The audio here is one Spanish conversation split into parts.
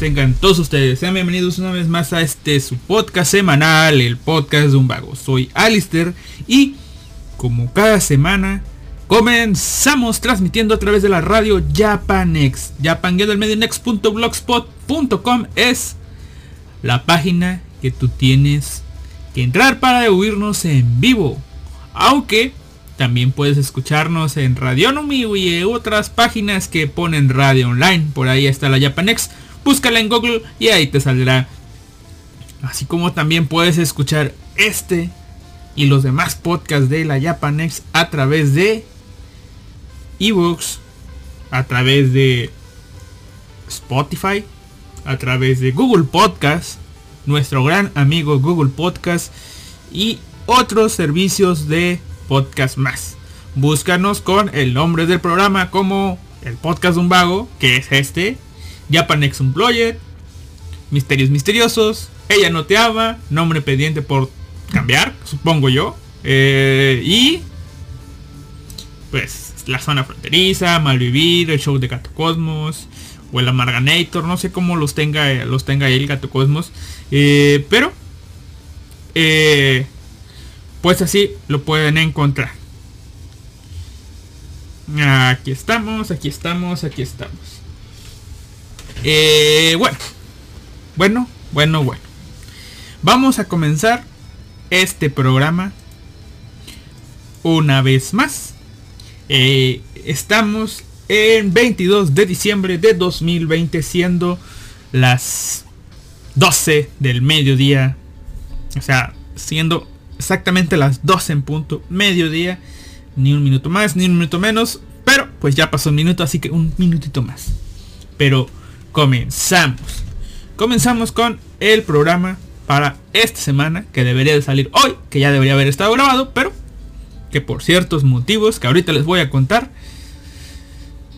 tengan todos ustedes. Sean bienvenidos una vez más a este su podcast semanal, el podcast de un vago. Soy Alister y como cada semana comenzamos transmitiendo a través de la radio Japanex. Japan-medionex.blogspot.com es la página que tú tienes que entrar para oírnos en vivo. Aunque también puedes escucharnos en Radionomy y otras páginas que ponen radio online. Por ahí está la Japanex. Búscala en Google y ahí te saldrá. Así como también puedes escuchar este y los demás podcasts de la Japanex a través de ebooks, a través de Spotify, a través de Google Podcast, nuestro gran amigo Google Podcast y otros servicios de podcast más. Búscanos con el nombre del programa como el podcast de un vago, que es este, Japanex Unplugged, Misterios Misteriosos, Ella no te ama, nombre pendiente por cambiar, supongo yo. Eh, y pues la zona fronteriza, Malvivir, el show de Gato Cosmos, o el Amarganator, no sé cómo los tenga, los tenga el Gato Cosmos. Eh, pero eh, pues así lo pueden encontrar. Aquí estamos, aquí estamos, aquí estamos. Eh, bueno, bueno, bueno, bueno. Vamos a comenzar este programa una vez más. Eh, estamos en 22 de diciembre de 2020 siendo las 12 del mediodía. O sea, siendo exactamente las 12 en punto, mediodía, ni un minuto más, ni un minuto menos, pero pues ya pasó un minuto, así que un minutito más. Pero comenzamos. Comenzamos con el programa para esta semana, que debería de salir hoy, que ya debería haber estado grabado, pero que por ciertos motivos que ahorita les voy a contar,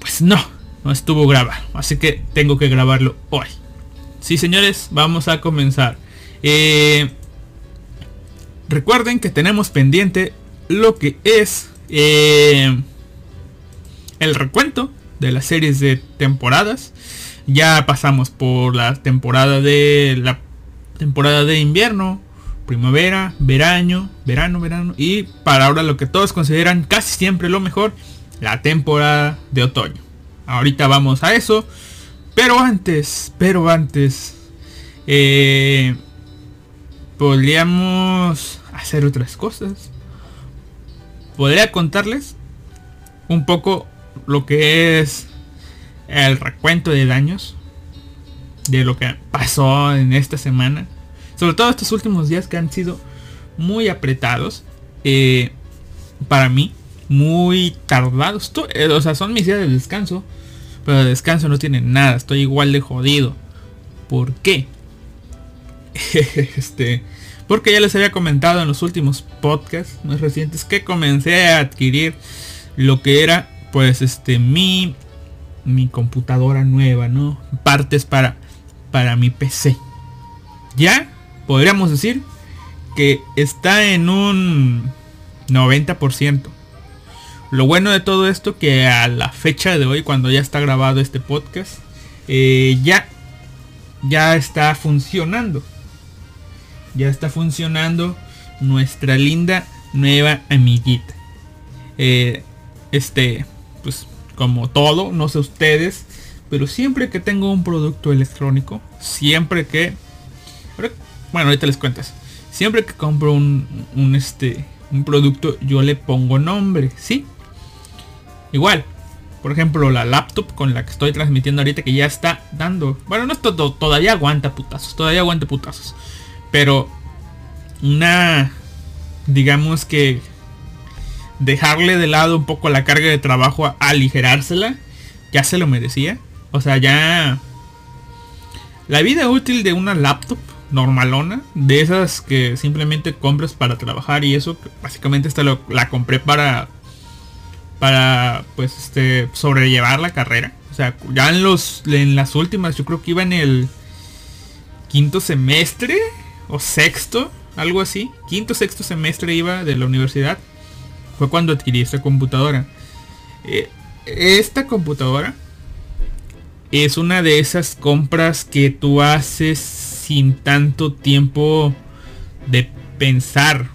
pues no, no estuvo grabado. Así que tengo que grabarlo hoy. Sí, señores, vamos a comenzar. Eh, recuerden que tenemos pendiente lo que es eh, el recuento de las series de temporadas. Ya pasamos por la temporada de la temporada de invierno, primavera, verano, verano, verano y para ahora lo que todos consideran casi siempre lo mejor, la temporada de otoño. Ahorita vamos a eso, pero antes, pero antes, eh, podríamos hacer otras cosas. Podría contarles un poco lo que es el recuento de daños de lo que pasó en esta semana. Sobre todo estos últimos días que han sido muy apretados. Eh, para mí, muy tardados. Eh, o sea, son mis días de descanso. Pero de descanso no tienen nada. Estoy igual de jodido. ¿Por qué? este porque ya les había comentado en los últimos podcasts más recientes que comencé a adquirir lo que era pues este mi mi computadora nueva, ¿no? Partes para para mi PC. Ya podríamos decir que está en un 90%. Lo bueno de todo esto que a la fecha de hoy, cuando ya está grabado este podcast, eh, ya, ya está funcionando ya está funcionando nuestra linda nueva amiguita. Eh, este, pues como todo, no sé ustedes, pero siempre que tengo un producto electrónico, siempre que, bueno, ahorita les cuentas, siempre que compro un, un este, un producto, yo le pongo nombre, ¿sí? Igual, por ejemplo, la laptop con la que estoy transmitiendo ahorita que ya está dando. Bueno, no es todo, todavía aguanta putazos, todavía aguanta putazos. Pero una, digamos que dejarle de lado un poco la carga de trabajo a aligerársela, ya se lo merecía. O sea, ya la vida útil de una laptop normalona, de esas que simplemente compras para trabajar y eso, básicamente esta lo, la compré para para pues este sobrellevar la carrera. O sea, ya en los en las últimas, yo creo que iba en el quinto semestre o sexto, algo así. Quinto, sexto semestre iba de la universidad. Fue cuando adquirí esta computadora. Eh, esta computadora es una de esas compras que tú haces sin tanto tiempo de pensar.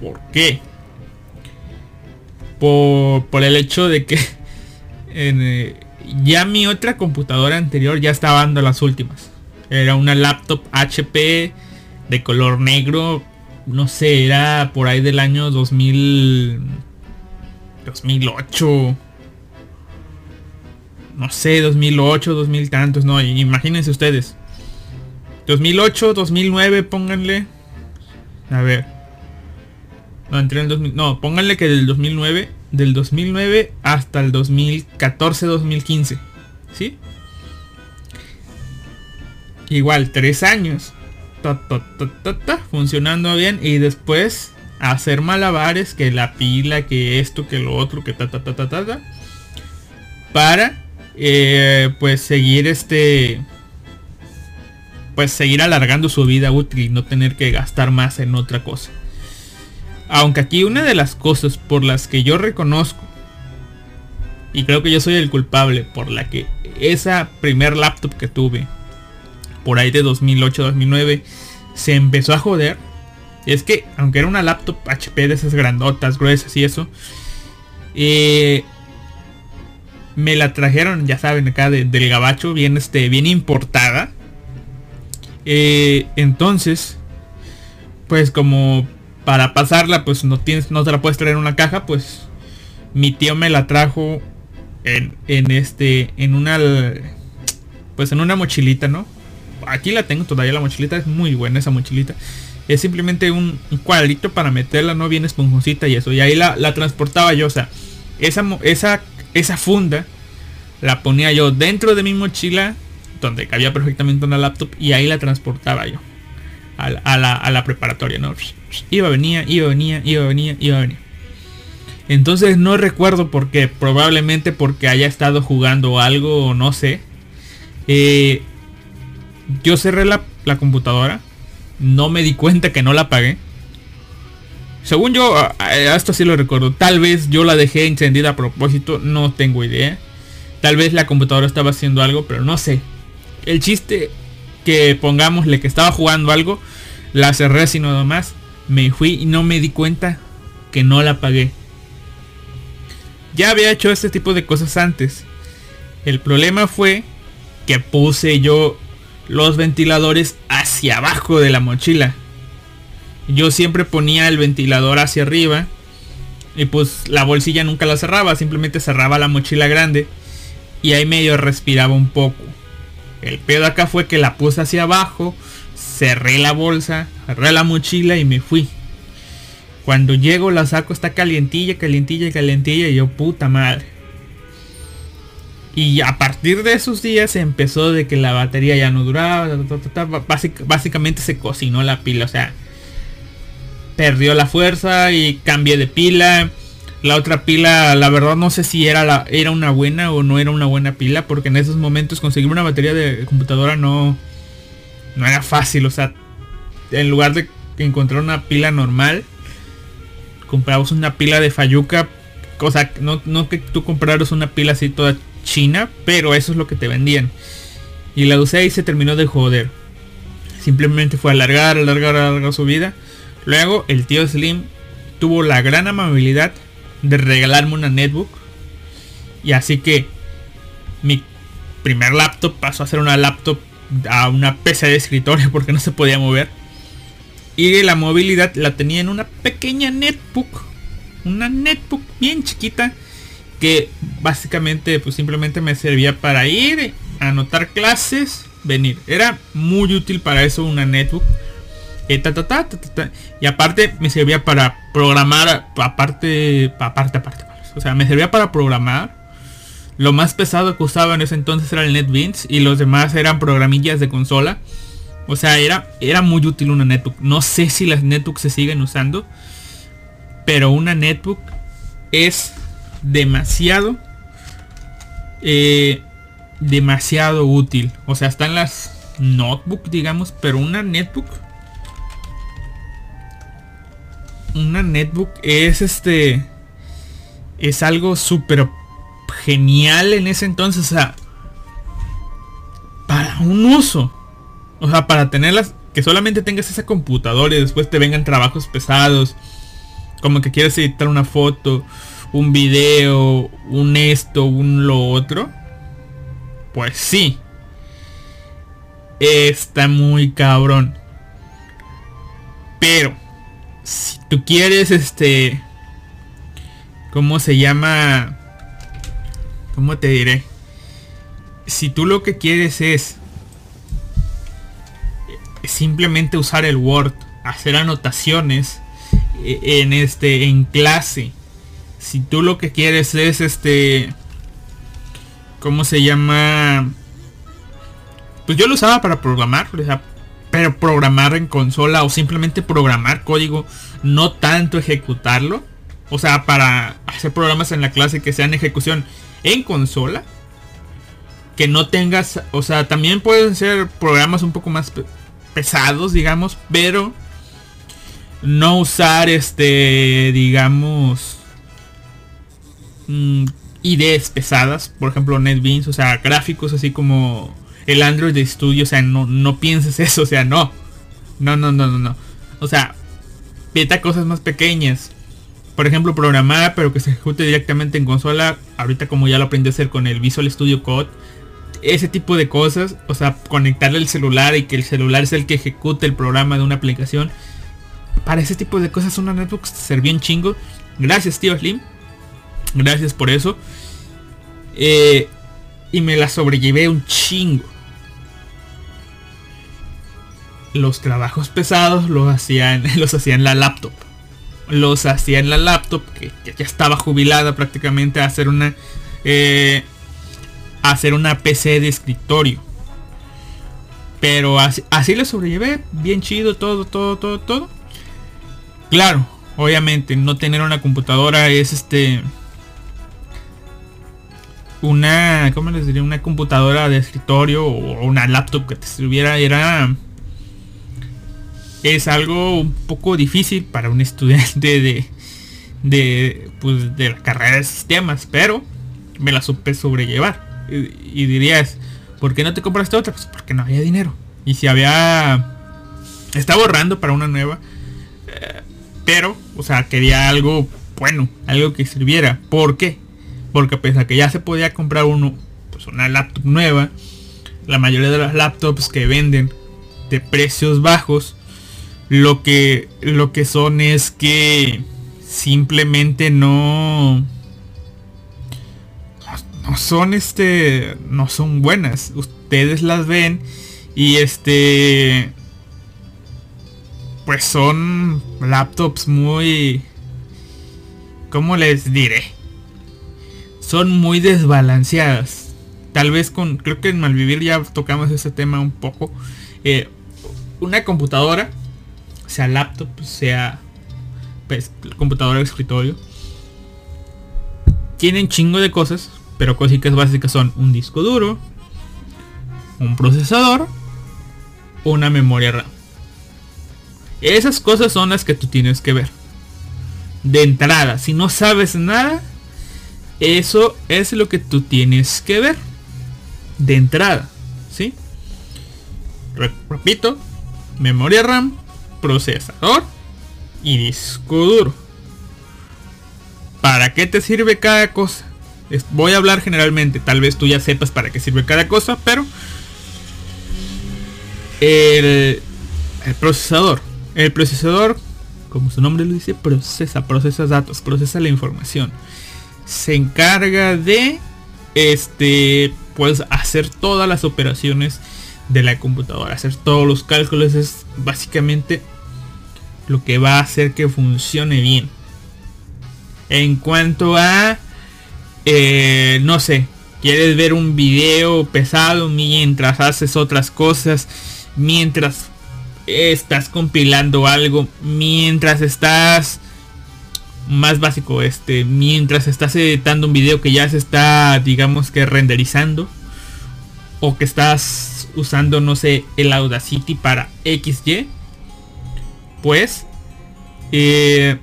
¿Por qué? Por, el hecho de que eh, ya mi otra computadora anterior ya estaba dando las últimas. Era una laptop HP de color negro. No sé, era por ahí del año 2000... 2008 no sé, 2008, 2000 tantos, no, imagínense ustedes. 2008, 2009, pónganle. A ver. No, entré en el 2000, no, pónganle que del 2009, del 2009 hasta el 2014, 2015. ¿Sí? Igual, tres años. Funcionando bien y después hacer malabares que la pila, que esto, que lo otro, que ta ta ta ta ta, ta para eh, pues seguir este pues seguir alargando su vida útil y no tener que gastar más en otra cosa. Aunque aquí una de las cosas por las que yo reconozco y creo que yo soy el culpable por la que esa primer laptop que tuve por ahí de 2008-2009 se empezó a joder es que aunque era una laptop HP de esas grandotas gruesas y eso eh, me la trajeron, ya saben, acá del gabacho, bien, este, bien importada. Eh, entonces, pues como para pasarla, pues no tienes, no te la puedes traer en una caja, pues mi tío me la trajo en este, en una, pues en una mochilita, ¿no? Aquí la tengo todavía la mochilita, es muy buena esa mochilita. Es simplemente un, cuadrito para meterla, no bien esponjosita y eso. Y ahí la, la transportaba yo, o sea, esa, esa esa funda la ponía yo dentro de mi mochila, donde cabía perfectamente una laptop, y ahí la transportaba yo a la, a la, preparatoria, ¿no? Iba, venía, iba, venía, iba, venía, iba, venía. Entonces no recuerdo por qué, probablemente porque haya estado jugando algo o no sé. Eh, yo cerré la, la computadora, no me di cuenta que no la apagué según yo, esto sí lo recuerdo. Tal vez yo la dejé encendida a propósito, no tengo idea. Tal vez la computadora estaba haciendo algo, pero no sé. El chiste que pongámosle que estaba jugando algo, la cerré sin nada más, me fui y no me di cuenta que no la apagué. Ya había hecho este tipo de cosas antes. El problema fue que puse yo los ventiladores hacia abajo de la mochila yo siempre ponía el ventilador hacia arriba y pues la bolsilla nunca la cerraba, simplemente cerraba la mochila grande y ahí medio respiraba un poco. El pedo acá fue que la puse hacia abajo, cerré la bolsa, cerré la mochila y me fui. Cuando llego la saco está calientilla, calientilla, calientilla y yo puta madre. Y a partir de esos días empezó de que la batería ya no duraba, básicamente se cocinó la pila, o sea, perdió la fuerza y cambié de pila. La otra pila, la verdad no sé si era, la, era una buena o no era una buena pila, porque en esos momentos conseguir una batería de computadora no, no era fácil. O sea, en lugar de encontrar una pila normal, comprabas una pila de Fayuca. O sea, no, no que tú compraras una pila así toda china, pero eso es lo que te vendían. Y la usé y se terminó de joder. Simplemente fue alargar, alargar, alargar su vida. Luego el tío Slim tuvo la gran amabilidad de regalarme una netbook. Y así que mi primer laptop pasó a ser una laptop a una PC de escritorio porque no se podía mover. Y la movilidad la tenía en una pequeña netbook. Una netbook bien chiquita. Que básicamente pues simplemente me servía para ir, anotar clases, venir. Era muy útil para eso una netbook y aparte me servía para programar, aparte, aparte, aparte. O sea, me servía para programar. Lo más pesado que usaba en ese entonces era el NetBeans y los demás eran programillas de consola. O sea, era, era muy útil una netbook. No sé si las netbooks se siguen usando. Pero una netbook es demasiado... Eh, demasiado útil. O sea, están las notebook, digamos. Pero una netbook una netbook es este es algo súper genial en ese entonces, o sea, para un uso. O sea, para tenerlas, que solamente tengas esa computadora y después te vengan trabajos pesados. Como que quieres editar una foto, un video, un esto, un lo otro. Pues sí. Está muy cabrón. Pero, si tú quieres, este... ¿Cómo se llama? ¿Cómo te diré? Si tú lo que quieres es simplemente usar el Word, hacer anotaciones e, en este en clase. Si tú lo que quieres es este ¿cómo se llama? Pues yo lo usaba para programar, pero programar en consola o simplemente programar código, no tanto ejecutarlo. O sea, para hacer programas en la clase que sean ejecución en consola. Que no tengas, o sea, también pueden ser programas un poco más pesados, digamos, pero no usar este, digamos, mm, ideas pesadas, por ejemplo NetBeans, o sea, gráficos así como el Android de estudio, o sea, no, no pienses eso, o sea, no. No, no, no, no, no. O sea, peta cosas más pequeñas. Por ejemplo, programar, pero que se ejecute directamente en consola. Ahorita como ya lo aprendí a hacer con el Visual Studio Code. Ese tipo de cosas. O sea, conectarle el celular y que el celular es el que ejecute el programa de una aplicación. Para ese tipo de cosas una netbook servía un chingo. Gracias, tío Slim. Gracias por eso. Eh, y me la sobrellevé un chingo. Los trabajos pesados los hacían, los hacía en la laptop. Los hacía en la laptop, que, ya estaba jubilada prácticamente a hacer una. Eh, hacer una PC de escritorio. Pero así, así le sobrellevé. Bien chido, todo, todo, todo, todo. Claro, obviamente, no tener una computadora es este una, ¿cómo les diría? Una computadora de escritorio o una laptop que te sirviera era... Es algo un poco difícil para un estudiante de, de, pues, de la carrera de sistemas, pero me la supe sobrellevar. Y, dirías, ¿por qué no te compraste otra? Pues porque no había dinero. Y si había... Estaba ahorrando para una nueva. Eh, pero, o sea, quería algo bueno, algo que sirviera. ¿Por qué? Porque pese a que ya se podía comprar uno, pues una laptop nueva, la mayoría de las laptops que venden de precios bajos, lo que, lo que son es que simplemente no, no son este, no son buenas. Ustedes las ven y este, pues son laptops muy, ¿cómo les diré? Son muy desbalanceadas. Tal vez con, creo que en Malvivir ya tocamos ese tema un poco. Eh, una computadora, sea laptop, sea pues, computadora de escritorio, tienen chingo de cosas, pero cositas básicas son un disco duro, un procesador, una memoria RAM. Esas cosas son las que tú tienes que ver. De entrada, si no sabes nada, eso es lo que tú tienes que ver de entrada, ¿sí? Repito, memoria RAM, procesador y disco duro. ¿Para qué te sirve cada cosa? Voy a hablar generalmente, tal vez tú ya sepas para qué sirve cada cosa, pero el, el procesador, el procesador, como su nombre lo dice, procesa, procesa datos, procesa la información se encarga de este pues hacer todas las operaciones de la computadora hacer todos los cálculos. Es básicamente lo que va a hacer que funcione bien. En cuanto a eh, no sé quieres ver un video pesado mientras haces otras cosas mientras estás compilando algo mientras estás más básico, este, mientras estás editando un video que ya se está, digamos que renderizando, o que estás usando, no sé, el Audacity para XY, pues, eh,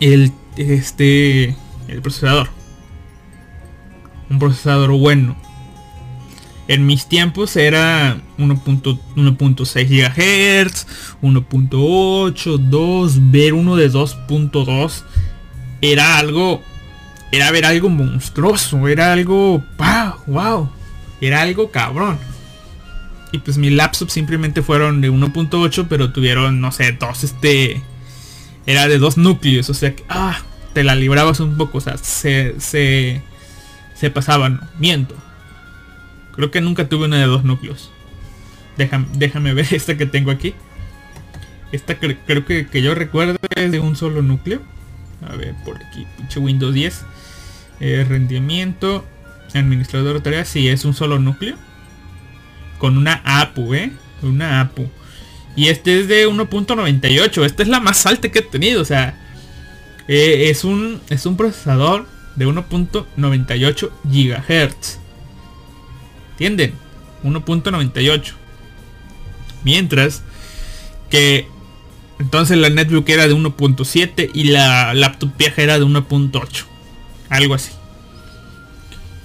el, este, el procesador. un procesador bueno. En mis tiempos era 1.6 GHz, 1.8, 2, ver uno de 2.2 era algo era ver algo monstruoso, era algo wow, era algo cabrón. Y pues mi laptops simplemente fueron de 1.8, pero tuvieron no sé, dos este era de dos núcleos, o sea que ah, te la librabas un poco, o sea, se se se pasaban, miento. Creo que nunca tuve una de dos núcleos. Déjame, déjame ver esta que tengo aquí. Esta creo que, que yo recuerdo es de un solo núcleo. A ver, por aquí, pinche Windows 10. Eh, rendimiento. Administrador de tareas. Sí, es un solo núcleo. Con una APU, ¿eh? Una APU. Y este es de 1.98. Esta es la más alta que he tenido. O sea, eh, es, un, es un procesador de 1.98 GHz. ¿Entienden? 1.98. Mientras que entonces la netbook era de 1.7 y la laptop vieja era de 1.8. Algo así.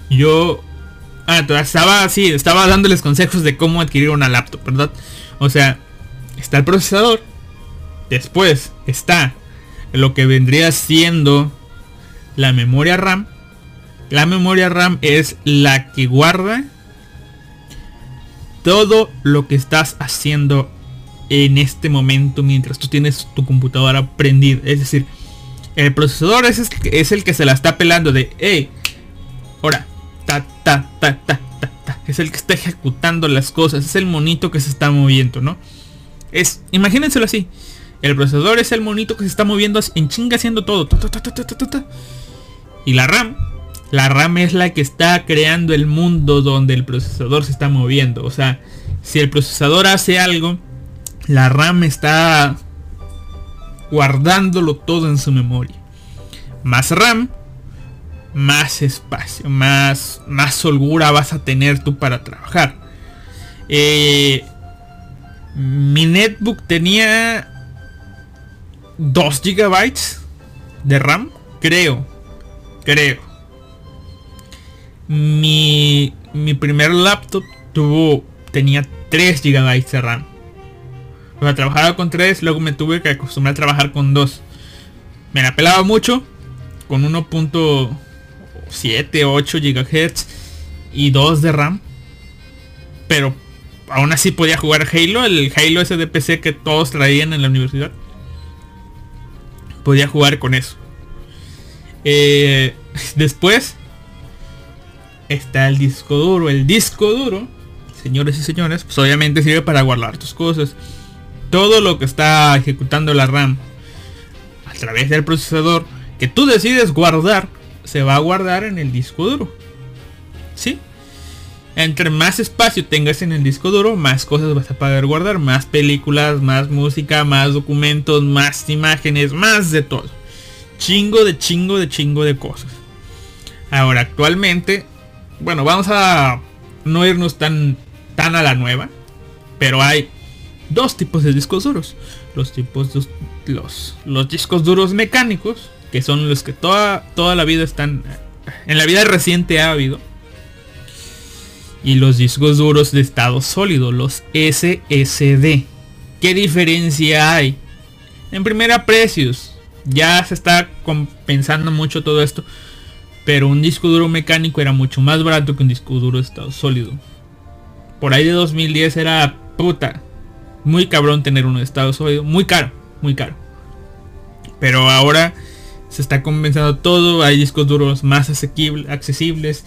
Yo... Ah, estaba así, estaba dándoles consejos de cómo adquirir una laptop, ¿verdad? O sea, está el procesador. Después está lo que vendría siendo la memoria RAM. La memoria RAM es la que guarda todo lo que estás haciendo en este momento mientras tú tienes tu computadora prendida. Es decir, el procesador es, el que se la está pelando de, hey, ahora, ta, ta, ta, ta, ta, ta. Es el que está ejecutando las cosas. Es el monito que se está moviendo, ¿no? Es, imagínenselo así. El procesador es el monito que se está moviendo en chinga haciendo todo. y la RAM la RAM es la que está creando el mundo donde el procesador se está moviendo. O sea, si el procesador hace algo, la RAM está guardándolo todo en su memoria. Más RAM, más espacio, más, más holgura vas a tener tú para trabajar. Eh, mi netbook tenía 2 GB de RAM, creo, creo mi, mi primer laptop tuvo tenía 3 GB de RAM. O sea, trabajaba con 3, luego me tuve que acostumbrar a trabajar con 2. Me la pelaba mucho con 1.7, 8 GHz y 2 de RAM. Pero aún así podía jugar Halo, el Halo SDPC que todos traían en la universidad. Podía jugar con eso. Eh, después está el disco duro. El disco duro, señores y señores, pues obviamente sirve para guardar tus cosas. Todo lo que está ejecutando la RAM a través del procesador que tú decides guardar, se va a guardar en el disco duro. ¿Sí? Entre más espacio tengas en el disco duro, más cosas vas a poder guardar. Más películas, más música, más documentos, más imágenes, más de todo. Chingo de chingo de chingo de cosas. Ahora, actualmente bueno, vamos a no irnos tan, tan a la nueva, pero hay dos tipos de discos duros. Los tipos de, los, los discos duros mecánicos, que son los que toda, toda la vida están, en la vida reciente ha habido. Y los discos duros de estado sólido, los SSD. ¿Qué diferencia hay? En primera, precios. Ya se está compensando mucho todo esto. Pero un disco duro mecánico era mucho más barato que un disco duro estado sólido. Por ahí de 2010 era puta. Muy cabrón tener uno de estado sólido. Muy caro, muy caro. Pero ahora se está compensando todo. Hay discos duros más accesibles.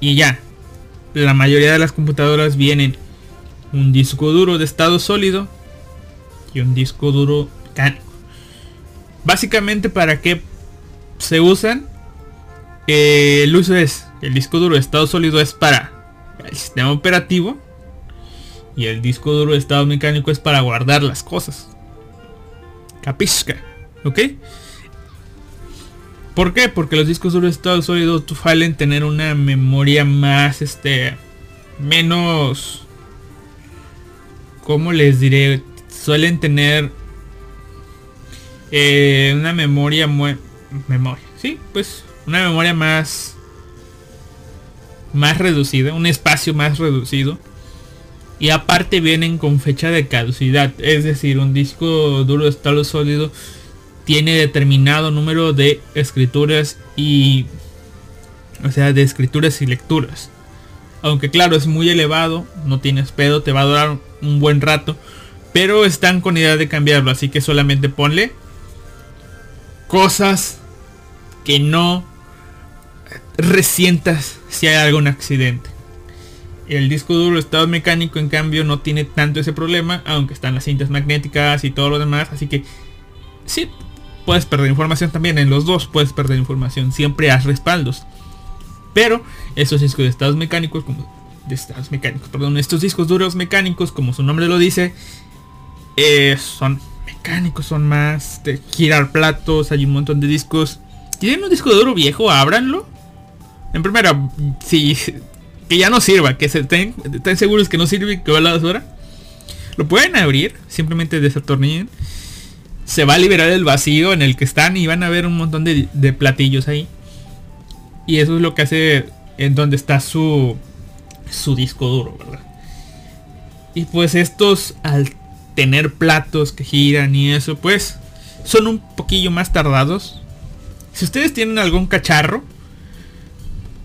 Y ya. La mayoría de las computadoras vienen un disco duro de estado sólido y un disco duro mecánico. Básicamente para qué se usan. El uso es, el disco duro de estado sólido es para el sistema operativo. Y el disco duro de estado mecánico es para guardar las cosas. Capisca. ¿Ok? ¿Por qué? Porque los discos duros de estado sólido suelen tener una memoria más, este, menos, ¿cómo les diré? Suelen tener eh, una memoria muy, memoria. Sí, pues una memoria más más reducida, un espacio más reducido. Y aparte vienen con fecha de caducidad, es decir, un disco duro de estado sólido tiene determinado número de escrituras y o sea, de escrituras y lecturas. Aunque claro, es muy elevado, no tienes pedo, te va a durar un buen rato. Pero están con idea de cambiarlo, así que solamente ponle cosas que no resientas si hay algún accidente. El disco duro estado mecánico en cambio no tiene tanto ese problema, aunque están las cintas magnéticas y todo lo demás, así que sí, puedes perder información también, en los dos puedes perder información, siempre haz respaldos. Pero estos discos de estados mecánicos, como de estados mecánicos, perdón, estos discos duros mecánicos, como su nombre lo dice, eh, son mecánicos, son más de girar platos, hay un montón de discos. ¿Tienen un disco duro viejo? Ábranlo. En primera, si que ya no sirva, que se estén, seguros que no sirve que va a la basura. Lo pueden abrir, simplemente desatornillen. Se va a liberar el vacío en el que están y van a ver un montón de, de platillos ahí. Y eso es lo que hace en donde está su, su disco duro, ¿verdad? Y pues estos al tener platos que giran y eso, pues son un poquillo más tardados. Si ustedes tienen algún cacharro,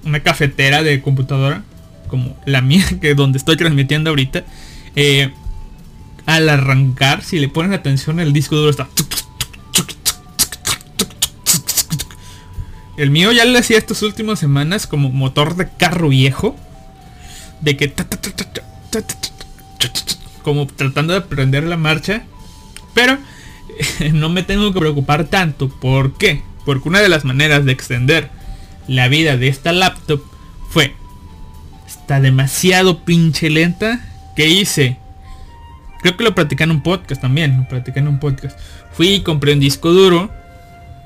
una cafetera de computadora, como la mía, que es donde estoy transmitiendo ahorita, eh, al arrancar, si le ponen atención, el disco duro está El mío ya lo hacía estas últimas semanas como motor de carro viejo. De que... Como tratando de aprender la marcha. Pero no me tengo que preocupar tanto. ¿Por qué? Porque una de las maneras de extender la vida de esta laptop fue... Está demasiado pinche lenta. Que hice? Creo que lo practicé en un podcast también. Lo practicé en un podcast. Fui y compré un disco duro.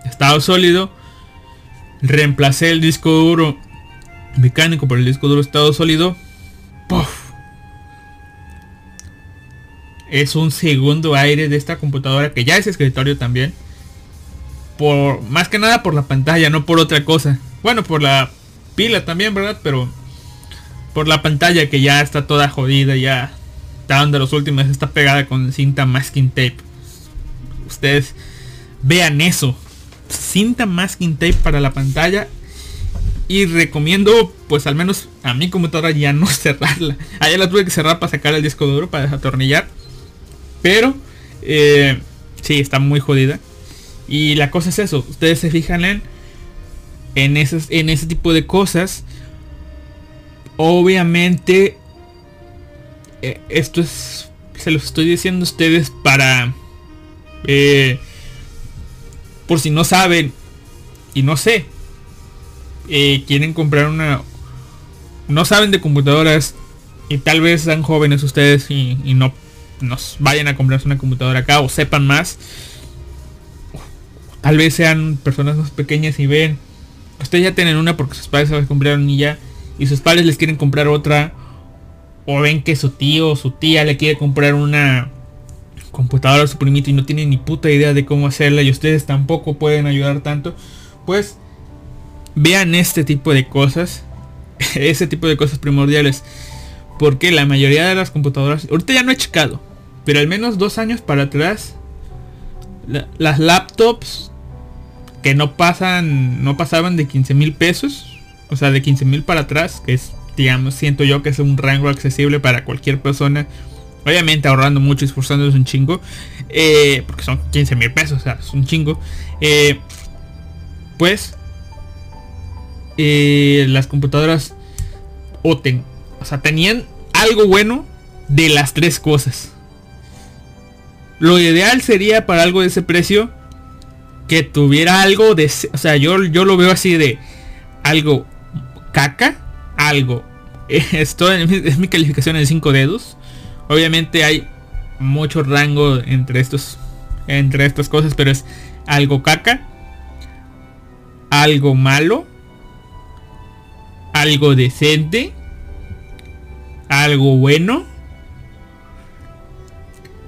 Estado sólido reemplacé el disco duro mecánico por el disco duro estado sólido. Es un segundo aire de esta computadora que ya es escritorio también. Por más que nada por la pantalla, no por otra cosa. Bueno, por la pila también, ¿verdad? Pero por la pantalla que ya está toda jodida, ya está de los últimos, está pegada con cinta masking tape. Ustedes vean eso cinta masking tape para la pantalla y recomiendo pues al menos a mi computadora ya no cerrarla. Allá la tuve que cerrar para sacar el disco duro, para desatornillar. Pero eh, sí, está muy jodida. Y la cosa es eso, ustedes se fijan en, en, en ese tipo de cosas. Obviamente eh, esto es, se los estoy diciendo a ustedes para... Eh, por si no saben y no sé, eh, quieren comprar una... No saben de computadoras y tal vez sean jóvenes ustedes y, no nos vayan a comprarse una computadora acá o sepan más. Tal vez sean personas más pequeñas y ven. Ustedes ya tienen una porque sus padres se la compraron y ya. Y sus padres les quieren comprar otra. O ven que su tío o su tía le quiere comprar una computadora su primito y no tiene ni puta idea de cómo hacerla y ustedes tampoco pueden ayudar tanto, pues vean este tipo de cosas, ese tipo de cosas primordiales. Porque la mayoría de las computadoras, ahorita ya no he checado, pero al menos dos años para atrás, las laptops que no pasan, no pasaban de 15 mil pesos, o sea, de 15 mil para atrás, que es, digamos, siento yo que es un rango accesible para cualquier persona Obviamente ahorrando mucho esforzándose un chingo. Eh, porque son 15 mil pesos, o sea, es un chingo. Eh, pues eh, las computadoras o, o sea, tenían algo bueno de las tres cosas. Lo ideal sería para algo de ese precio que tuviera algo de... O sea, yo, yo lo veo así de algo caca, algo. Esto es mi calificación en 5 dedos Obviamente hay mucho rango entre estos entre estas cosas, pero es algo caca, algo malo, algo decente, algo bueno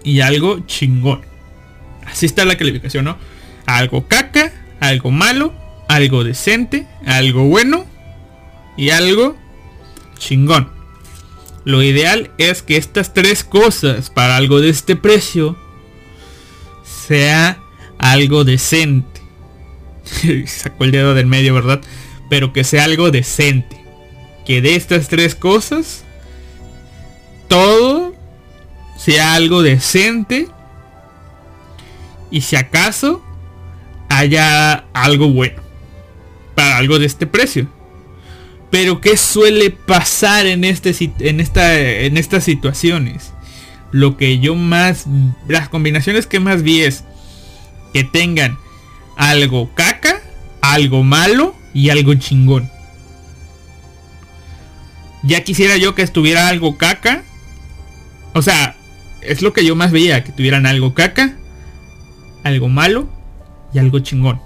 y algo chingón. Así está la calificación, ¿no? Algo caca, algo malo, algo decente, algo bueno y algo chingón. Lo ideal es que estas tres cosas para algo de este precio sea algo decente. Sacó el dedo del medio, ¿verdad? Pero que sea algo decente. Que de estas tres cosas, todo sea algo decente. Y si acaso haya algo bueno. Para algo de este precio. Pero ¿qué suele pasar en, este, en, esta, en estas situaciones? Lo que yo más... Las combinaciones que más vi es que tengan algo caca, algo malo y algo chingón. Ya quisiera yo que estuviera algo caca. O sea, es lo que yo más veía, que tuvieran algo caca, algo malo y algo chingón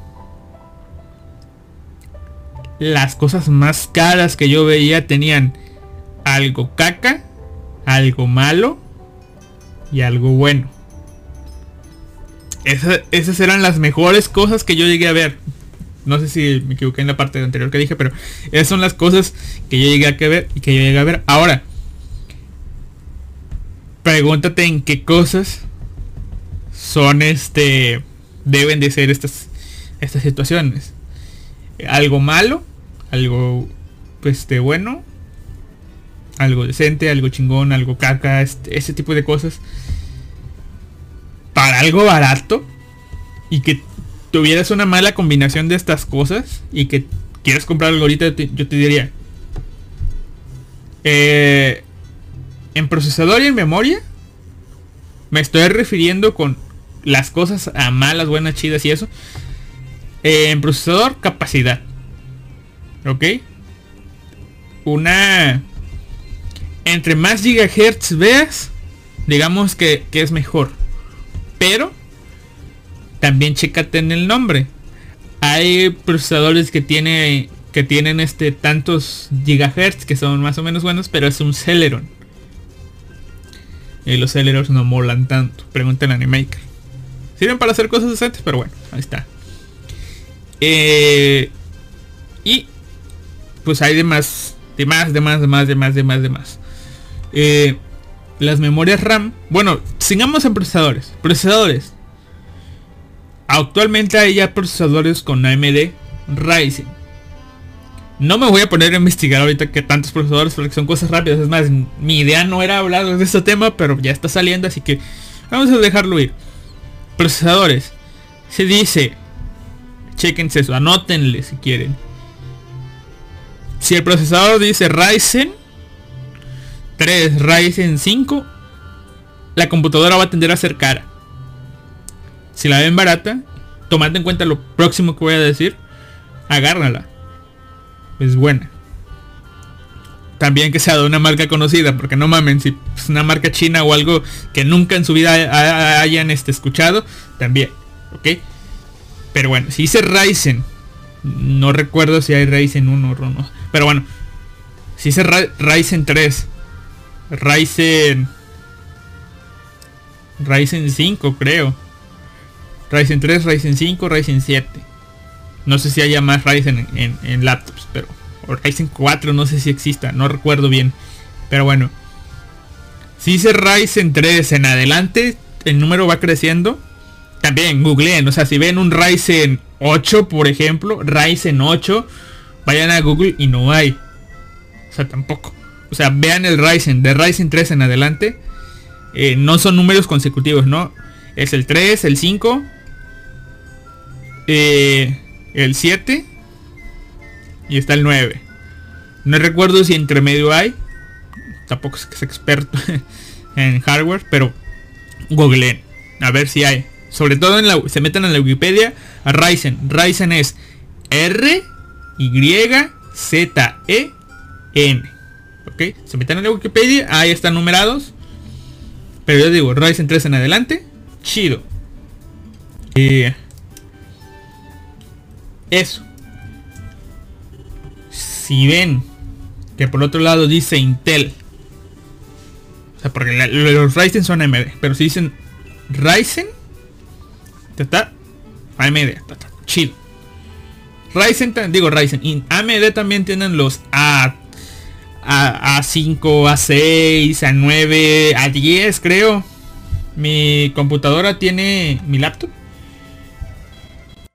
las cosas más caras que yo veía tenían algo caca, algo malo y algo bueno. esas eran las mejores cosas que yo llegué a ver. No sé si me equivoqué en la parte anterior que dije, pero esas son las cosas que yo llegué a ver y que yo llegué a ver. Ahora, pregúntate en qué cosas son este deben de ser estas estas situaciones algo malo, algo este bueno, algo decente, algo chingón, algo caca, este, ese tipo de cosas. Para algo barato y que tuvieras una mala combinación de estas cosas y que quieras comprar algo ahorita, yo te diría. Eh, en procesador y en memoria, me estoy refiriendo con las cosas a malas, buenas, chidas y eso. Eh, en procesador, capacidad. ¿Ok? Una... Entre más gigahertz veas, digamos que, es mejor. Pero, también chécate en el nombre. Hay procesadores que tiene que tienen este tantos gigahertz que son más o menos buenos, pero es un Celeron. Y los Celerons no molan tanto. Pregunten a Animaker. Sirven para hacer cosas decentes, pero bueno, ahí está. Eh, y pues hay demás, demás, demás, demás, demás, demás, demás. Eh, las memorias RAM, bueno, sigamos en procesadores. Procesadores. Actualmente hay ya procesadores con AMD Ryzen. No me voy a poner a investigar ahorita que tantos procesadores porque son cosas rápidas. Es más, mi idea no era hablar de este tema, pero ya está saliendo, así que vamos a dejarlo ir. Procesadores. Se dice Chequense eso, anótenle si quieren. Si el procesador dice Ryzen 3, Ryzen 5, la computadora va a tender a ser cara. Si la ven barata, tomad en cuenta lo próximo que voy a decir, agárrala. Es buena. También que sea de una marca conocida, porque no mamen, si es una marca china o algo que nunca en su vida hayan este, escuchado, también. ¿Ok? Pero bueno, si dice Ryzen, no recuerdo si hay Ryzen 1 o no. Pero bueno, si dice Ryzen 3, Ryzen... Ryzen 5 creo. Ryzen 3, Ryzen 5, Ryzen 7. No sé si haya más Ryzen en, laptops, pero... Ryzen 4, no sé si exista, no recuerdo bien. Pero bueno. Si dice Ryzen 3 en adelante, el número va creciendo. También googleen, o sea, si ven un Ryzen 8, por ejemplo, Ryzen 8, vayan a Google y no hay. O sea, tampoco. O sea, vean el Ryzen, de Ryzen 3 en adelante. Eh, no son números consecutivos, ¿no? Es el 3, el 5, eh, el 7 y está el 9. No recuerdo si entre medio hay. Tampoco es que experto en hardware, pero googleen. A ver si hay. Sobre todo en la, se meten en la Wikipedia a Ryzen. Ryzen es R Y Z E N. ¿Ok? Se meten en la Wikipedia, ahí están numerados. Pero yo digo, Ryzen 3 en adelante, chido. Eh, eso. Si ven que por otro lado dice Intel. O sea, porque los Ryzen son AMD. Pero si dicen Ryzen, está a media, chido. Ryzen, digo Ryzen, y AMD también tienen los A, A, A5, A6, A9, A10 creo. Mi computadora tiene, mi laptop.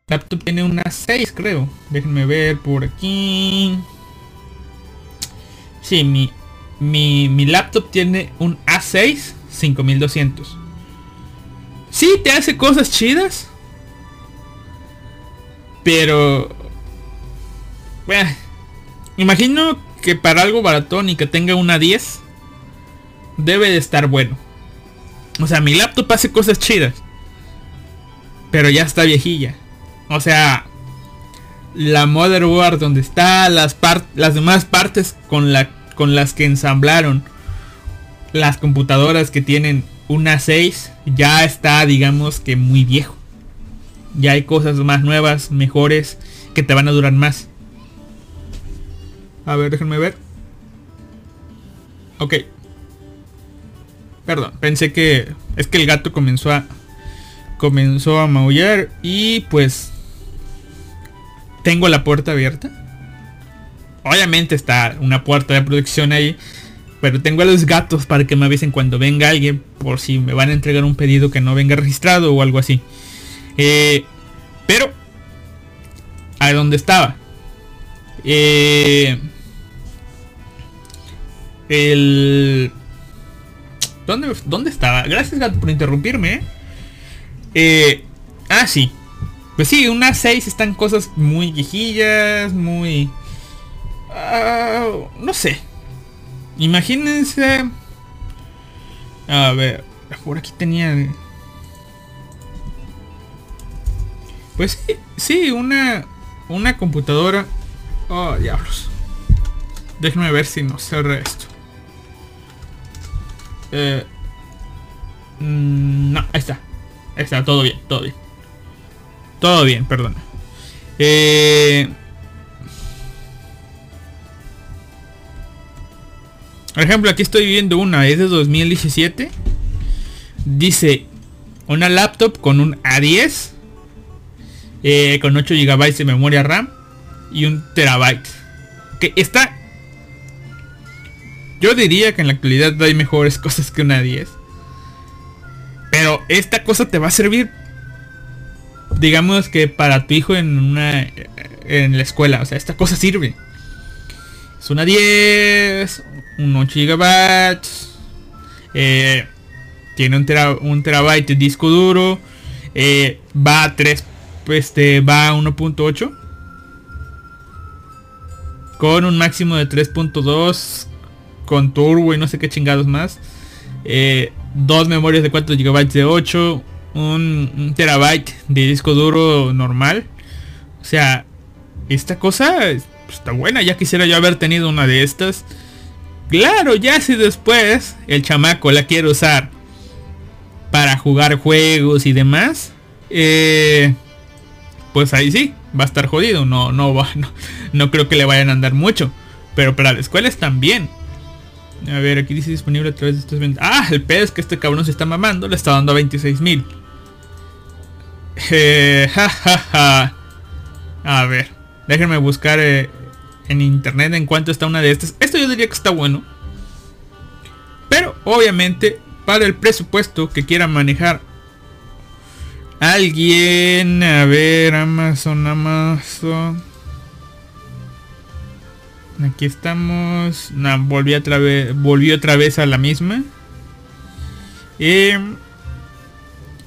Laptop tiene una 6 creo. Déjenme ver por aquí. Sí, mi, mi, mi laptop tiene un A6 5200. Sí, te hace cosas chidas. Pero... Bueno, imagino que para algo baratón y que tenga una 10, debe de estar bueno. O sea, mi laptop hace cosas chidas. Pero ya está viejilla. O sea, la motherboard donde está, las, las demás partes con, la con las que ensamblaron las computadoras que tienen una 6, ya está, digamos que muy viejo. Ya hay cosas más nuevas, mejores, que te van a durar más. A ver, déjenme ver. Ok. Perdón, pensé que es que el gato comenzó a comenzó a maullar y pues tengo la puerta abierta. Obviamente está una puerta de protección ahí, pero tengo a los gatos para que me avisen cuando venga alguien por si me van a entregar un pedido que no venga registrado o algo así. Eh, pero a dónde estaba. Eh, el ¿Dónde, ¿Dónde estaba? Gracias gato por interrumpirme. ¿eh? eh, ah, sí. Pues sí, unas 6 están cosas muy viejillas, muy... Ah, no sé. Imagínense... A ver, por aquí tenía... Pues sí, sí, una, una computadora... Oh, diablos. Déjenme ver si no cerra esto. Eh, mm, no, ahí está. Ahí está, todo bien, todo bien. Todo bien, perdona. Eh, por ejemplo, aquí estoy viendo una, es de 2017. Dice, una laptop con un A10. Eh, con 8 GB de memoria RAM. Y un terabyte. Que está yo diría que en la actualidad hay mejores cosas que una 10. Pero esta cosa te va a servir, digamos que para tu hijo en una en la escuela. O sea, esta cosa sirve. Es una 10, un 8 GB. Eh, tiene un, un, terabyte de disco duro. Eh, va a 3, este, va a 1.8. Con un máximo de 3.2 con turbo y no sé qué chingados más. Eh, dos memorias de 4 GB de 8. Un, terabyte de disco duro normal. O sea, esta cosa pues, está buena. Ya quisiera yo haber tenido una de estas. Claro, ya si después el chamaco la quiere usar para jugar juegos y demás. Eh, pues ahí sí, va a estar jodido. No, no, va, no, creo que le vayan a andar mucho. Pero para la escuela están bien. A ver, aquí dice disponible a través de estos 20. Ah, el pez que este cabrón se está mamando le está dando a 26 mil. Eh, A ver, déjenme buscar eh, en internet en cuánto está una de estas. Esto yo diría que está bueno. Pero obviamente para el presupuesto que quiera manejar alguien. A ver, Amazon, Amazon. Aquí estamos. No, volví otra vez. Volví otra vez a la misma.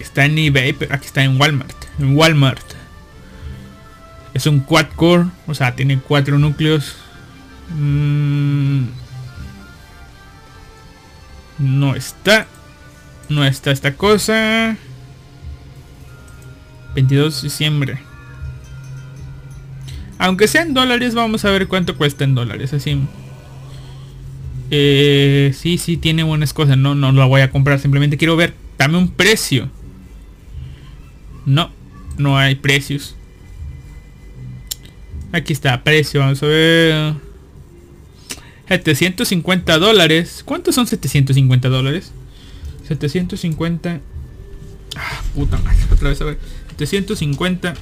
Está en eBay, pero aquí está en Walmart. En Walmart. Es un quad core. O sea, tiene cuatro núcleos. Mm, no está. No está esta cosa. 22 de diciembre. Aunque sea en dólares, vamos a ver cuánto cuesta en dólares. Así. Eh, sí, sí, tiene buenas cosas. No, no lo voy a comprar. Simplemente quiero ver. Dame un precio. No, no hay precios. Aquí está, precio. Vamos a ver. 750 dólares. ¿Cuántos son 750 dólares? 750. Ah, puta madre. Otra vez a ver. 750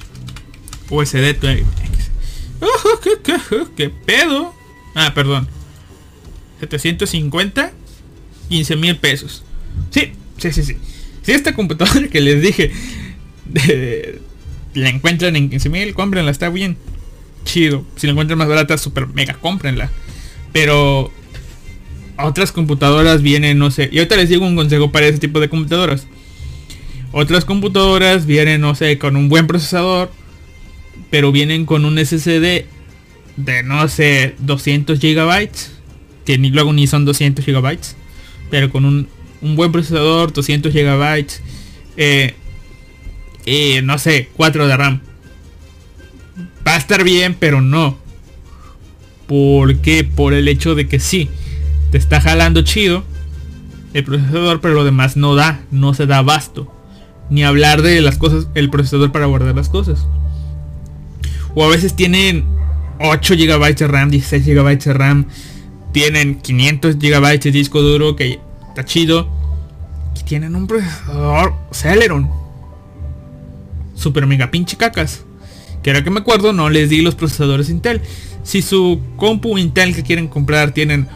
USD ¿Qué, pedo? Ah, perdón. 750, 15 mil pesos. Sí, sí, sí, sí. Si esta computadora que les dije la encuentran en 15 mil, cómprenla, está bien. Chido. Si la encuentran más barata, super mega, cómprenla. Pero otras computadoras vienen, no sé. Y ahorita les digo un consejo para ese tipo de computadoras. Otras computadoras vienen, no sé, con un buen procesador. Pero vienen con un SSD de, no sé, 200 gigabytes. Que ni luego ni son 200 gigabytes. Pero con un, un buen procesador, 200 gigabytes. Eh, no sé, 4 de RAM. Va a estar bien, pero no. ¿Por qué? Por el hecho de que sí, te está jalando chido el procesador, pero lo demás no da, no se da abasto. Ni hablar de las cosas, el procesador para guardar las cosas. O a veces tienen 8 GB de RAM, 16 GB de RAM. Tienen 500 GB de disco duro que está chido. Y tienen un procesador Celeron. Super mega pinche cacas. Que ahora que me acuerdo no les di los procesadores Intel. Si su compu Intel que quieren comprar tienen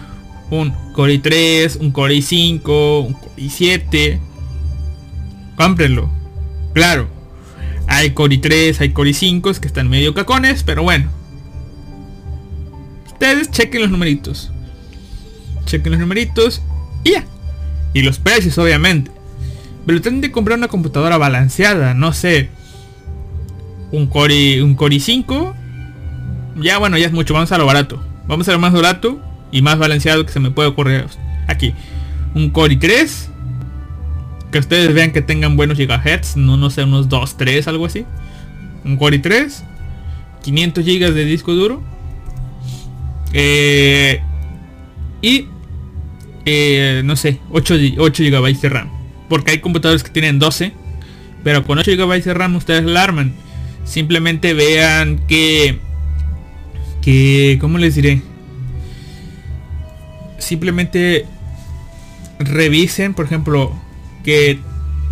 un Core i3, un Core i5, un Core i7, cómprenlo. Claro, hay Core i3, hay Core i5 que están medio cacones, pero bueno. Ustedes chequen los numeritos. Chequen los numeritos y ya. Y los precios, obviamente. Pero tienen de comprar una computadora balanceada, no sé. Un Core, un Core i5 ya bueno, ya es mucho, vamos a lo barato. Vamos a lo más barato y más balanceado que se me puede ocurrir aquí. Un Core i3. Que ustedes vean que tengan buenos gigahertz, no, no sé, unos 2, 3, algo así. Un Core i3. 500 GB de disco duro. Eh, y eh, no sé, 8, 8 GB de RAM. Porque hay computadores que tienen 12. Pero con 8 GB de RAM ustedes la arman. Simplemente vean que que, ¿cómo les diré? Simplemente revisen, por ejemplo, que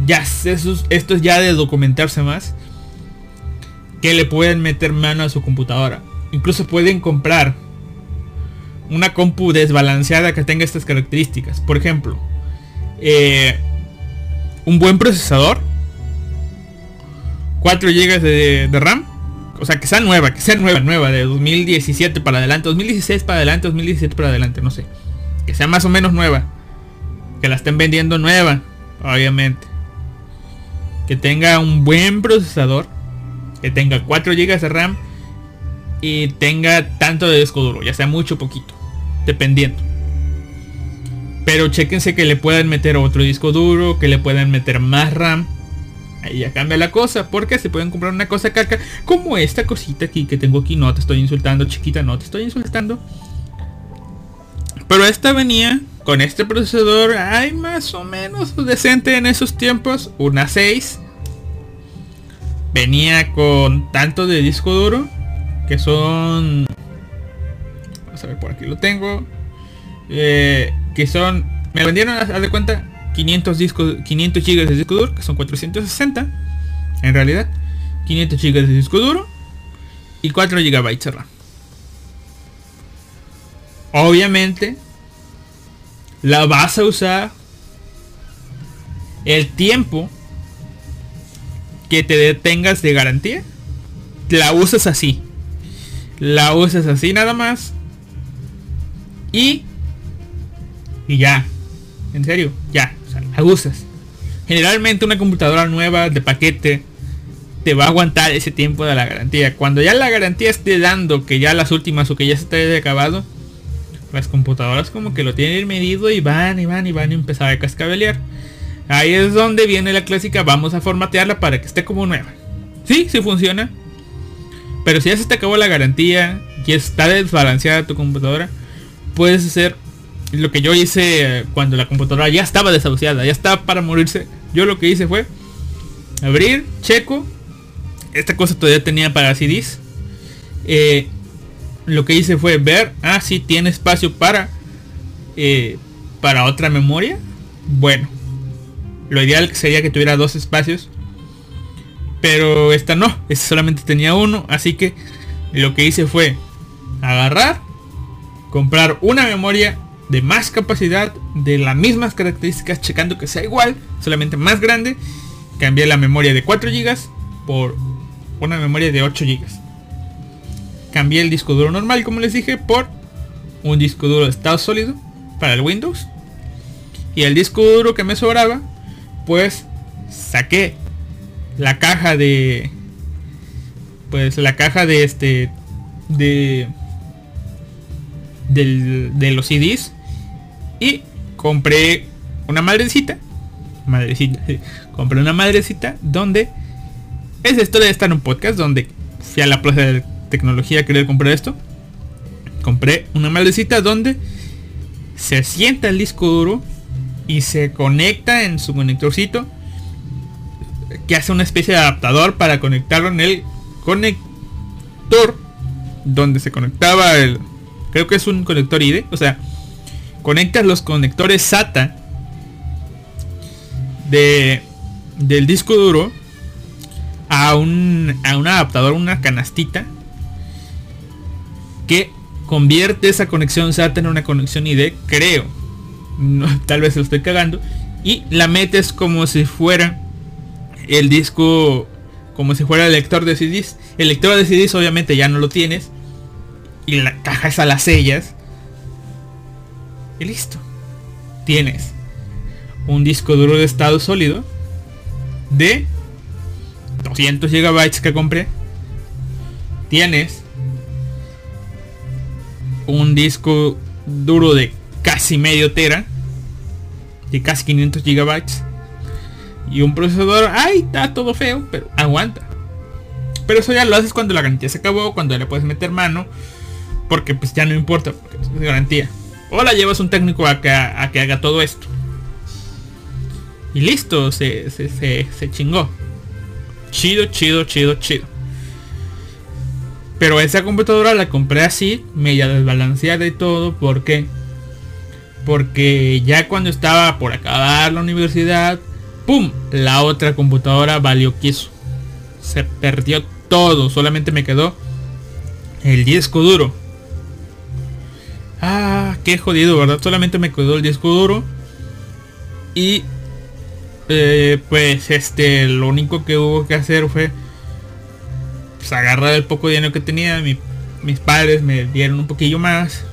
ya esto es ya de documentarse más, que le pueden meter mano a su computadora. Incluso pueden comprar una compu desbalanceada que tenga estas características. Por ejemplo, eh, un buen procesador, 4 GB de RAM, o sea, que sea nueva, que sea nueva, nueva, de 2017 para adelante, 2016 para adelante, 2017 para adelante, no sé. Que sea más o menos nueva. Que la estén vendiendo nueva, obviamente. Que tenga un buen procesador. Que tenga 4 GB de RAM. Y tenga tanto de disco duro, ya sea mucho o poquito. Dependiendo. Pero chequense que le puedan meter otro disco duro, que le puedan meter más RAM Ahí ya cambia la cosa, porque se pueden comprar una cosa caca como esta cosita aquí que tengo aquí. No te estoy insultando, chiquita, no te estoy insultando. Pero esta venía con este procesador, hay más o menos decente en esos tiempos, una 6. Venía con tanto de disco duro, que son... Vamos a ver, por aquí lo tengo. Eh, que son... Me vendieron, a de cuenta, 500 discos, 500 GB de disco duro, que son 460 en realidad, 500 GB de disco duro y 4 GB de RAM. Obviamente la vas a usar el tiempo que te detengas de garantía. La usas así. La usas así nada más. Y y ya. En serio, ya abusas. Generalmente una computadora nueva de paquete te va a aguantar ese tiempo de la garantía. Cuando ya la garantía esté dando que ya las últimas o que ya se te acabado, las computadoras como que lo tienen medido y van y van y van y empezar a cascabelear. Ahí es donde viene la clásica, vamos a formatearla para que esté como nueva. Sí, sí funciona. Pero si ya se te acabó la garantía y está desbalanceada tu computadora, puedes hacer lo que yo hice cuando la computadora ya estaba desahuciada, ya estaba para morirse. Yo lo que hice fue abrir, checo. Esta cosa todavía tenía para CDs. Eh, lo que hice fue ver, ah, si tiene espacio para eh, para otra memoria. Bueno, lo ideal sería que tuviera dos espacios. Pero esta no, esta solamente tenía uno, así que lo que hice fue agarrar, comprar una memoria de más capacidad, de las mismas características, checando que sea igual, solamente más grande. Cambié la memoria de 4 GB por una memoria de 8 GB. Cambié el disco duro normal, como les dije, por un disco duro de estado sólido para el Windows. Y el disco duro que me sobraba, pues saqué la caja de pues la caja de este de de los CDs y compré una madrecita madrecita compré una madrecita donde es esto de estar en un podcast donde fui a la plaza de tecnología a querer comprar esto. Compré una madrecita donde se sienta el disco duro y se conecta en su conectorcito que hace una especie de adaptador para conectarlo en el conector donde se conectaba el creo que es un conector IDE o sea conectas los conectores SATA de del disco duro a un a un adaptador una canastita que convierte esa conexión SATA en una conexión ID creo tal vez lo estoy cagando y la metes como si fuera el disco como si fuera el lector de CDs. El lector de CDs obviamente ya no lo tienes. Y la caja es a las sellas. Y listo. Tienes un disco duro de estado sólido de 200 gigabytes que compré. Tienes un disco duro de casi medio tera. De casi 500 gigabytes y un procesador, ay, está todo feo, pero aguanta. Pero eso ya lo haces cuando la garantía se acabó, cuando le puedes meter mano, porque pues ya no importa, porque es garantía. O la llevas un técnico a que, a que haga todo esto. Y listo, se, se, se, chingó. Chido, chido, chido, chido. Pero esa computadora la compré así, media desbalanceada y todo, ¿por qué? Porque ya cuando estaba por acabar la universidad, ¡Pum! La otra computadora valió queso. Se perdió todo. Solamente me quedó el disco duro. Ah, qué jodido, ¿verdad? Solamente me quedó el disco duro. Y eh, pues este, lo único que hubo que hacer fue pues, agarrar el poco dinero que tenía. mis padres me dieron un poquillo más.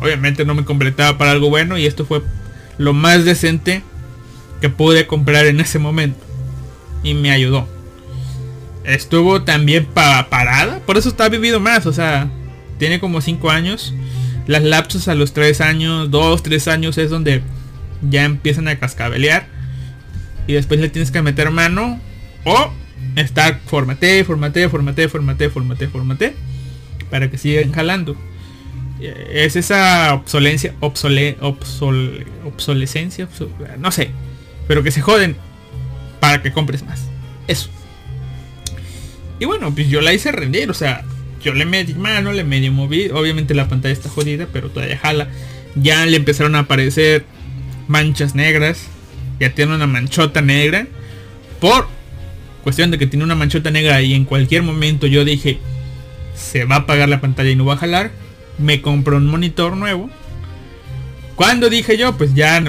Obviamente no me completaba para algo bueno y esto fue lo más decente que pude comprar en ese momento. Y me ayudó. Estuvo también parada. Por eso está vivido más. O sea, tiene como 5 años. Las lapsos a los 3 años, 2, 3 años es donde ya empiezan a cascabelear. Y después le tienes que meter mano. O estar formate, formate, formate, formate, formate, formate. Para que sigan jalando. Es esa obsolencia, obsole, obsolescencia, no sé pero que se joden para que compres más. Eso. Y bueno, pues yo la hice rendir, o sea, yo le metí mano, le medio moví. Obviamente la pantalla está jodida, pero todavía jala. Ya le empezaron a aparecer manchas negras. Ya tiene una manchota negra. Por cuestión de que tiene una manchota negra y en cualquier momento yo dije, se va a apagar la pantalla y no va a jalar. Me compró un monitor nuevo. Cuando dije yo, pues ya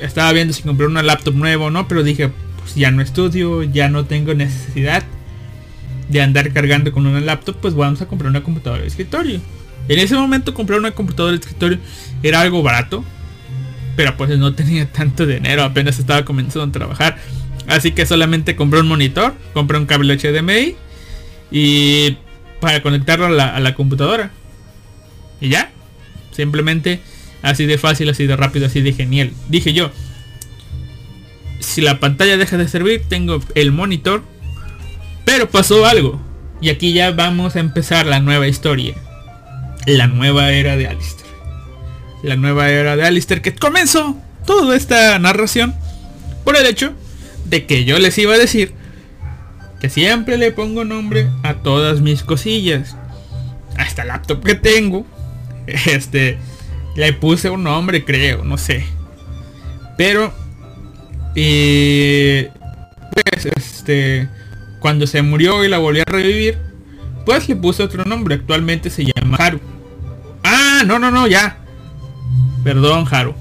estaba viendo si comprar una laptop nueva o no, pero dije, pues ya no estudio, ya no tengo necesidad de andar cargando con una laptop, pues vamos a comprar una computadora de escritorio. En ese momento comprar una computadora de escritorio era algo barato, pero pues no tenía tanto dinero, apenas estaba comenzando a trabajar. Así que solamente compré un monitor, compré un cable HDMI y para conectarlo a la, a la computadora. Y ya, simplemente Así de fácil, así de rápido, así de genial. Dije yo, si la pantalla deja de servir, tengo el monitor. Pero pasó algo. Y aquí ya vamos a empezar la nueva historia. La nueva era de Alistair. La nueva era de Alistair que comenzó toda esta narración por el hecho de que yo les iba a decir que siempre le pongo nombre a todas mis cosillas. A esta laptop que tengo. Este le puse un nombre, creo, no sé. Pero... Y... Pues este... Cuando se murió y la volví a revivir, después le puse otro nombre. Actualmente se llama Haru. Ah, no, no, no, ya. Perdón, Haru.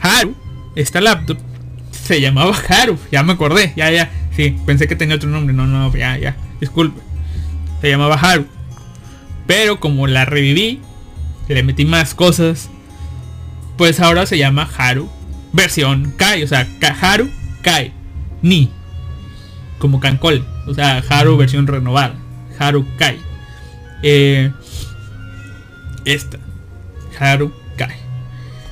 Haru, esta laptop se llamaba Haru. Ya me acordé, ya, ya. Sí, pensé que tenía otro nombre. No, no, ya, ya. Disculpe. Se llamaba Haru. Pero como la reviví, le metí más cosas. Pues ahora se llama Haru versión Kai. O sea, Haru Kai. Ni. Como Cancol. O sea, Haru versión renovada. Haru Kai. Eh, esta. Haru Kai.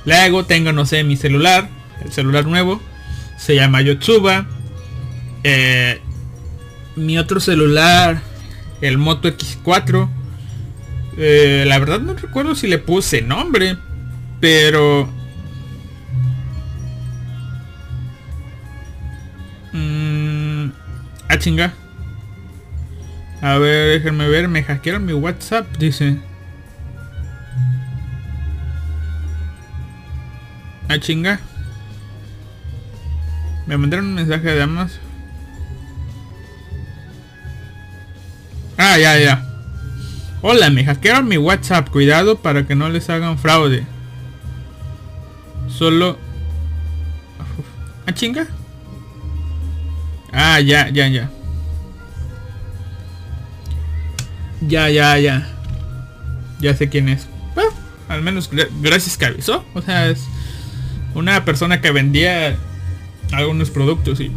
Luego tengo, no sé, mi celular. El celular nuevo. Se llama Yotsuba. Eh, mi otro celular. El Moto X4. Eh, la verdad no recuerdo si le puse nombre. Pero... a chinga. A ver, déjenme ver. Me hackearon mi WhatsApp, dice. A chinga. Me mandaron un mensaje de Amazon. Ah, ya, ya. Hola, me hackearon mi WhatsApp. Cuidado para que no les hagan fraude. Solo... ¿A chinga? Ah, ya, ya, ya. Ya, ya, ya. Ya sé quién es. Al menos gracias que avisó. O sea, es una persona que vendía algunos productos y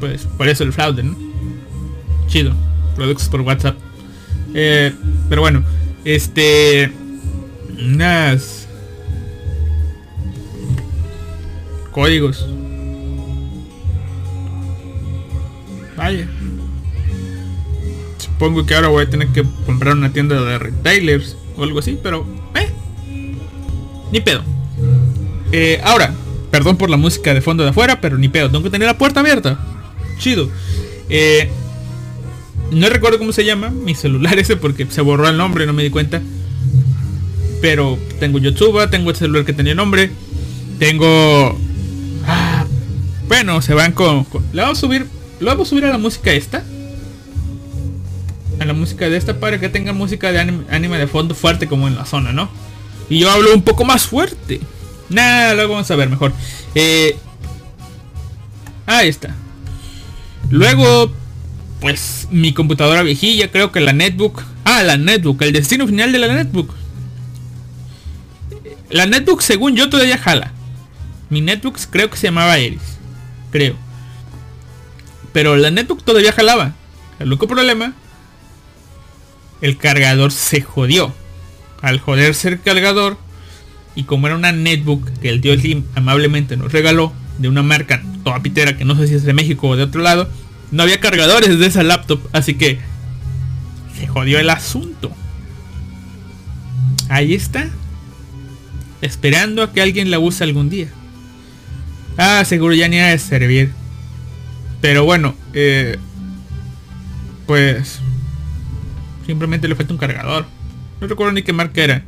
pues por eso el fraude, ¿no? Chido. Productos por WhatsApp. Eh, pero bueno, este... Unas... Códigos. Vaya. Supongo que ahora voy a tener que comprar una tienda de retailers o algo así, pero... Eh. Ni pedo. Eh, ahora, perdón por la música de fondo de afuera, pero ni pedo. Tengo que tener la puerta abierta. Chido. Eh, no recuerdo cómo se llama mi celular ese porque se borró el nombre, no me di cuenta. Pero tengo YouTube, tengo el celular que tenía nombre. Tengo... Ah, bueno, se van con, Le vamos a subir... ¿Lo vamos a subir a la música esta? A la música de esta para que tenga música de anime, de fondo fuerte como en la zona, ¿no? Y yo hablo un poco más fuerte. Nada, luego vamos a ver mejor. Eh, ahí está. Luego pues mi computadora viejilla, creo que la netbook. Ah, la netbook, el destino final de la netbook. La netbook según yo todavía jala. Mi netbook creo que se llamaba Eris. Creo. Pero la netbook todavía jalaba. El único problema. El cargador se jodió. Al joderse el cargador. Y como era una netbook que el tío Slim amablemente nos regaló. De una marca toda que no sé si es de México o de otro lado no había cargadores de esa laptop, así que se jodió el asunto. Ahí está. Esperando a que alguien la use algún día. Ah, seguro ya ni ha servir. Pero bueno, eh, pues simplemente le falta un cargador. No recuerdo ni qué marca era.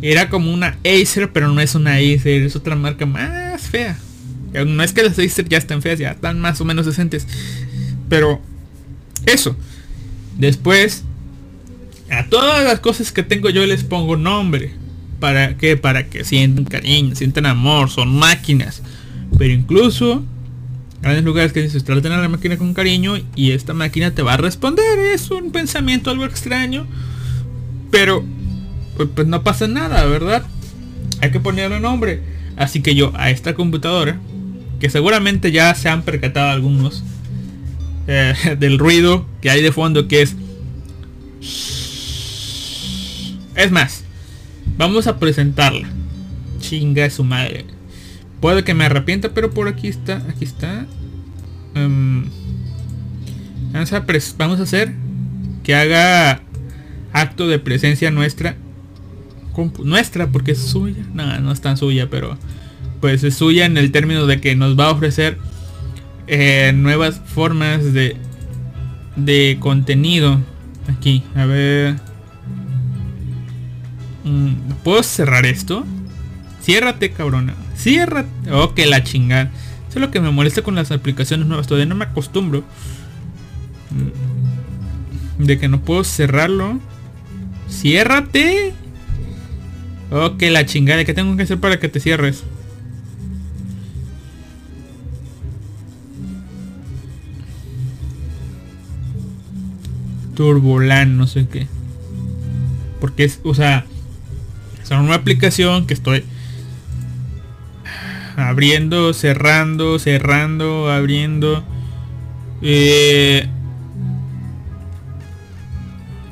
Era como una Acer, pero no es una Acer, es otra marca más fea. No es que las Acer ya están feas, ya están más o menos decentes. Pero eso. Después, a todas las cosas que tengo yo les pongo nombre. ¿Para que Para que sientan cariño, sientan amor, son máquinas. Pero incluso, grandes lugares que dices, traten a la máquina con cariño y esta máquina te va a responder. Es un pensamiento algo extraño. Pero, pues, pues no pasa nada, ¿verdad? Hay que ponerle nombre. Así que yo a esta computadora que seguramente ya se han percatado algunos eh, del ruido que hay de fondo que es es más vamos a presentarla chinga su madre puede que me arrepienta pero por aquí está aquí está em, vamos, a vamos a hacer que haga acto de presencia nuestra nuestra porque es suya no no es tan suya pero pues es suya en el término de que nos va a ofrecer eh, nuevas formas de, de contenido. Aquí, a ver. Mm, ¿Puedo cerrar esto? Ciérrate, cabrona. Ciérrate. Oh, que la chingada. Eso es lo que me molesta con las aplicaciones nuevas. Todavía no me acostumbro. Mm, De que no puedo cerrarlo. ¡Ciérrate! Ok, la chingada. ¿Qué tengo que hacer para que te cierres? Turbolan, no sé qué. Porque es, o sea, es una aplicación que estoy abriendo, cerrando, cerrando, abriendo. Eh,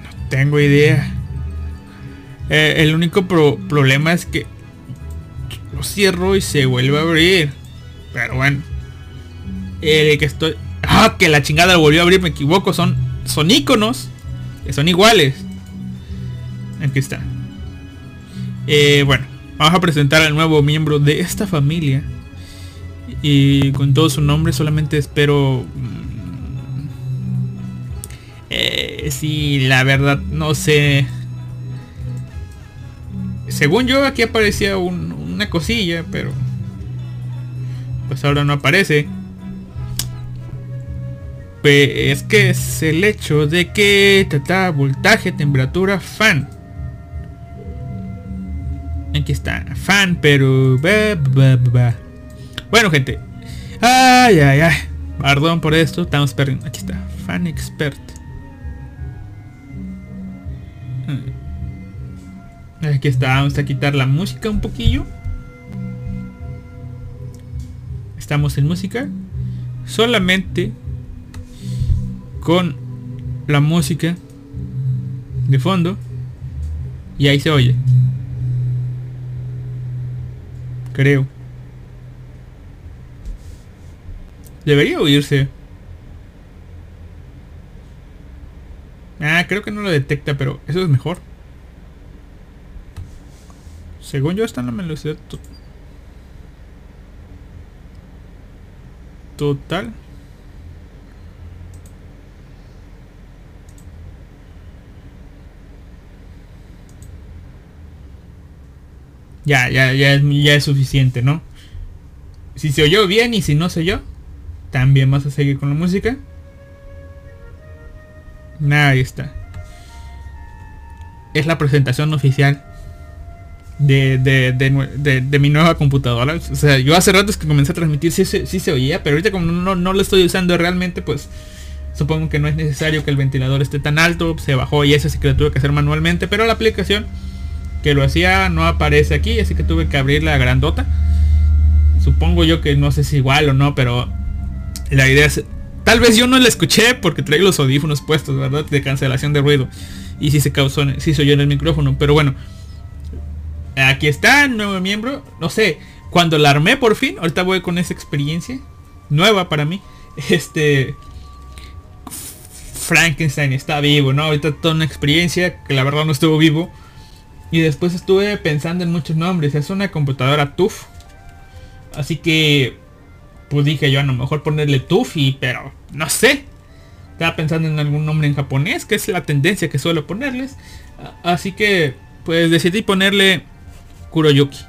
no tengo idea. Eh, el único problema es que lo cierro y se vuelve a abrir. Pero bueno. El que estoy... Ah, que la chingada volvió a abrir, me equivoco. Son, son iconos. Que son iguales. Aquí está. Eh, bueno, vamos a presentar al nuevo miembro de esta familia. Y con todo su nombre solamente espero... Mm, eh, sí, la verdad, no sé. Según yo aquí aparecía una cosilla, pero... Pues ahora no aparece. Pues es que es el hecho de que... Tata, voltaje, temperatura, fan. Aquí está, fan, pero... Bueno, gente. Ay, ay, ay. Perdón por esto. Estamos perdiendo. Aquí está. Fan expert. Hmm. Aquí está. Vamos a quitar la música un poquillo. Estamos en música. Solamente con la música de fondo. Y ahí se oye. Creo. Debería oírse. Ah, creo que no lo detecta, pero eso es mejor. Según yo está en la velocidad total. Ya, ya, ya es, ya es suficiente, ¿no? Si se oyó bien y si no se oyó, también vas a seguir con la música. Ahí está. Es la presentación oficial de, de, mi nueva computadora. O sea, yo hace rato que comencé a transmitir, sí, se oía, pero ahorita como no, no lo estoy usando realmente, pues supongo que no es necesario que el ventilador esté tan alto. Se bajó y eso sí que lo tuve que hacer manualmente, pero la aplicación que lo hacía no aparece aquí, así que tuve que abrir la grandota. Supongo yo que no sé si igual o no, pero la idea es... Tal vez yo no la escuché porque traigo los audífonos puestos, ¿verdad? De cancelación de ruido. Y si se causó, si se oyó en el micrófono. Pero bueno. Aquí está, nuevo miembro. No sé, cuando la armé por fin, ahorita voy con esa experiencia. Nueva para mí. Este... Frankenstein está vivo, ¿no? Ahorita toda una experiencia que la verdad no estuvo vivo. Y después estuve pensando en muchos nombres. Es una computadora TUF. Así que pues dije yo a lo mejor ponerle Tufi, pero no sé. Estaba pensando en algún nombre en japonés, que es la tendencia que suelo ponerles. Así que pues decidí ponerle Kuroyuki.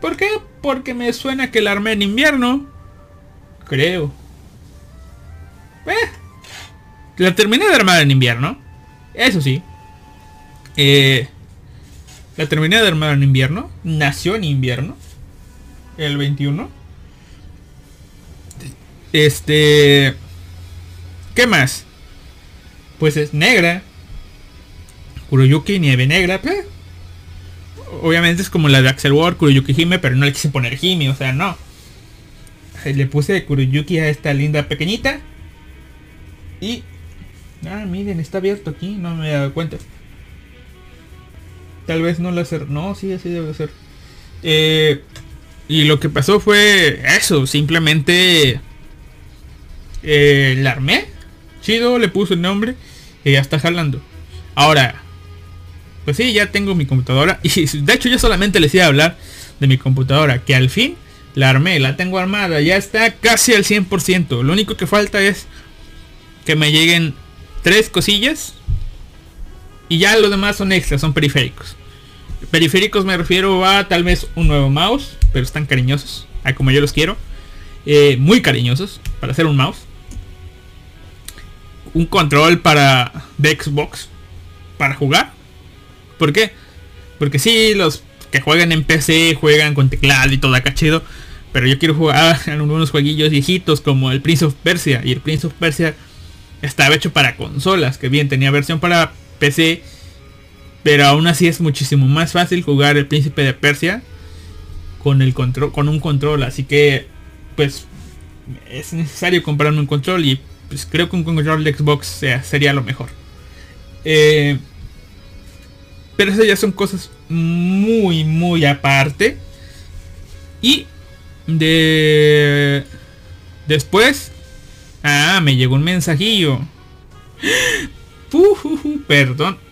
¿Por qué? Porque me suena que la armé en invierno. Creo. Eh, la terminé de armar en invierno. Eso sí. Eh, la terminé de armar en invierno. Nació en invierno. El 21. Este... ¿Qué más? Pues es negra. Kuroyuki, nieve negra. Obviamente es como la de Axel Ward, Kuroyuki Hime, pero no le quise poner Hime, o sea, no. Le puse Kuroyuki a esta linda pequeñita. Y... Ah, miren, está abierto aquí, no me he dado cuenta. Tal vez no lo hacer. No, sí, así debe ser. Eh, y lo que pasó fue eso, simplemente eh, la armé. Chido, le puse el nombre y ya está jalando. Ahora, pues sí, ya tengo mi computadora. Y de hecho yo solamente les iba a hablar de mi computadora. Que al fin la armé, la tengo armada. Ya está casi al 100%. Lo único que falta es que me lleguen tres cosillas. Y ya lo demás son extras, son periféricos. Periféricos me refiero a tal vez un nuevo mouse. Pero están cariñosos. A como yo los quiero. Eh, muy cariñosos para hacer un mouse un control para de Xbox para jugar. ¿Por qué? Porque sí, los que juegan en PC juegan con teclado y todo acá chido. Pero yo quiero jugar en unos jueguillos viejitos como el Prince of Persia. Y el Prince of Persia estaba hecho para consolas. Que bien, tenía versión para PC. Pero aún así es muchísimo más fácil jugar el Príncipe de Persia con el control, con un control. Así que, pues, es necesario comprarme un control y pues creo que un control de Xbox sea, sería lo mejor. Eh, pero esas ya son cosas muy, muy aparte. Y de... Después... Ah, me llegó un mensajillo. perdón.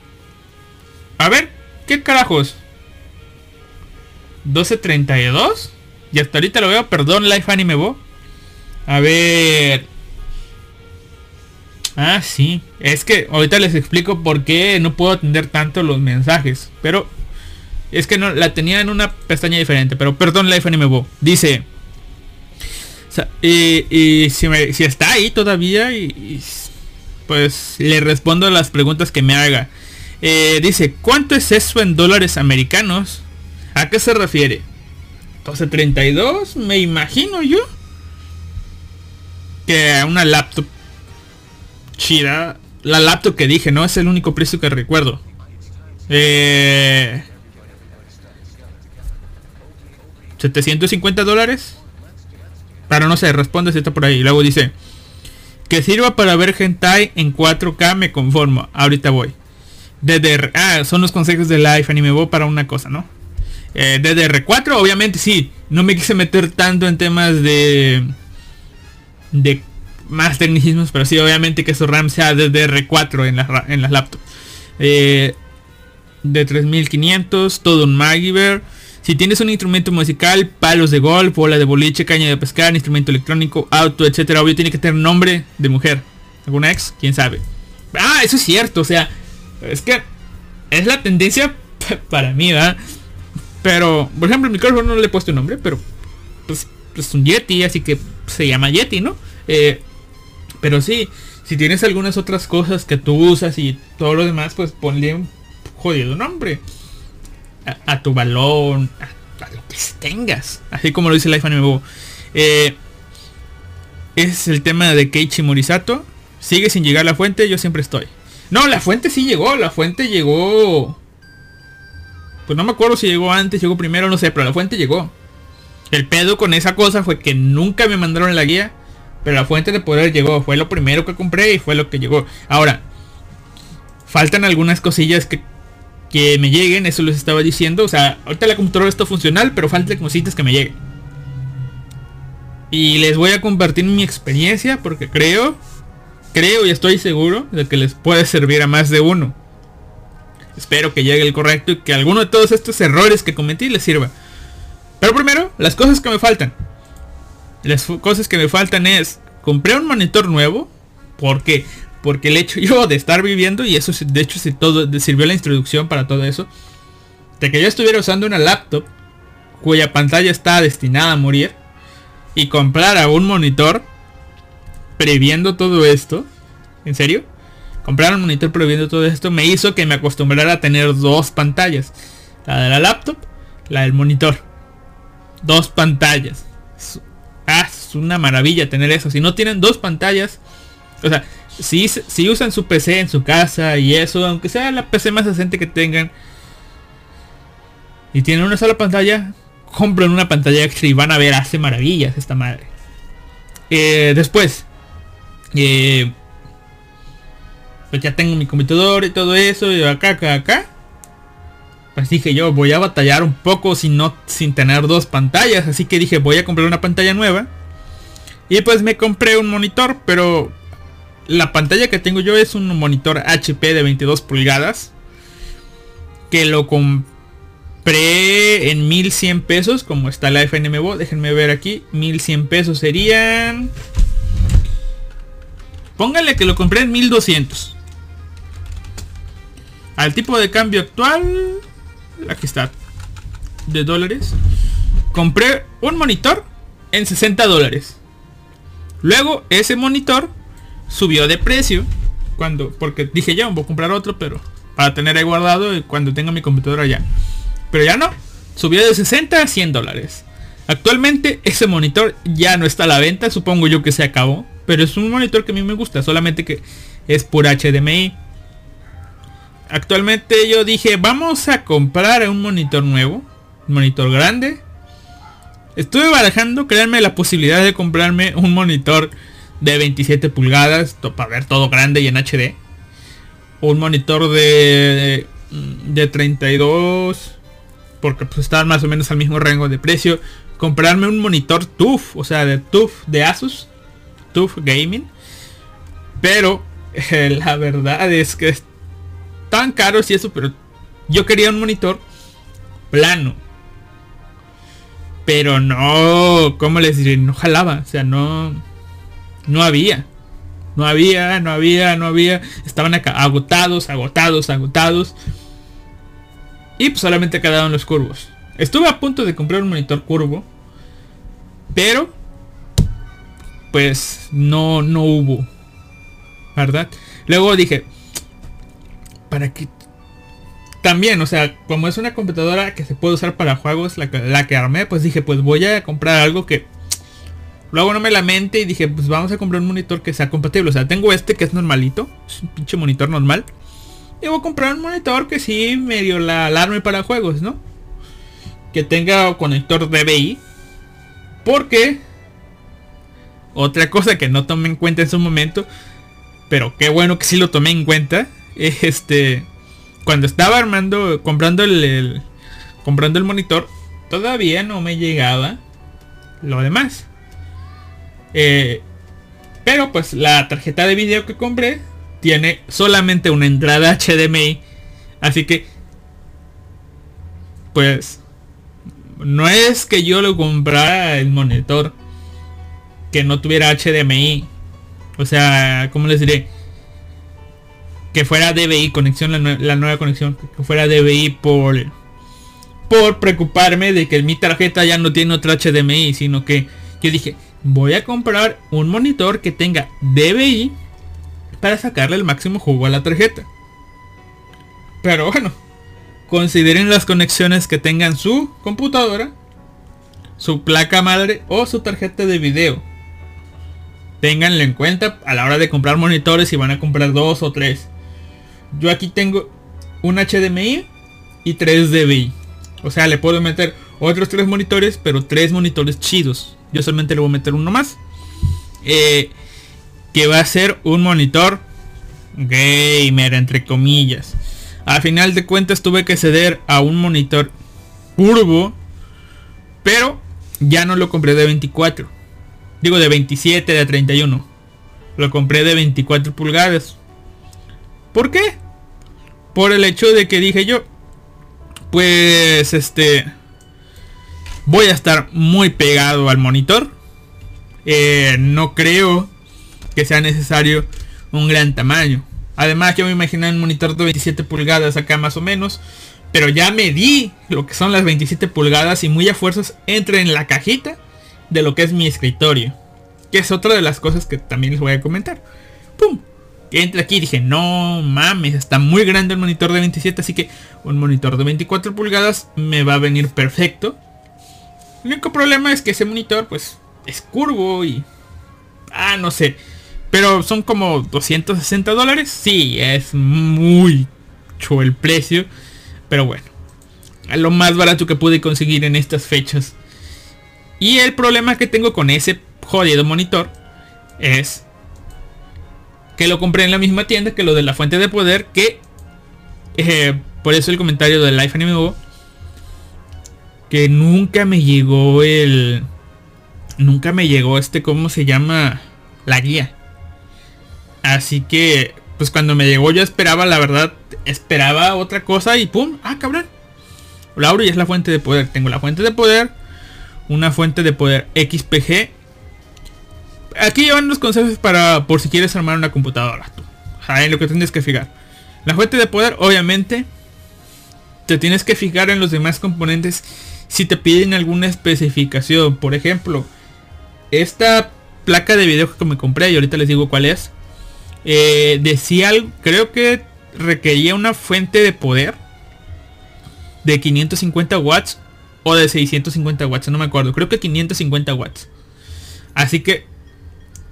A ver, ¿qué carajos? 12.32. Y hasta ahorita lo veo, perdón, Life Anime Bo. A ver. Ah, sí. Es que ahorita les explico por qué no puedo atender tanto los mensajes. Pero es que no la tenía en una pestaña diferente. Pero perdón, Life Anime Bo. Dice. y, si, está ahí todavía, y, pues le respondo las preguntas que me haga. Eh, dice, ¿cuánto es eso en dólares americanos? ¿A qué se refiere? 12.32, me imagino yo. Que una laptop chida. La laptop que dije, ¿no? Es el único precio que recuerdo. Eh, 750 dólares. Pero no sé, responde si está por ahí. Luego dice. Que sirva para ver hentai en 4K me conformo. Ahorita voy. DDR. Ah, son los consejos de Life Anime voy para una cosa, ¿no? Eh, DDR4, obviamente sí. No me quise meter tanto en temas de... De más tecnicismos, pero sí, obviamente que su RAM sea DDR4 en las en las laptops. Eh, de 3500, todo un Magiver. Si tienes un instrumento musical, palos de golf, bola de boliche, caña de pescar, instrumento electrónico, auto, etcétera, obvio tiene que tener nombre de mujer. ¿Alguna ex? ¿Quién sabe? Ah, eso es cierto, o sea, es que es la tendencia para mí, ¿verdad? Pero, por ejemplo, el micrófono no le he puesto nombre, pero pues es un Yeti, así que se llama Yeti, ¿no? Eh, pero sí, si tienes algunas otras cosas que tú usas y todo lo demás, pues ponle un jodido nombre. A, tu balón, a, lo que tengas. Así como lo dice iPhone nuevo. Eh, es el tema de Keiichi Morisato. Sigue sin llegar la fuente, yo siempre estoy. No, la fuente sí llegó, la fuente llegó. Pues no me acuerdo si llegó antes, llegó primero, no sé, pero la fuente llegó. El pedo con esa cosa fue que nunca me mandaron la guía. Pero la fuente de poder llegó. Fue lo primero que compré y fue lo que llegó. Ahora, faltan algunas cosillas que, que me lleguen. Eso les estaba diciendo. O sea, ahorita la computadora está funcional, pero faltan cositas que me lleguen. Y les voy a compartir mi experiencia porque creo, creo y estoy seguro de que les puede servir a más de uno. Espero que llegue el correcto y que alguno de todos estos errores que cometí les sirva. Pero primero, las cosas que me faltan. Las cosas que me faltan es, compré un monitor nuevo. porque Porque el hecho yo de estar viviendo, y eso de hecho si todo, sirvió la introducción para todo eso, de que yo estuviera usando una laptop cuya pantalla está destinada a morir, y comprara un monitor previendo todo esto, ¿en serio? Comprar un monitor previendo todo esto me hizo que me acostumbrara a tener dos pantallas. La de la laptop, la del monitor. Dos pantallas. Ah, es una maravilla tener eso. Si no tienen dos pantallas, o sea, si, si usan su PC en su casa y eso, aunque sea la PC más decente que tengan, y tienen una sola pantalla, compren una pantalla extra y van a ver, hace maravillas esta madre. Eh, después, eh, pues ya tengo mi computador y todo eso, y acá, acá, acá. Pues dije yo, voy a batallar un poco sin, no, sin tener dos pantallas. Así que dije, voy a comprar una pantalla nueva. Y pues me compré un monitor, pero la pantalla que tengo yo es un monitor HP de 22 pulgadas. Que lo compré en 1100 pesos, como está la FNMBO. Déjenme ver aquí. 1100 pesos serían... Póngale que lo compré en 1200. Al tipo de cambio actual aquí está, de dólares. Compré un monitor en 60 dólares. Luego ese monitor subió de precio cuando, porque dije ya, voy a comprar otro, pero para tener ahí guardado cuando tenga mi computadora ya. Pero ya no, subió de 60 a 100 dólares. Actualmente ese monitor ya no está a la venta, supongo yo que se acabó. Pero es un monitor que a mí me gusta, solamente que es por HDMI. Actualmente yo dije, vamos a comprar un monitor nuevo, un monitor grande. Estuve barajando, créanme, la posibilidad de comprarme un monitor de 27 pulgadas para ver todo grande y en HD. Un monitor de, de 32, porque pues estaban más o menos al mismo rango de precio. Comprarme un monitor TUF, o sea, de TUF de Asus, Gaming. Pero eh, la verdad es que es tan caro y eso, pero yo quería un monitor plano. Pero no, ¿cómo les diré? No jalaba, o sea, no no había. No había, no había, no había. Estaban acá agotados, agotados, agotados. Y pues solamente quedaron los curvos. Estuve a punto de comprar un monitor curvo. Pero pues no no hubo. ¿Verdad? Luego dije, ¿para qué? También, o sea, como es una computadora que se puede usar para juegos, la, la que armé, pues dije, pues voy a comprar algo que Luego no me lamente y dije, pues vamos a comprar un monitor que sea compatible. O sea, tengo este que es normalito. Es un pinche monitor normal. Y voy a comprar un monitor que sí medio la alarme para juegos, ¿no? Que tenga conector DVI. Porque... Otra cosa que no tomé en cuenta en su momento. Pero qué bueno que sí lo tomé en cuenta. Este... Cuando estaba armando, comprando el comprando el monitor. Todavía no me llegaba lo demás. Eh, pero pues la tarjeta de video que compré tiene solamente una entrada HDMI. Así que pues no es que yo lo comprara el monitor que no tuviera HDMI. O sea, ¿cómo les diré? Que fuera DVI, conexión, la, la, nueva conexión. Que fuera DVI por, por preocuparme de que mi tarjeta ya no tiene otro HDMI. Sino que yo dije, voy a comprar un monitor que tenga DVI para sacarle el máximo jugo a la tarjeta. Pero bueno, consideren las conexiones que tengan su computadora, su placa madre o su tarjeta de video. Ténganlo en cuenta a la hora de comprar monitores si van a comprar dos o tres. Yo aquí tengo un HDMI y tres DVI. O sea, le puedo meter otros tres monitores, pero tres monitores chidos. Yo solamente le voy a meter uno más. Eh, que va a ser un monitor gamer, entre comillas. A final de cuentas tuve que ceder a un monitor curvo. Pero ya no lo compré de 24. Digo de 27, de 31. Lo compré de 24 pulgadas. ¿Por qué? Por el hecho de que dije yo. Pues este voy a estar muy pegado al monitor. Eh, no creo que sea necesario un gran tamaño. Además yo me imaginé un monitor de 27 pulgadas acá más o menos. Pero ya medí lo que son las 27 pulgadas y muy a fuerzas entra en la cajita de lo que es mi escritorio. Que es otra de las cosas que también les voy a comentar. ¡Pum! Entra aquí y dije, no mames, está muy grande el monitor de 27, así que un monitor de 24 pulgadas me va a venir perfecto. El único problema es que ese monitor pues es curvo y... Ah, no sé. Pero son como 260 dólares. Sí, es muy mucho el precio. Pero bueno. Lo más barato que pude conseguir en estas fechas. Y el problema que tengo con ese jodido monitor es que lo compré en la misma tienda que lo de la fuente de poder que eh, por eso el comentario del Life Anime que nunca me llegó el... Nunca me llegó este, ¿cómo se llama? La guía. Así que, pues cuando me llegó yo esperaba, la verdad, esperaba otra cosa y ¡pum! ¡Ah, cabrón! Lauro y es la fuente de poder. Tengo la fuente de poder. Una fuente de poder XPG. Aquí llevan los consejos para por si quieres armar una computadora. Tú. en lo que tienes que fijar. La fuente de poder, obviamente, te tienes que fijar en los demás componentes si te piden alguna especificación. Por ejemplo, esta placa de video que me compré y ahorita les digo cuál es. Eh, decía creo que requería una fuente de poder de 550 watts o de 650 watts, no me acuerdo, creo que 550 watts. Así que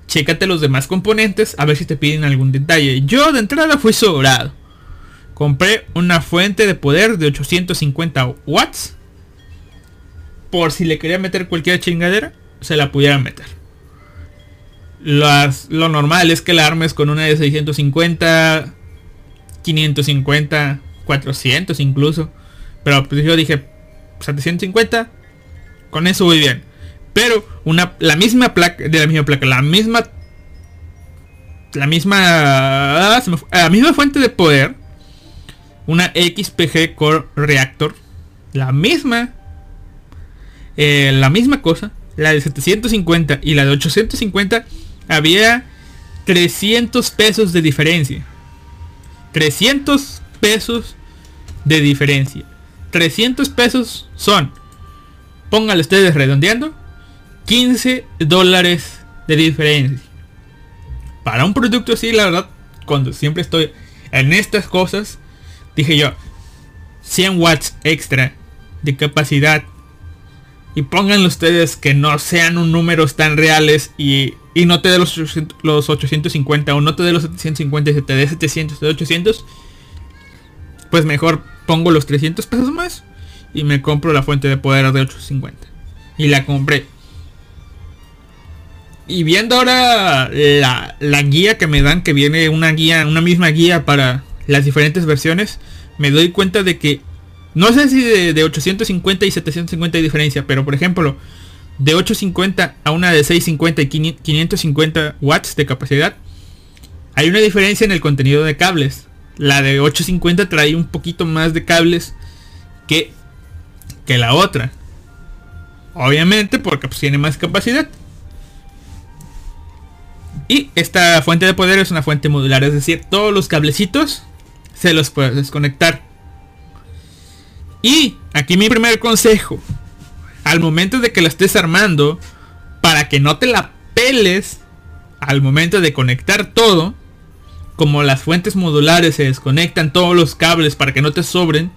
chécate los demás componentes a ver si te piden algún detalle. Yo de entrada fui sobrado. Compré una fuente de poder de 850 watts. Por si le quería meter cualquier chingadera, se la pudiera meter. lo normal es que la armes con una de 650, 550, 400 incluso. Pero pues yo dije, 750, con eso voy bien. Pero una, la misma placa, de la misma placa, la misma, la misma, la misma fuente de poder, una XPG Core Reactor, la misma, eh, la misma cosa, la de 750 y la de 850, había 300 pesos de diferencia. 300 pesos de diferencia. 300 pesos son, póngale ustedes redondeando, 15 dólares de diferencia. Para un producto así, la verdad, cuando siempre estoy en estas cosas, dije yo, 100 watts extra de capacidad. Y pónganlo ustedes que no sean un números tan reales y, y no te dé los, los 850 o no te dé los 750 y te dé 700 de 800. Pues mejor pongo los 300 pesos más y me compro la fuente de poder de 850. Y la compré. Y viendo ahora la, la, guía que me dan, que viene una guía, una misma guía para las diferentes versiones, me doy cuenta de que, no sé si de, 850 y 750 hay diferencia, pero por ejemplo, de 850 a una de 650 y 550 watts de capacidad, hay una diferencia en el contenido de cables. La de 850 trae un poquito más de cables que, que la otra. Obviamente porque pues, tiene más capacidad. Y esta fuente de poder es una fuente modular, es decir, todos los cablecitos se los puedes desconectar. Y aquí mi primer consejo, al momento de que la estés armando, para que no te la peles al momento de conectar todo, como las fuentes modulares se desconectan todos los cables para que no te sobren,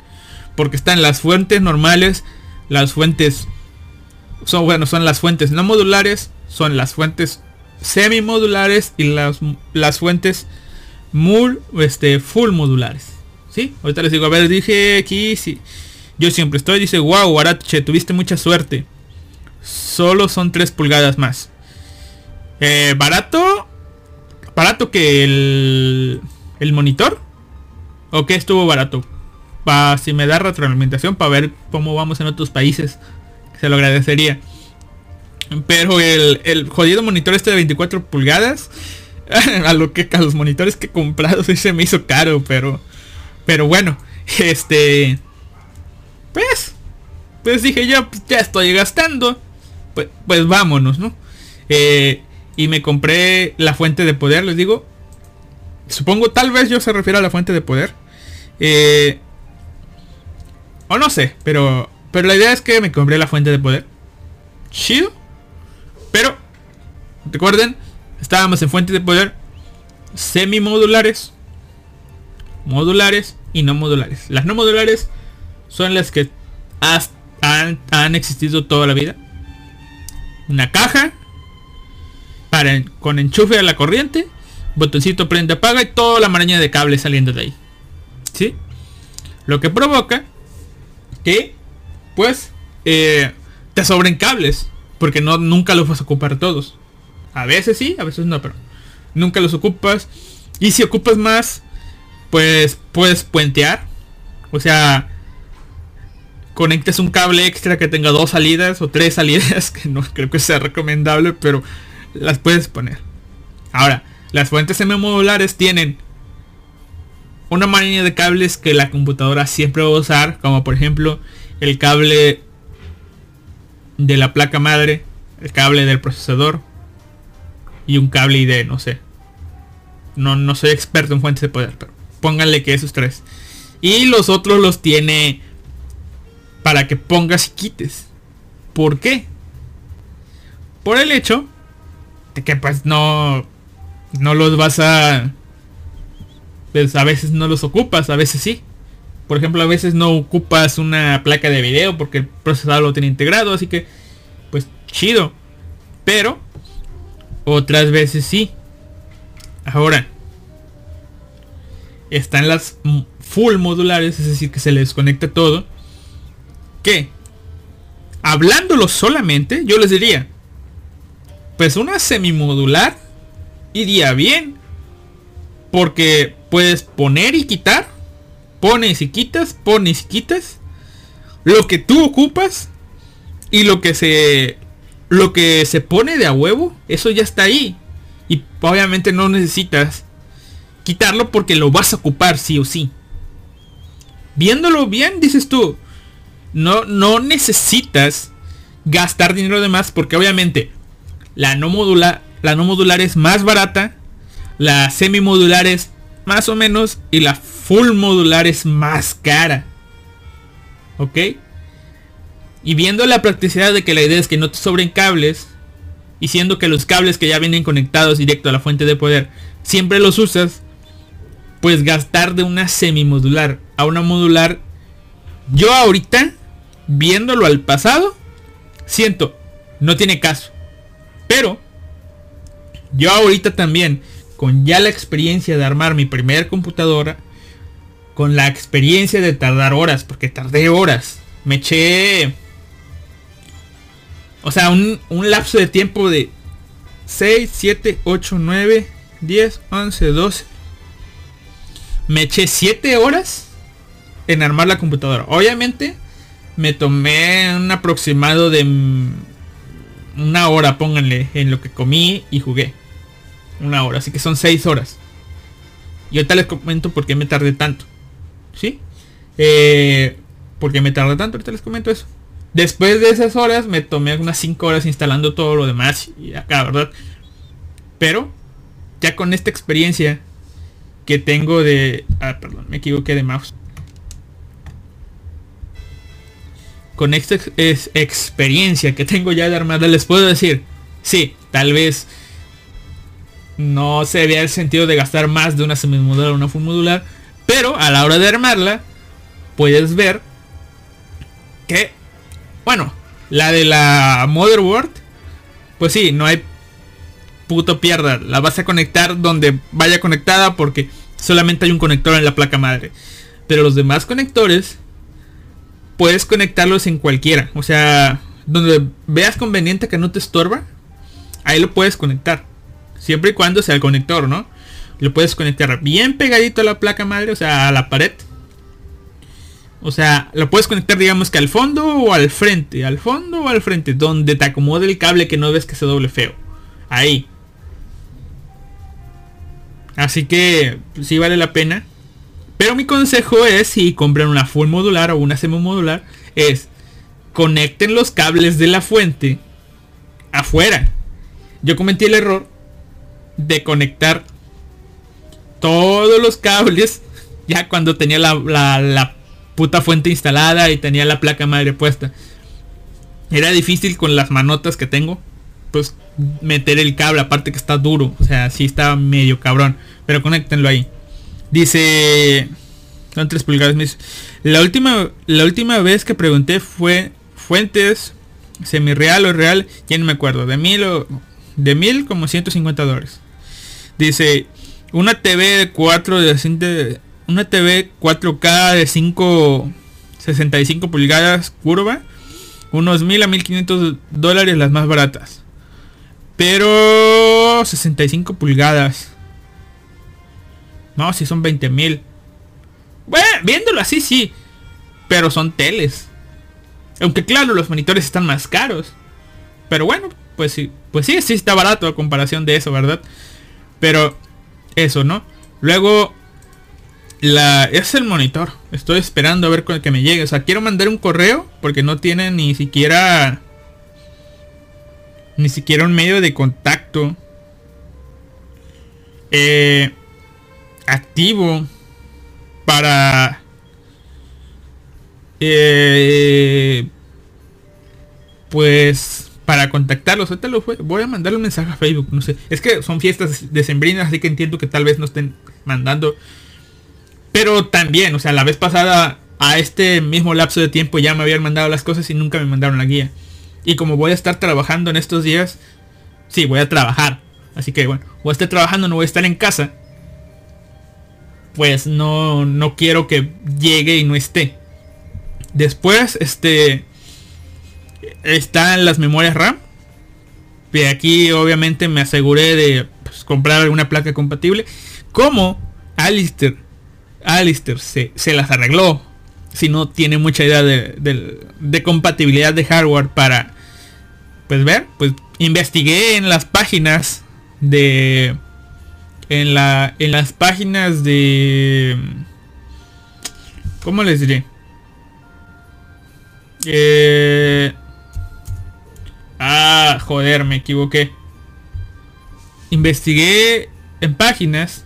porque están las fuentes normales, las fuentes son bueno, son las fuentes no modulares, son las fuentes semi modulares y las, las fuentes mul, este, full modulares. ¿Sí? Ahorita les digo, a ver, dije aquí. Yo siempre estoy, dice, wow, Guarache, tuviste mucha suerte. Solo son 3 pulgadas más. Eh, barato. Barato que el, el monitor. ¿O qué estuvo barato? Pa, si me da retroalimentación para ver cómo vamos en otros países. Se lo agradecería. Pero el, el jodido monitor este de 24 pulgadas. A lo que a los monitores que he comprado sí se me hizo caro, pero. Pero bueno, este. Pues. Pues dije pues, ya estoy gastando. Pues, pues vámonos, ¿no? Eh, y me compré la fuente de poder, les digo. Supongo, tal vez yo se refiere a la fuente de poder. Eh, o no sé, pero. Pero la idea es que me compré la fuente de poder. Chido. Pero, recuerden, estábamos en fuentes de poder semi modulares, y no modulares. Las no modulares son las que han, existido toda la vida. Una caja con enchufe a la corriente, botoncito prende apaga y toda la maraña de cables saliendo de ahí. ¿Sí? Lo que provoca que pues eh, te sobren cables. Porque no, nunca los vas a ocupar todos. A veces sí, a veces no, pero nunca los ocupas. Y si ocupas más, pues puedes puentear. O sea, conectes un cable extra que tenga dos salidas o tres salidas, que no creo que sea recomendable, pero las puedes poner. Ahora, las fuentes M-modulares tienen una manera de cables que la computadora siempre va a usar, como por ejemplo el cable de la placa madre, el cable del procesador y un cable ID, no sé. No, no soy experto en fuentes de poder, pero pónganle que esos tres. Y los otros los tiene para que pongas y quites. ¿Por qué? Por el hecho que pues no no los vas a pues a veces no los ocupas, a veces sí. Por ejemplo, a veces no ocupas una placa de video porque el procesador lo tiene integrado, así que pues chido. Pero otras veces sí. Ahora, están las full modulares, es decir, que se les conecta todo. Que, hablándolo solamente, yo les diría, pues una semimodular iría bien. Porque puedes poner y quitar. Pones y quitas, pones y quitas. Lo que tú ocupas. Y lo que se. Lo que se pone de a huevo. Eso ya está ahí. Y obviamente no necesitas quitarlo porque lo vas a ocupar sí o sí. Viéndolo bien, dices tú. No, no necesitas gastar dinero de más porque obviamente la no modular, la no es más barata, la semi modular es más o menos y la full modular es más cara. ¿Ok? Y viendo la practicidad de que la idea es que no te sobren cables, y siendo que los cables que ya vienen conectados directo a la fuente de poder, siempre los usas, pues gastar de una semi modular a una modular, yo ahorita, viéndolo al pasado, siento, no tiene caso. Pero yo ahorita también, con ya la experiencia de armar mi primera computadora, con la experiencia de tardar horas, porque tardé horas, me eché... O sea, un, lapso de tiempo de 6, 7, 8, 9, 10, 11, 12. Me eché 7 horas en armar la computadora. Obviamente me tomé un aproximado de una hora, pónganle, en lo que comí y jugué. Una hora, así que son seis horas. Y ahorita les comento por qué me tardé tanto. ¿Sí? Eh, ¿Por qué me tardé tanto? Ahorita les comento eso. Después de esas horas me tomé unas 5 horas instalando todo lo demás y acá, ¿verdad? Pero ya con esta experiencia que tengo de... Ah, perdón, me equivoqué de mouse. Con esta experiencia que tengo ya de armarla, les puedo decir, sí, tal vez no se vea el sentido de gastar más de una semimodular o una full modular, pero a la hora de armarla, puedes ver que, bueno, la de la motherboard, pues sí, no hay puto pierda, la vas a conectar donde vaya conectada porque solamente hay un conector en la placa madre. Pero los demás conectores puedes conectarlos en cualquiera. O sea, donde veas conveniente que no te estorba, ahí lo puedes conectar. Siempre y cuando sea el conector, ¿no? Lo puedes conectar bien pegadito a la placa madre, o sea, a la pared. O sea, lo puedes conectar digamos que al fondo o al frente. Al fondo o al frente. Donde te acomode el cable que no ves que se doble feo. Ahí. Así que sí vale la pena. Pero mi consejo es, si compran una full modular o una semi modular, es conecten los cables de la fuente afuera. Yo cometí el error de conectar todos los cables ya cuando tenía la, la, puta fuente instalada y tenía la placa madre puesta. Era difícil con las manotas que tengo. Pues meter el cable, aparte que está duro. O sea, sí está medio cabrón. Pero conéctenlo ahí. Dice... Son 3 pulgadas. La última, la última vez que pregunté fue fuentes semi-real o real. Ya no me acuerdo. De mil o... De mil como 150 dólares. Dice... Una TV de 4 de... Una TV 4K de 5... 65 pulgadas curva. Unos 1000 a 1500 dólares las más baratas. Pero 65 pulgadas. No, si son 20 mil. Bueno, viéndolo así, sí. Pero son teles. Aunque claro, los monitores están más caros. Pero bueno, pues sí. Pues sí, sí está barato a comparación de eso, ¿verdad? Pero eso, ¿no? Luego, la es el monitor. Estoy esperando a ver con el que me llegue. O sea, quiero mandar un correo porque no tiene ni siquiera ni siquiera un medio de contacto eh, activo para eh, pues para contactarlos ahorita lo voy a mandarle un mensaje a Facebook no sé es que son fiestas decembrinas así que entiendo que tal vez no estén mandando Pero también, o sea, la vez pasada a este mismo lapso de tiempo ya me habían mandado las cosas y nunca me mandaron la guía. Y como voy a estar trabajando en estos días, sí, voy a trabajar. Así que bueno, voy a estar trabajando, no voy a estar en casa. Pues no, no quiero que llegue y no esté. Después, este, están las memorias RAM. Y aquí obviamente me aseguré de pues, comprar alguna placa compatible. Como Alistair, Alistair se, se las arregló si no tiene mucha idea de, compatibilidad de hardware para pues ver pues investigué en las páginas de en la en las páginas de cómo les diré eh, ah joder me equivoqué investigué en páginas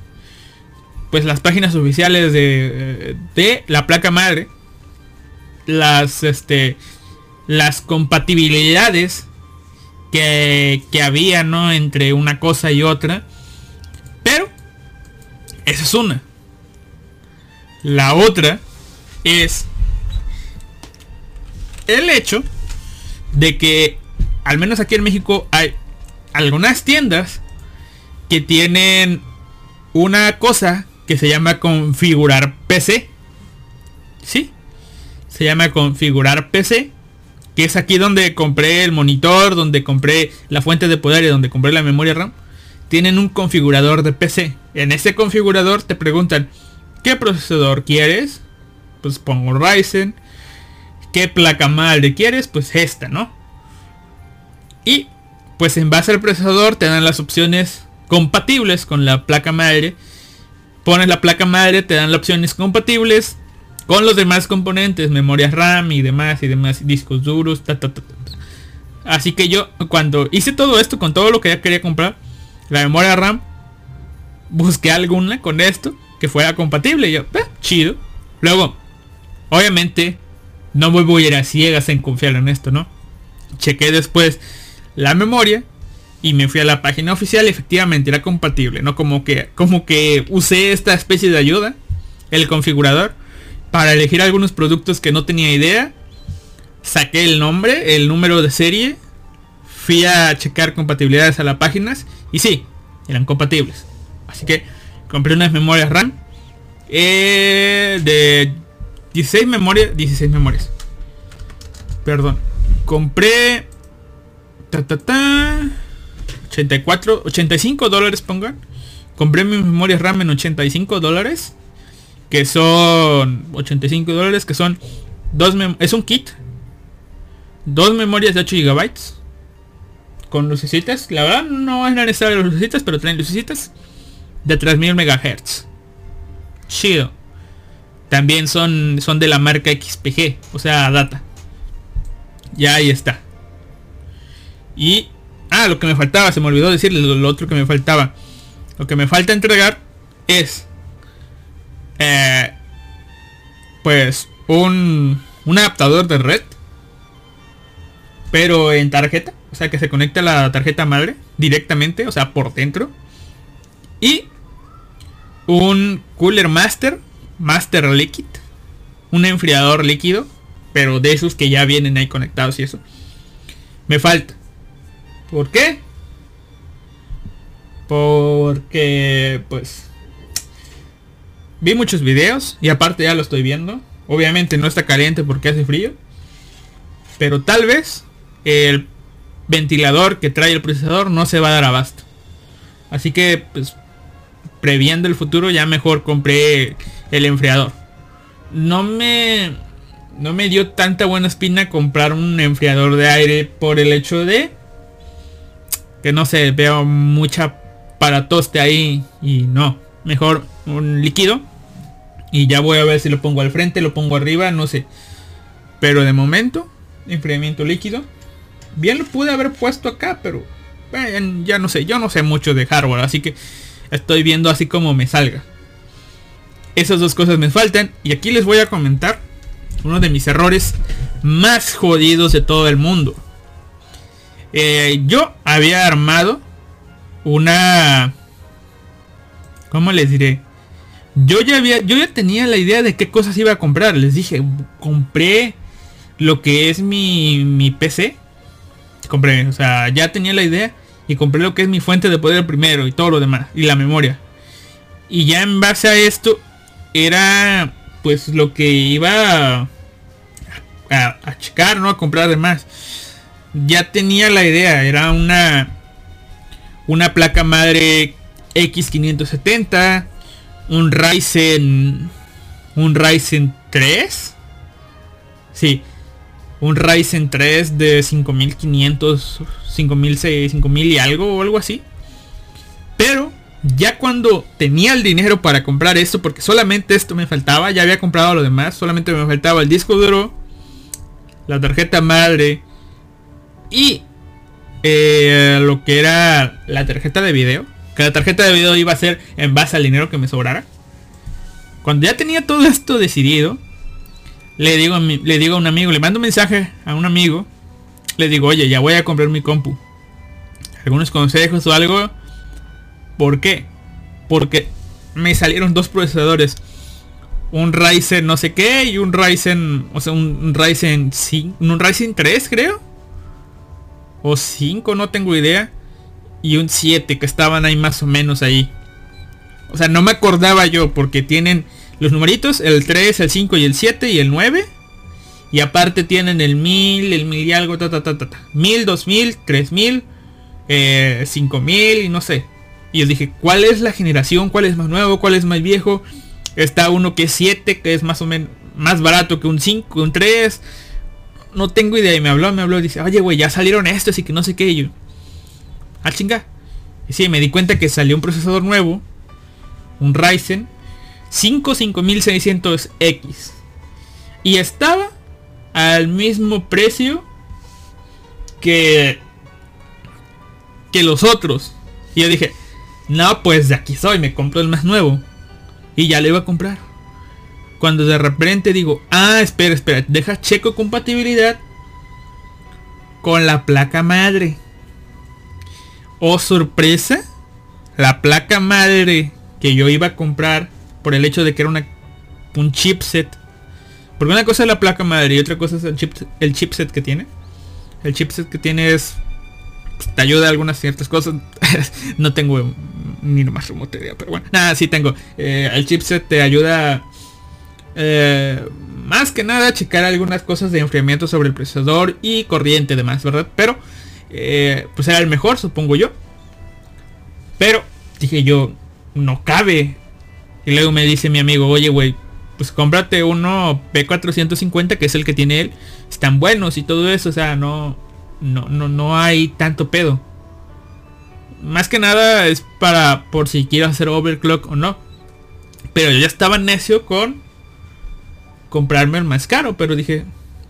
pues las páginas oficiales de, de la placa madre las, este, las compatibilidades que, que había, ¿no? Entre una cosa y otra. Esa es una. La otra es el hecho de que, al menos aquí en México, hay algunas tiendas que tienen una cosa que se llama configurar PC. ¿Sí? se llama configurar PC, que es aquí donde compré el monitor, donde compré la fuente de poder y donde compré la memoria RAM. Tienen un configurador de PC. En ese configurador te preguntan, ¿qué procesador quieres? Pues pongo Ryzen. ¿Qué placa madre quieres? Pues esta, ¿no? Y pues en base al procesador te dan las opciones compatibles con la placa madre. Pones la placa madre, te dan las opciones compatibles con los demás componentes, memorias RAM y demás y demás, discos duros, Así que yo cuando hice todo esto con todo lo que ya quería comprar, la memoria RAM, busqué alguna con esto que fuera compatible. Y yo, eh, chido. Luego, obviamente, no me voy a ir a ciegas en confiar en esto, ¿no? Chequé después la memoria y me fui a la página oficial efectivamente era compatible, ¿no? Como que, como que usé esta especie de ayuda, el configurador, para elegir algunos productos que no tenía idea. Saqué el nombre, el número de serie. Fui a checar compatibilidades a las páginas. Y sí, eran compatibles. Así que compré unas memorias RAM. Eh, de 16 memorias. 16 memorias. Perdón. Compré. Ta, ta, ta, 84, 85 dólares pongan. Compré mis memorias RAM en 85 dólares que son 85 dólares, que son dos es un kit, dos memorias de 8 gigabytes con lucecitas. La verdad no es necesario las lucecitas, pero traen lucecitas de 3000 megahertz. Chido. También son, son de la marca XPG, o sea, data. Ya ahí está. Y ah, lo que me faltaba, se me olvidó decirles lo otro que me faltaba. Lo que me falta entregar es eh, pues un, un adaptador de red. Pero en tarjeta. O sea que se conecta a la tarjeta madre directamente. O sea, por dentro. Y un cooler master. Master liquid. Un enfriador líquido. Pero de esos que ya vienen ahí conectados y eso. Me falta. ¿Por qué? Porque pues Vi muchos videos y aparte ya lo estoy viendo. Obviamente no está caliente porque hace frío. Pero tal vez el ventilador que trae el procesador no se va a dar abasto. Así que pues previendo el futuro ya mejor compré el enfriador. No me no me dio tanta buena espina comprar un enfriador de aire por el hecho de que no sé, veo mucha para toste ahí y no, mejor un líquido y ya voy a ver si lo pongo al frente, lo pongo arriba, no sé. Pero de momento, enfriamiento líquido. Bien lo pude haber puesto acá, pero ya no sé, yo no sé mucho de hardware, así que estoy viendo así como me salga. Esas dos cosas me faltan y aquí les voy a comentar uno de mis errores más jodidos de todo el mundo. Eh, yo había armado una... ¿Cómo les diré? yo ya había, yo ya tenía la idea de qué cosas iba a comprar. Les dije, compré lo que es mi, mi PC. Compré, o sea, ya tenía la idea y compré lo que es mi fuente de poder primero y todo lo demás y la memoria. Y ya en base a esto era pues lo que iba a, a, checar, ¿no? A comprar además. Ya tenía la idea, era una una placa madre X570, un Ryzen un Ryzen 3. Sí, un Ryzen 3 de 5500, 5006, 5000 y algo o algo así. Pero ya cuando tenía el dinero para comprar esto, porque solamente esto me faltaba, ya había comprado lo demás, solamente me faltaba el disco duro, la tarjeta madre y eh, lo que era la tarjeta de video. Que la tarjeta de video iba a ser en base al dinero que me sobrara. Cuando ya tenía todo esto decidido, le digo, a le digo a un amigo, le mando un mensaje a un amigo, le digo, oye, ya voy a comprar mi compu. Algunos consejos o algo. ¿Por qué? Porque me salieron dos procesadores. Un Ryzen no sé qué y un Ryzen, o sea, un Ryzen 5, un Ryzen 3 creo. O 5, no tengo idea. Y un 7 que estaban ahí más o menos ahí. O sea, no me acordaba yo porque tienen los numeritos, el 3, el 5 y el 7 y el 9. Y aparte tienen el 1000, el 1000 y algo, ta, ta, ta, ta, 1000, 2000, 3000, eh, 5000 y no sé. Y yo dije, ¿cuál es la generación? ¿Cuál es más nuevo? ¿Cuál es más viejo? Está uno que es 7, que es más o menos más barato que un 5, un 3. No tengo idea. Y me habló, me habló dice, oye, güey, ya salieron estos y que no sé qué. Y yo, ah, chinga. Y sí, me di cuenta que salió un procesador nuevo. Un Ryzen 5 5600X. Y estaba al mismo precio que que los otros. Y yo dije, no, pues de aquí soy, me compro el más nuevo. Y ya le iba a comprar. Cuando de repente digo, ah, espera, espera, deja checo compatibilidad con la placa madre. Oh, sorpresa. La placa madre que yo iba a comprar por el hecho de que era una, un chipset. Porque una cosa es la placa madre y otra cosa es el, el chipset que tiene. El chipset que tiene es... Pues, te ayuda a algunas ciertas cosas. no tengo ni más remoto idea, pero bueno. Nada, sí tengo. Eh, el chipset te ayuda... Eh, más que nada a checar algunas cosas de enfriamiento sobre el procesador y corriente demás, ¿verdad? Pero... Eh, pues era el mejor, supongo yo. Pero dije yo, no cabe y luego me dice mi amigo, oye, güey, pues cómprate uno P450, que es el que tiene él. Están buenos y todo eso, o sea, no, no, no, no hay tanto pedo. Más que nada es para por si quiero hacer overclock o no. Pero yo ya estaba necio con comprarme el más caro, pero dije,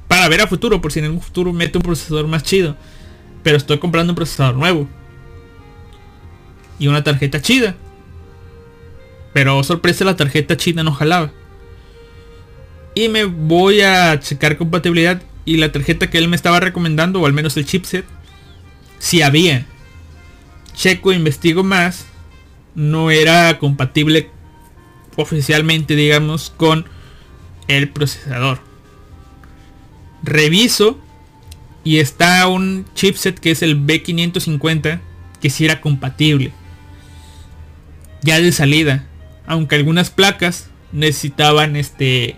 para ver a futuro, por si en un futuro meto un procesador más chido. Pero estoy comprando un procesador nuevo. Y una tarjeta chida. Pero sorpresa la tarjeta china no jalaba. Y me voy a checar compatibilidad. Y la tarjeta que él me estaba recomendando, o al menos el chipset, si había. Checo, investigo más. No era compatible oficialmente, digamos, con el procesador. Reviso y está un chipset que es el B550 que si era compatible. Ya de salida aunque algunas placas necesitaban este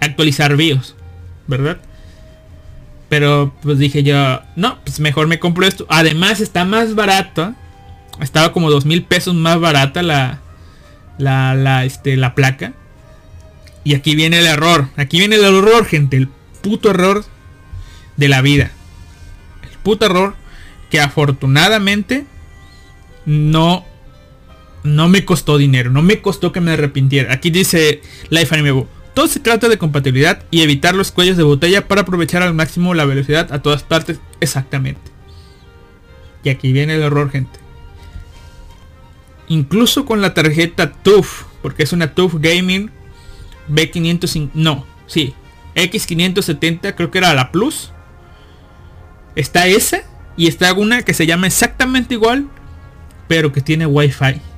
actualizar BIOS, ¿verdad? Pero pues dije yo, no, pues mejor me compro esto. Además está más barata. Estaba como dos mil pesos más barata la, la, la, este, la placa. Y aquí viene el error. Aquí viene el error, gente. El puto error de la vida. El puto error que afortunadamente no no me costó dinero, no me costó que me arrepintiera. Aquí dice Life Anime Todo se trata de compatibilidad y evitar los cuellos de botella para aprovechar al máximo la velocidad a todas partes. Exactamente. Y aquí viene el error, gente. Incluso con la tarjeta TUF, porque es una TUF Gaming B505, no, sí, X570, creo que era la Plus. Está esa y está una que se llama exactamente igual, pero que tiene Wi-Fi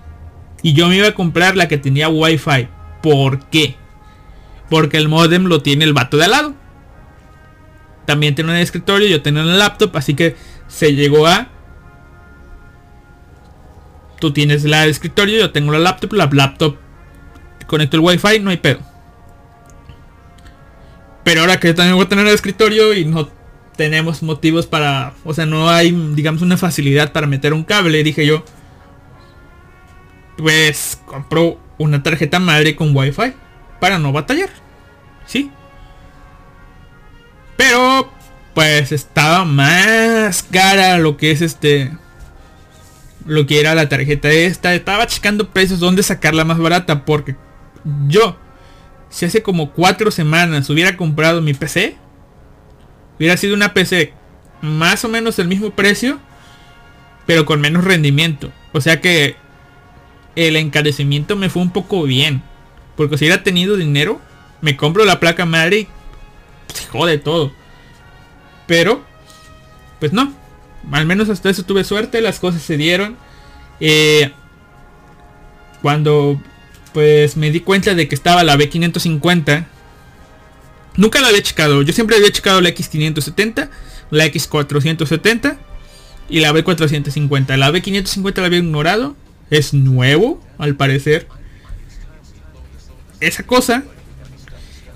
Y yo me iba a comprar la que tenía wifi. ¿Por qué? Porque el modem lo tiene el vato de al lado. También tiene un escritorio, yo tenía un laptop, así que se llegó a... Tú tienes la escritorio, yo tengo la laptop, la laptop conecto el wifi, no hay pedo. Pero ahora que también voy a tener el escritorio y no tenemos motivos para, o sea, no hay, digamos, una facilidad para meter un cable, dije yo, pues compro una tarjeta madre con wifi para no batallar, ¿sí? Pero, pues estaba más cara lo que es este, lo que era la tarjeta esta, estaba checando precios, dónde sacarla más barata, porque yo si hace como cuatro semanas hubiera comprado mi PC, hubiera sido una PC más o menos el mismo precio, pero con menos rendimiento. O sea que el encarecimiento me fue un poco bien. Porque si hubiera tenido dinero, me compro la placa madre y se jode todo. Pero, pues no. Al menos hasta eso tuve suerte, las cosas se dieron. Eh, cuando pues me di cuenta de que estaba la B550. Nunca la había checado. Yo siempre había checado la X570, la X470 y la B450. La B550 la había ignorado. Es nuevo, al parecer. Esa cosa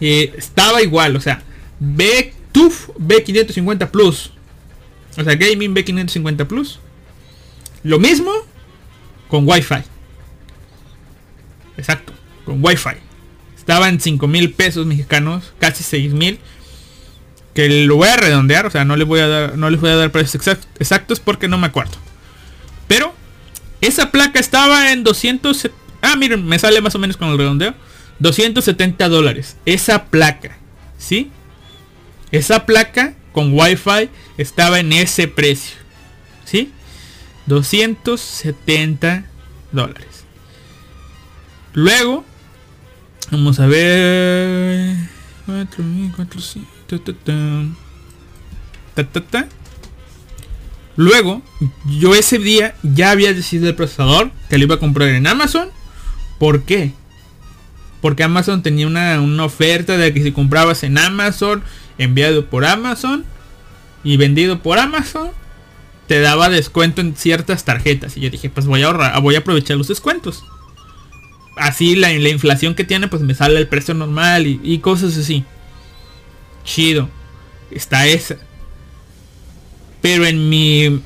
eh, estaba igual. O sea, B, TUF B550 Plus. O sea, Gaming B550 Plus. Lo mismo con Wi-Fi. Exacto, con Wi-Fi. Estaba en 5 mil pesos mexicanos, casi 6 mil. Que lo voy a redondear, o sea, no les voy a dar, no les voy a dar precios exactos porque no me acuerdo. Pero esa placa estaba en 200... Ah, miren, me sale más o menos con el redondeo. 270 dólares. Esa placa. ¿Sí? Esa placa con Wi-Fi estaba en ese precio. ¿Sí? 270 dólares. Luego, vamos a ver. 4400. Luego, yo ese día ya había decidido el procesador que lo iba a comprar en Amazon. ¿Por qué? Porque Amazon tenía una, una oferta de que si comprabas en Amazon, enviado por Amazon y vendido por Amazon, te daba descuento en ciertas tarjetas. Y yo dije, pues voy a ahorrar, voy a aprovechar los descuentos así la, la, inflación que tiene, pues me sale el precio normal y, cosas así. Chido. Está esa. Pero en mi...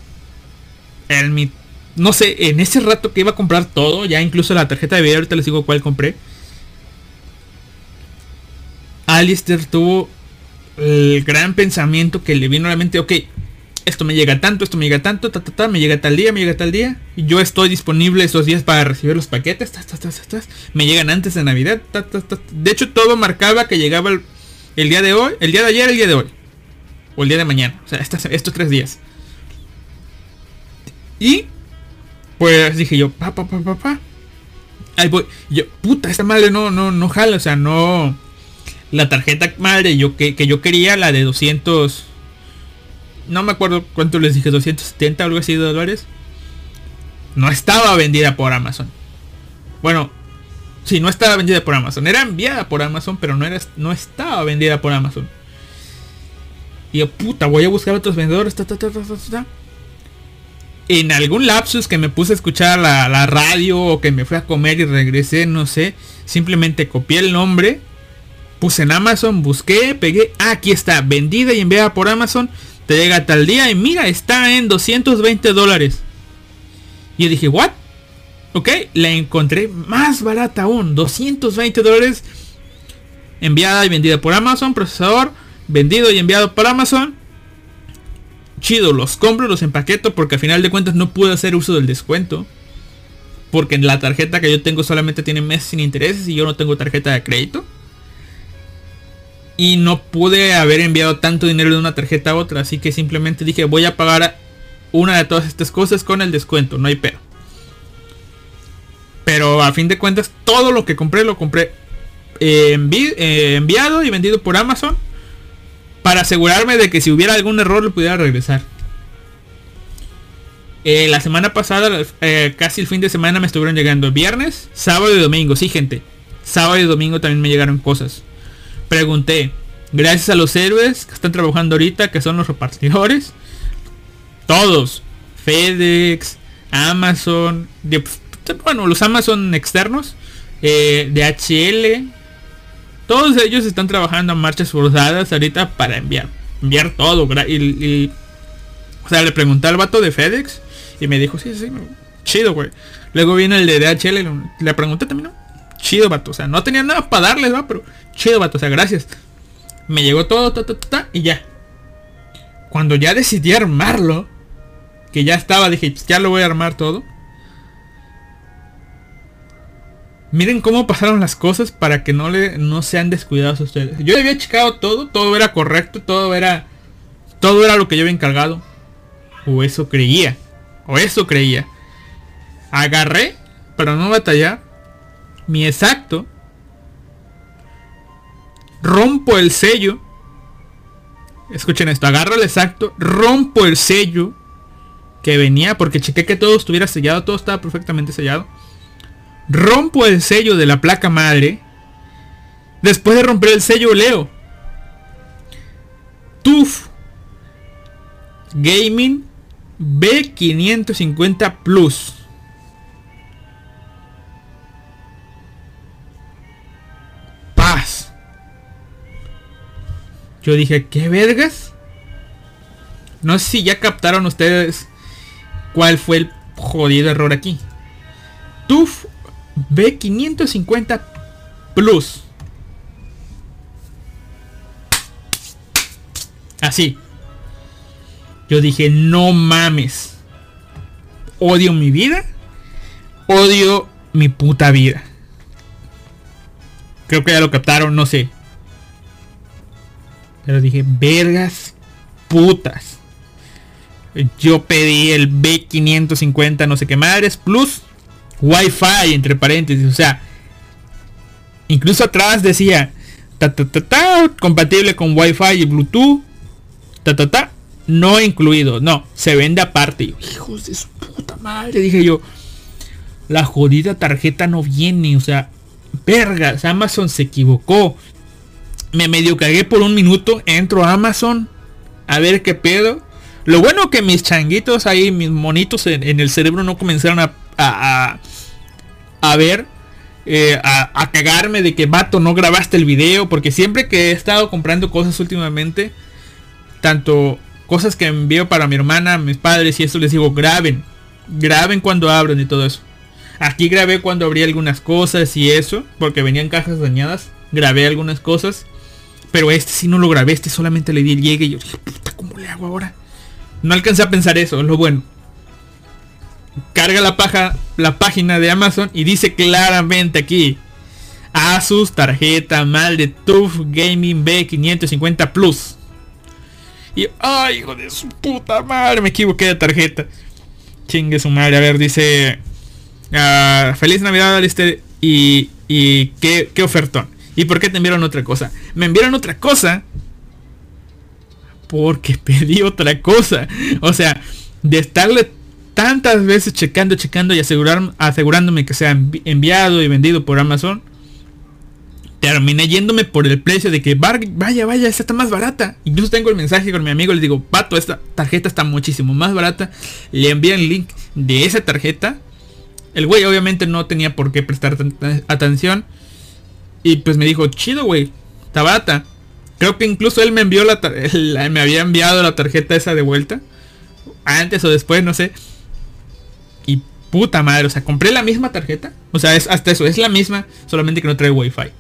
En mi... No sé, en ese rato que iba a comprar todo, ya incluso la tarjeta de video, ahorita les digo cuál compré. Alistair tuvo el gran pensamiento que le vino a la mente, ok, esto me llega tanto, esto me llega tanto, ta, ta, ta, me llega tal día, me llega tal día. Y yo estoy disponible esos días para recibir los paquetes. me llegan antes de Navidad. De hecho, todo marcaba que llegaba el, día de hoy, el día de ayer, el día de hoy. O el día de mañana. O sea, estos, tres días. Y pues dije yo, pa, pa, pa. Ahí voy. yo, puta, esta madre no, no, no jala. O sea, no. La tarjeta madre yo que, que yo quería, la de 200 no me acuerdo cuánto les dije, 270 o algo así de dólares. No estaba vendida por Amazon. Bueno, sí, no estaba vendida por Amazon. Era enviada por Amazon, pero no, era, no estaba vendida por Amazon. Y yo, puta, voy a buscar otros vendedores. en algún lapsus que me puse a escuchar la, la radio o que me fui a comer y regresé, no sé. Simplemente copié el nombre. Puse en Amazon, busqué, pegué. Aquí está, vendida y enviada por Amazon te llega tal día y mira, está en 220 dólares. Y yo dije, ¿what? Ok, la encontré más barata aún, 220 dólares. Enviada y vendida por Amazon, procesador, vendido y enviado por Amazon. Chido, los compro, los empaqueto porque al final de cuentas no pude hacer uso del descuento. Porque en la tarjeta que yo tengo solamente tiene meses sin intereses y yo no tengo tarjeta de crédito y no pude haber enviado tanto dinero de una tarjeta a otra, así que simplemente dije voy a pagar una de todas estas cosas con el descuento, no hay pero. Pero a fin de cuentas todo lo que compré lo compré eh, eh, enviado y vendido por Amazon para asegurarme de que si hubiera algún error lo pudiera regresar. Eh, la semana pasada, eh, casi el fin de semana me estuvieron llegando viernes, sábado y domingo. Sí, gente. Sábado y domingo también me llegaron cosas. Pregunté, gracias a los héroes que están trabajando ahorita, que son los repartidores. Todos. FedEx, Amazon, bueno, los Amazon externos, eh, DHL, todos ellos están trabajando en marchas forzadas ahorita para enviar, enviar todo. Y, o sea, le pregunté al vato de FedEx y me dijo, sí, sí, chido, güey. Luego viene el de DHL, le pregunté también, ¿no? Chido, vato. O sea, no tenía nada para darles, va, pero chido, vato. O sea, gracias. Me llegó todo, ta, ta, ta, y ya. Cuando ya decidí armarlo, que ya estaba, dije, pues ya lo voy a armar todo. Miren cómo pasaron las cosas para que no le no sean descuidados ustedes. Yo había checado todo, todo era correcto, todo era todo era lo que yo había encargado. O eso creía. O eso creía. Agarré, para no batallar, mi exacto. Rompo el sello. Escuchen esto, agarro el exacto, rompo el sello que venía porque chequé que todo estuviera sellado, todo estaba perfectamente sellado. Rompo el sello de la placa madre. Después de romper el sello leo. TUF Gaming B550 Plus. Paz. Yo dije, ¿qué vergas? No sé si ya captaron ustedes cuál fue el jodido error aquí. TUF B550 Plus. Así. Yo dije, no mames. Odio mi vida. Odio mi puta vida. Creo que ya lo captaron, no sé. Pero dije, vergas putas. Yo pedí el B550 no sé qué madres plus Wi-Fi entre paréntesis, o sea, incluso atrás decía ta, ta, ta, compatible con Wi-Fi y Bluetooth, ta, ta, ta, no incluido, no, se vende aparte. hijos de su puta madre, dije yo, la jodida tarjeta no viene, o sea, vergas, Amazon se equivocó. Me medio cagué por un minuto, entro Amazon a ver qué pedo. Lo bueno que mis changuitos ahí, mis monitos en, el cerebro no comenzaron a, a, a ver, eh, a, cagarme de que vato no grabaste el video. Porque siempre que he estado comprando cosas últimamente, tanto cosas que envío para mi hermana, mis padres y eso les digo, graben. Graben cuando abren y todo eso. Aquí grabé cuando abrí algunas cosas y eso, porque venían cajas dañadas. Grabé algunas cosas. Pero este sí no lo grabé, este solamente le di el llegue y yo dije, puta, ¿cómo le hago ahora? No alcancé a pensar eso, es lo bueno carga la, paja, la página de Amazon y dice claramente aquí. Asus tarjeta mal de TUF Gaming B550 Plus. Y, ay, hijo de su puta madre, me equivoqué de tarjeta. Chingue su madre. A ver, dice... Ah, feliz Navidad, Alistair. Y, y qué, qué ofertón. ¿Y por qué te enviaron otra cosa? Me enviaron otra cosa. Porque pedí otra cosa. O sea, de estarle tantas veces checando, checando y asegurar, asegurándome que sea enviado y vendido por Amazon, terminé yéndome por el precio de que vaya, vaya, esta está más barata. Incluso tengo el mensaje con mi amigo, le digo, pato, esta tarjeta está muchísimo más barata. Le envié el link de esa tarjeta. El güey obviamente no tenía por qué prestar atención. Y pues me dijo, chido, güey, está barata. Creo que incluso él me envió la, la, me había enviado la tarjeta esa de vuelta. Antes o después, no sé. Y puta madre, o sea, compré la misma tarjeta. O sea, es hasta eso, es la misma, solamente que no trae wifi.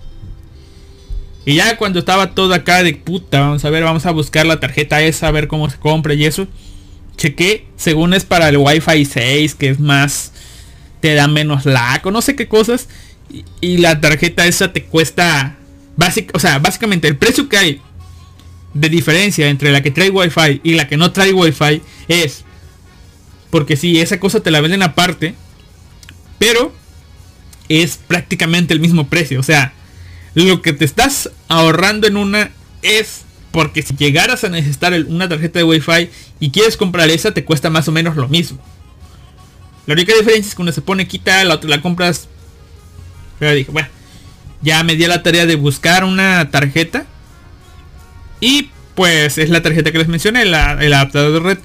Y ya cuando estaba todo acá de puta, vamos a ver, vamos a buscar la tarjeta esa, a ver cómo se compra y eso. Chequé, según es para el Wi-Fi 6, que es más, te da menos lag o no sé qué cosas. Y, la tarjeta esa te cuesta, básica, o sea, básicamente el precio que hay de diferencia entre la que trae Wi-Fi y la que no trae Wi-Fi es porque si esa cosa te la venden aparte. Pero es prácticamente el mismo precio. O sea, lo que te estás ahorrando en una es porque si llegaras a necesitar una tarjeta de Wi-Fi y quieres comprar esa, te cuesta más o menos lo mismo. La única diferencia es que uno se pone quita, la otra la compras. Pero dije, bueno, ya me di la tarea de buscar una tarjeta. Y pues es la tarjeta que les mencioné, el adaptador de red.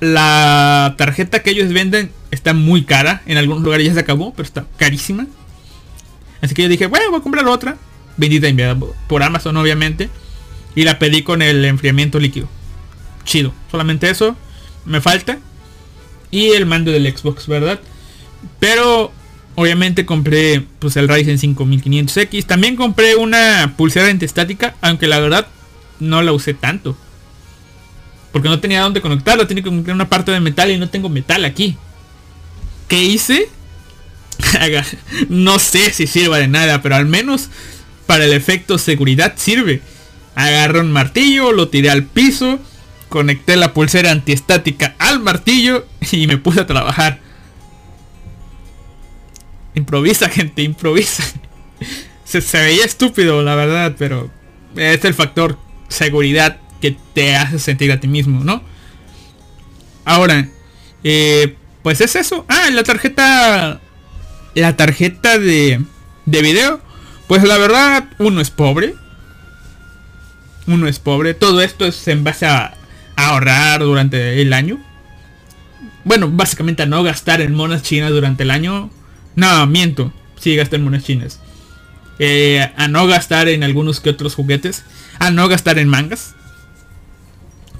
La tarjeta que ellos venden está muy cara. En algunos lugares ya se acabó, pero está carísima. Así que yo dije, bueno, voy a comprar otra. Vendida enviada por Amazon, obviamente. Y la pedí con el enfriamiento líquido. Chido. Solamente eso me falta. Y el mando del Xbox, ¿verdad? Pero obviamente compré pues el Ryzen 5500X. También compré una pulsera antiestática. Aunque la verdad no la usé tanto. Porque no tenía dónde conectarla. Tenía que conectar una parte de metal y no tengo metal aquí. ¿Qué hice? no sé si sirva de nada, pero al menos para el efecto seguridad sirve. Agarré un martillo, lo tiré al piso, conecté la pulsera antiestática al martillo y me puse a trabajar. Improvisa, gente, improvisa. Se, se veía estúpido, la verdad, pero es el factor seguridad que te hace sentir a ti mismo, ¿no? Ahora, eh, pues es eso. Ah, la tarjeta. La tarjeta de, de video. Pues la verdad, uno es pobre. Uno es pobre. Todo esto es en base a, ahorrar durante el año. Bueno, básicamente a no gastar en monas chinas durante el año. No, miento. Sí, gasté en monas chinas. Eh, a no gastar en algunos que otros juguetes. A no gastar en mangas.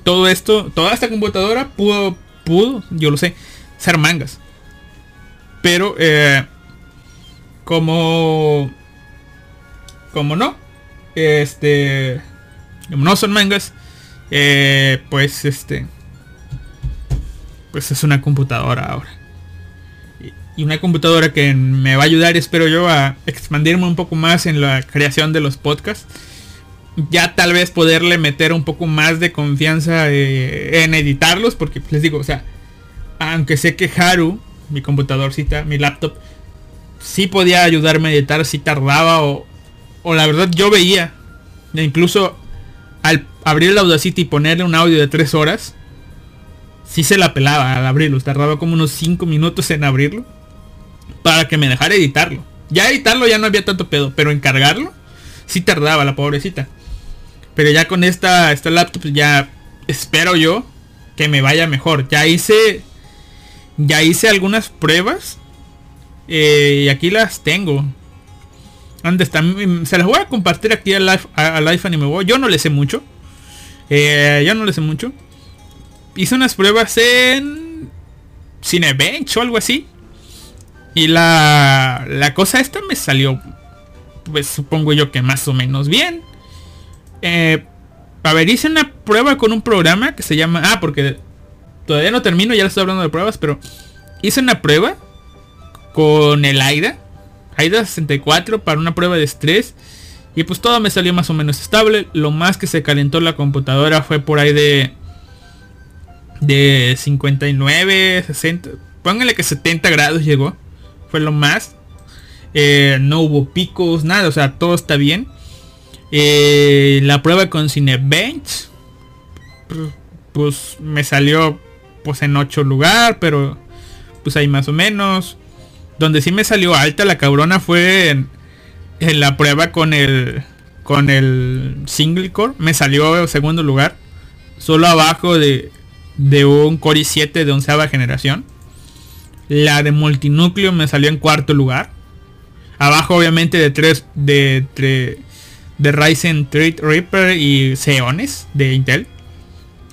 Todo esto, toda esta computadora pudo, pudo, yo lo sé, ser mangas. Pero, eh, como... Como no. Este... No son mangas. Eh, pues este... Pues es una computadora ahora. Y una computadora que me va a ayudar, espero yo, a expandirme un poco más en la creación de los podcasts. Ya tal vez poderle meter un poco más de confianza eh, en editarlos. Porque les digo, o sea, aunque sé que Haru, mi computadorcita, mi laptop, sí podía ayudarme a editar si tardaba o, o la verdad yo veía, incluso al abrir el Audacity y ponerle un audio de 3 horas, sí se la pelaba al abrirlo, tardaba como unos 5 minutos en abrirlo para que me dejara editarlo. Ya editarlo ya no había tanto pedo, pero encargarlo sí tardaba la pobrecita. Pero ya con esta, esta laptop ya espero yo que me vaya mejor. Ya hice ya hice algunas pruebas. Eh, y aquí las tengo. Antes también se las voy a compartir aquí al live, al Anime Yo no le sé mucho. Eh, yo no le sé mucho. Hice unas pruebas en Cinebench o algo así. Y la, la cosa esta me salió, pues supongo yo que más o menos bien. Eh, a ver, hice una prueba con un programa que se llama... Ah, porque Todavía no termino, ya estoy hablando de pruebas, pero hice una prueba con el AIDA. AIDA 64 para una prueba de estrés. Y pues todo me salió más o menos estable. Lo más que se calentó la computadora fue por ahí de... De 59, 60. Pónganle que 70 grados llegó. Fue lo más. Eh, no hubo picos, nada. O sea, todo está bien. Eh, la prueba con Cinebench. Pues me salió pues en 8 lugar, pero pues ahí más o menos. Donde sí me salió alta la cabrona fue en, la prueba con el con el single core. Me salió segundo lugar. Solo abajo de, de un Core i7 de onceava generación. La de multinúcleo me salió en cuarto lugar. Abajo obviamente de tres de, de, de Ryzen Threadripper y Xeones de Intel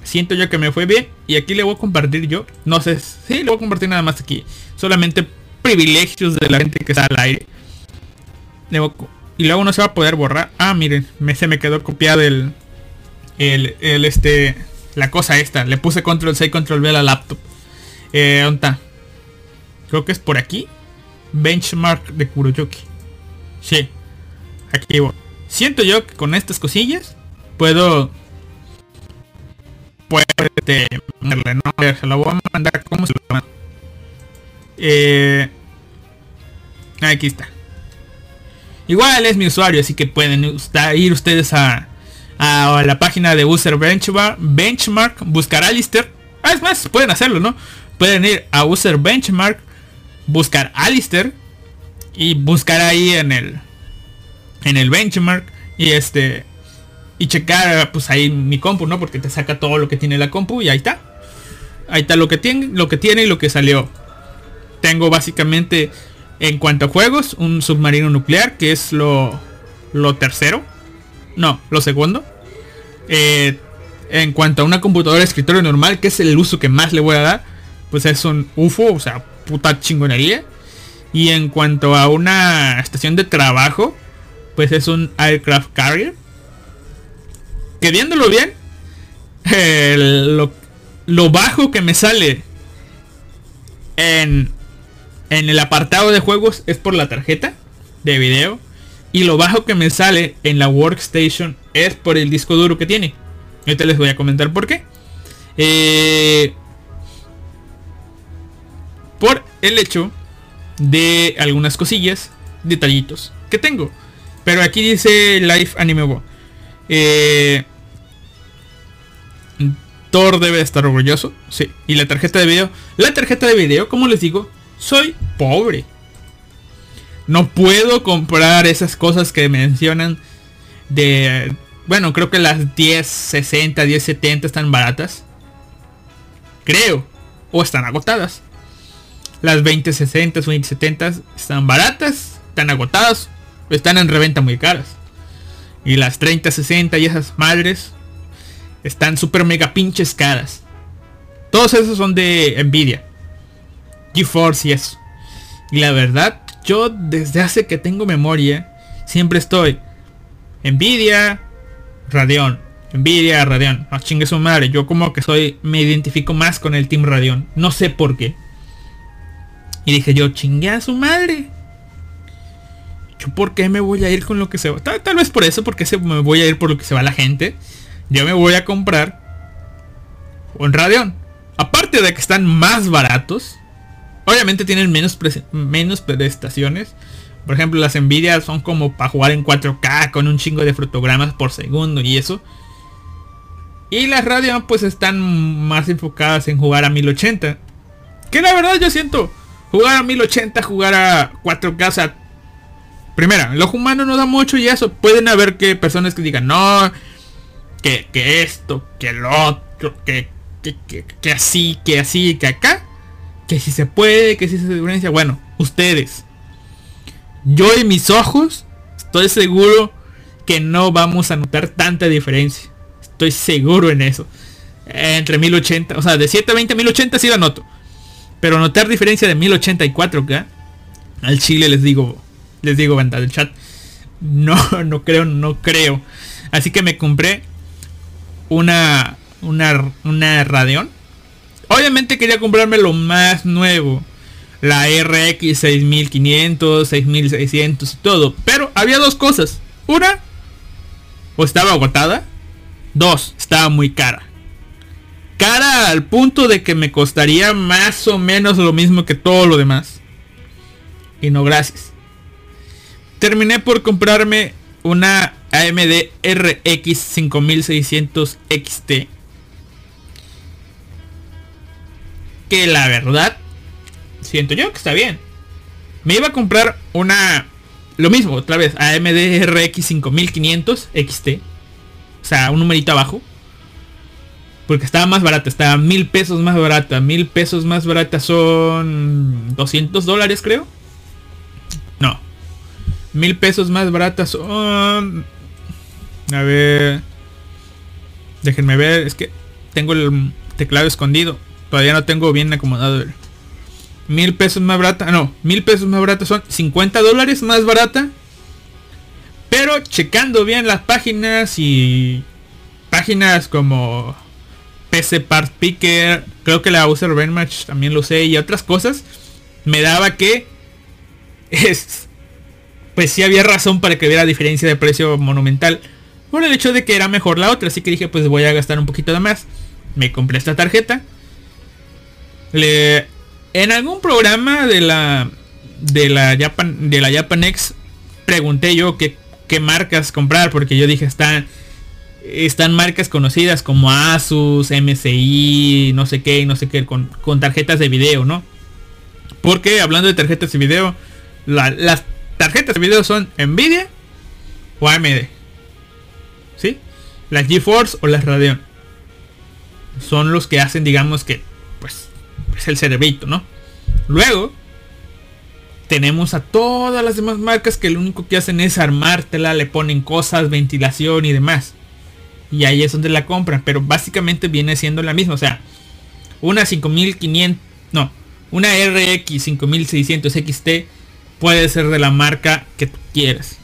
siento yo que me fue bien. Y aquí le voy a compartir yo. No sé, si le voy a compartir nada más aquí. Solamente privilegios de la gente que está al aire. y luego no se va a poder borrar. Ah, miren, me, se me quedó copiado el, el, este, la cosa esta. Le puse control C control V a la laptop. Eh, ¿Dónde está? Creo que es por aquí. Benchmark de Kuroyoki. Sí. Aquí voy. Siento yo que con estas cosillas puedo puede mandarle, no, se lo voy a mandar como se lo mando. Eh, aquí está. Igual es mi usuario, así que pueden ir ustedes a, a la página de User Benchmark, Benchmark buscar Alistair. Ah, es más, pueden hacerlo, ¿no? Pueden ir a User Benchmark, buscar Alistair y buscar ahí en el en el benchmark y este y checar pues ahí mi compu, ¿no? Porque te saca todo lo que tiene la compu y ahí está. Ahí está lo que tiene, lo que tiene y lo que salió. Tengo básicamente en cuanto a juegos un submarino nuclear que es lo lo tercero. No, lo segundo. Eh, en cuanto a una computadora de escritorio normal, que es el uso que más le voy a dar, pues es un UFO, o sea, puta chingonería. Y en cuanto a una estación de trabajo, pues es un aircraft carrier. Que viéndolo bien, lo, bajo que me sale en, en el apartado de juegos es por la tarjeta de video. Y lo bajo que me sale en la workstation es por el disco duro que tiene. Ahorita les voy a comentar por qué. Eh, por el hecho de algunas cosillas, detallitos que tengo. Pero aquí dice Live Anime eh, Thor debe estar orgulloso. Sí. Y la tarjeta de video. La tarjeta de video, como les digo, soy pobre. No puedo comprar esas cosas que mencionan de... Bueno, creo que las 1060, 1070 están baratas. Creo. O están agotadas. Las 2060, 2070 están baratas, están agotadas, están en reventa muy caras. Y las 3060 y esas madres están super mega pinches caras. Todos esos son de Nvidia. GeForce y eso. Y la verdad, yo desde hace que tengo memoria, siempre estoy Nvidia, Radeon. Nvidia, Radeon. No chingue su madre. Yo como que soy, me identifico más con el Team Radeon. No sé por qué. Y dije yo, chingue a su madre. Yo por qué me voy a ir con lo que se va. Tal, vez por eso, porque me voy a ir por lo que se va la gente. Yo me voy a comprar un Radeon. Aparte de que están más baratos. Obviamente tienen menos, menos prestaciones. Por ejemplo, las Nvidia son como para jugar en 4K con un chingo de fotogramas por segundo y eso. Y las Radeon pues están más enfocadas en jugar a 1080. Que la verdad yo siento Jugar a 1080, jugar a 4K, o sea, primera, el ojo humano no da mucho y eso. Pueden haber que personas que digan, no, que, que esto, que lo otro, que, que, que, así, que así, que acá. Que si se puede, que si se diferencia. Bueno, ustedes. Yo y mis ojos estoy seguro que no vamos a notar tanta diferencia. Estoy seguro en eso. Entre 1080, o sea, de 720 a 1080 sí la noto. Pero notar diferencia de 1084K. Al chile les digo. Les digo, banda del chat. No, no creo, no creo. Así que me compré una, una, una Radeon. Obviamente quería comprarme lo más nuevo. La RX 6500, 6600 y todo. Pero había dos cosas. Una, o estaba agotada. Dos, estaba muy cara cara al punto de que me costaría más o menos lo mismo que todo lo demás. Y no gracias. Terminé por comprarme una AMD RX 5600 XT. Que la verdad, siento yo que está bien. Me iba a comprar una... Lo mismo, otra vez, AMD RX 5500 XT. O sea, un numerito abajo porque estaba más barata, estaba mil pesos más barata. Mil pesos más barata son 200 dólares creo. No. Mil pesos más barata son... A ver. Déjenme ver. Es que tengo el teclado escondido. Todavía no tengo bien acomodado. Mil pesos más barata. No. Mil pesos más barata son 50 dólares más barata. Pero checando bien las páginas y... Páginas como PC Part Picker, creo que la User Benchmark también lo sé y otras cosas, me daba que es pues sí había razón para que hubiera diferencia de precio monumental por el hecho de que era mejor la otra, así que dije pues voy a gastar un poquito de más. Me compré esta tarjeta. Le, en algún programa de la de la Japan de la Japanex pregunté yo qué, qué marcas comprar porque yo dije están están marcas conocidas como Asus, MSI, no sé qué, no sé qué, con, tarjetas de video, ¿no? Porque hablando de tarjetas de video, las tarjetas de video son Nvidia o AMD. ¿Sí? Las GeForce o las Radeon. Son los que hacen, digamos que, pues, es el cerebrito, ¿no? Luego, tenemos a todas las demás marcas que lo único que hacen es armártela, le ponen cosas, ventilación y demás. Y ahí es donde la compran, pero básicamente viene siendo la misma, o sea, una 5500, no, una RX 5600 XT puede ser de la marca que tú quieras.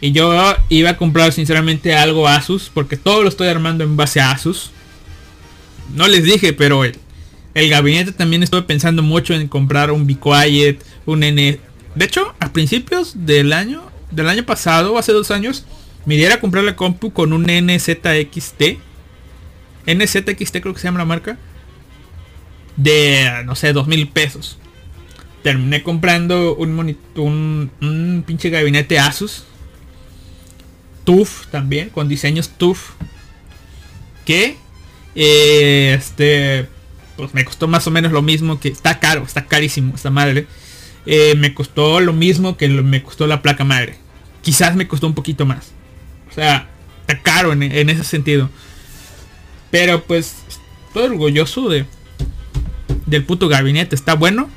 Y yo iba a comprar sinceramente algo Asus, porque todo lo estoy armando en base a Asus. No les dije, pero el, el gabinete también estuve pensando mucho en comprar un Be Quiet, un N. De hecho, a principios del año, del año pasado, hace dos años, me diera a comprar la compu con un NZXT. NZXT creo que se llama la marca. De, no sé, dos mil pesos. Terminé comprando un, un, pinche gabinete Asus. TUF también, con diseños TUF. Que, eh, este, pues me costó más o menos lo mismo que está caro, está carísimo esta madre. Eh, me costó lo mismo que me costó la placa madre. Quizás me costó un poquito más. O sea, está caro en, ese sentido. Pero pues estoy orgulloso de del puto gabinete. Está bueno.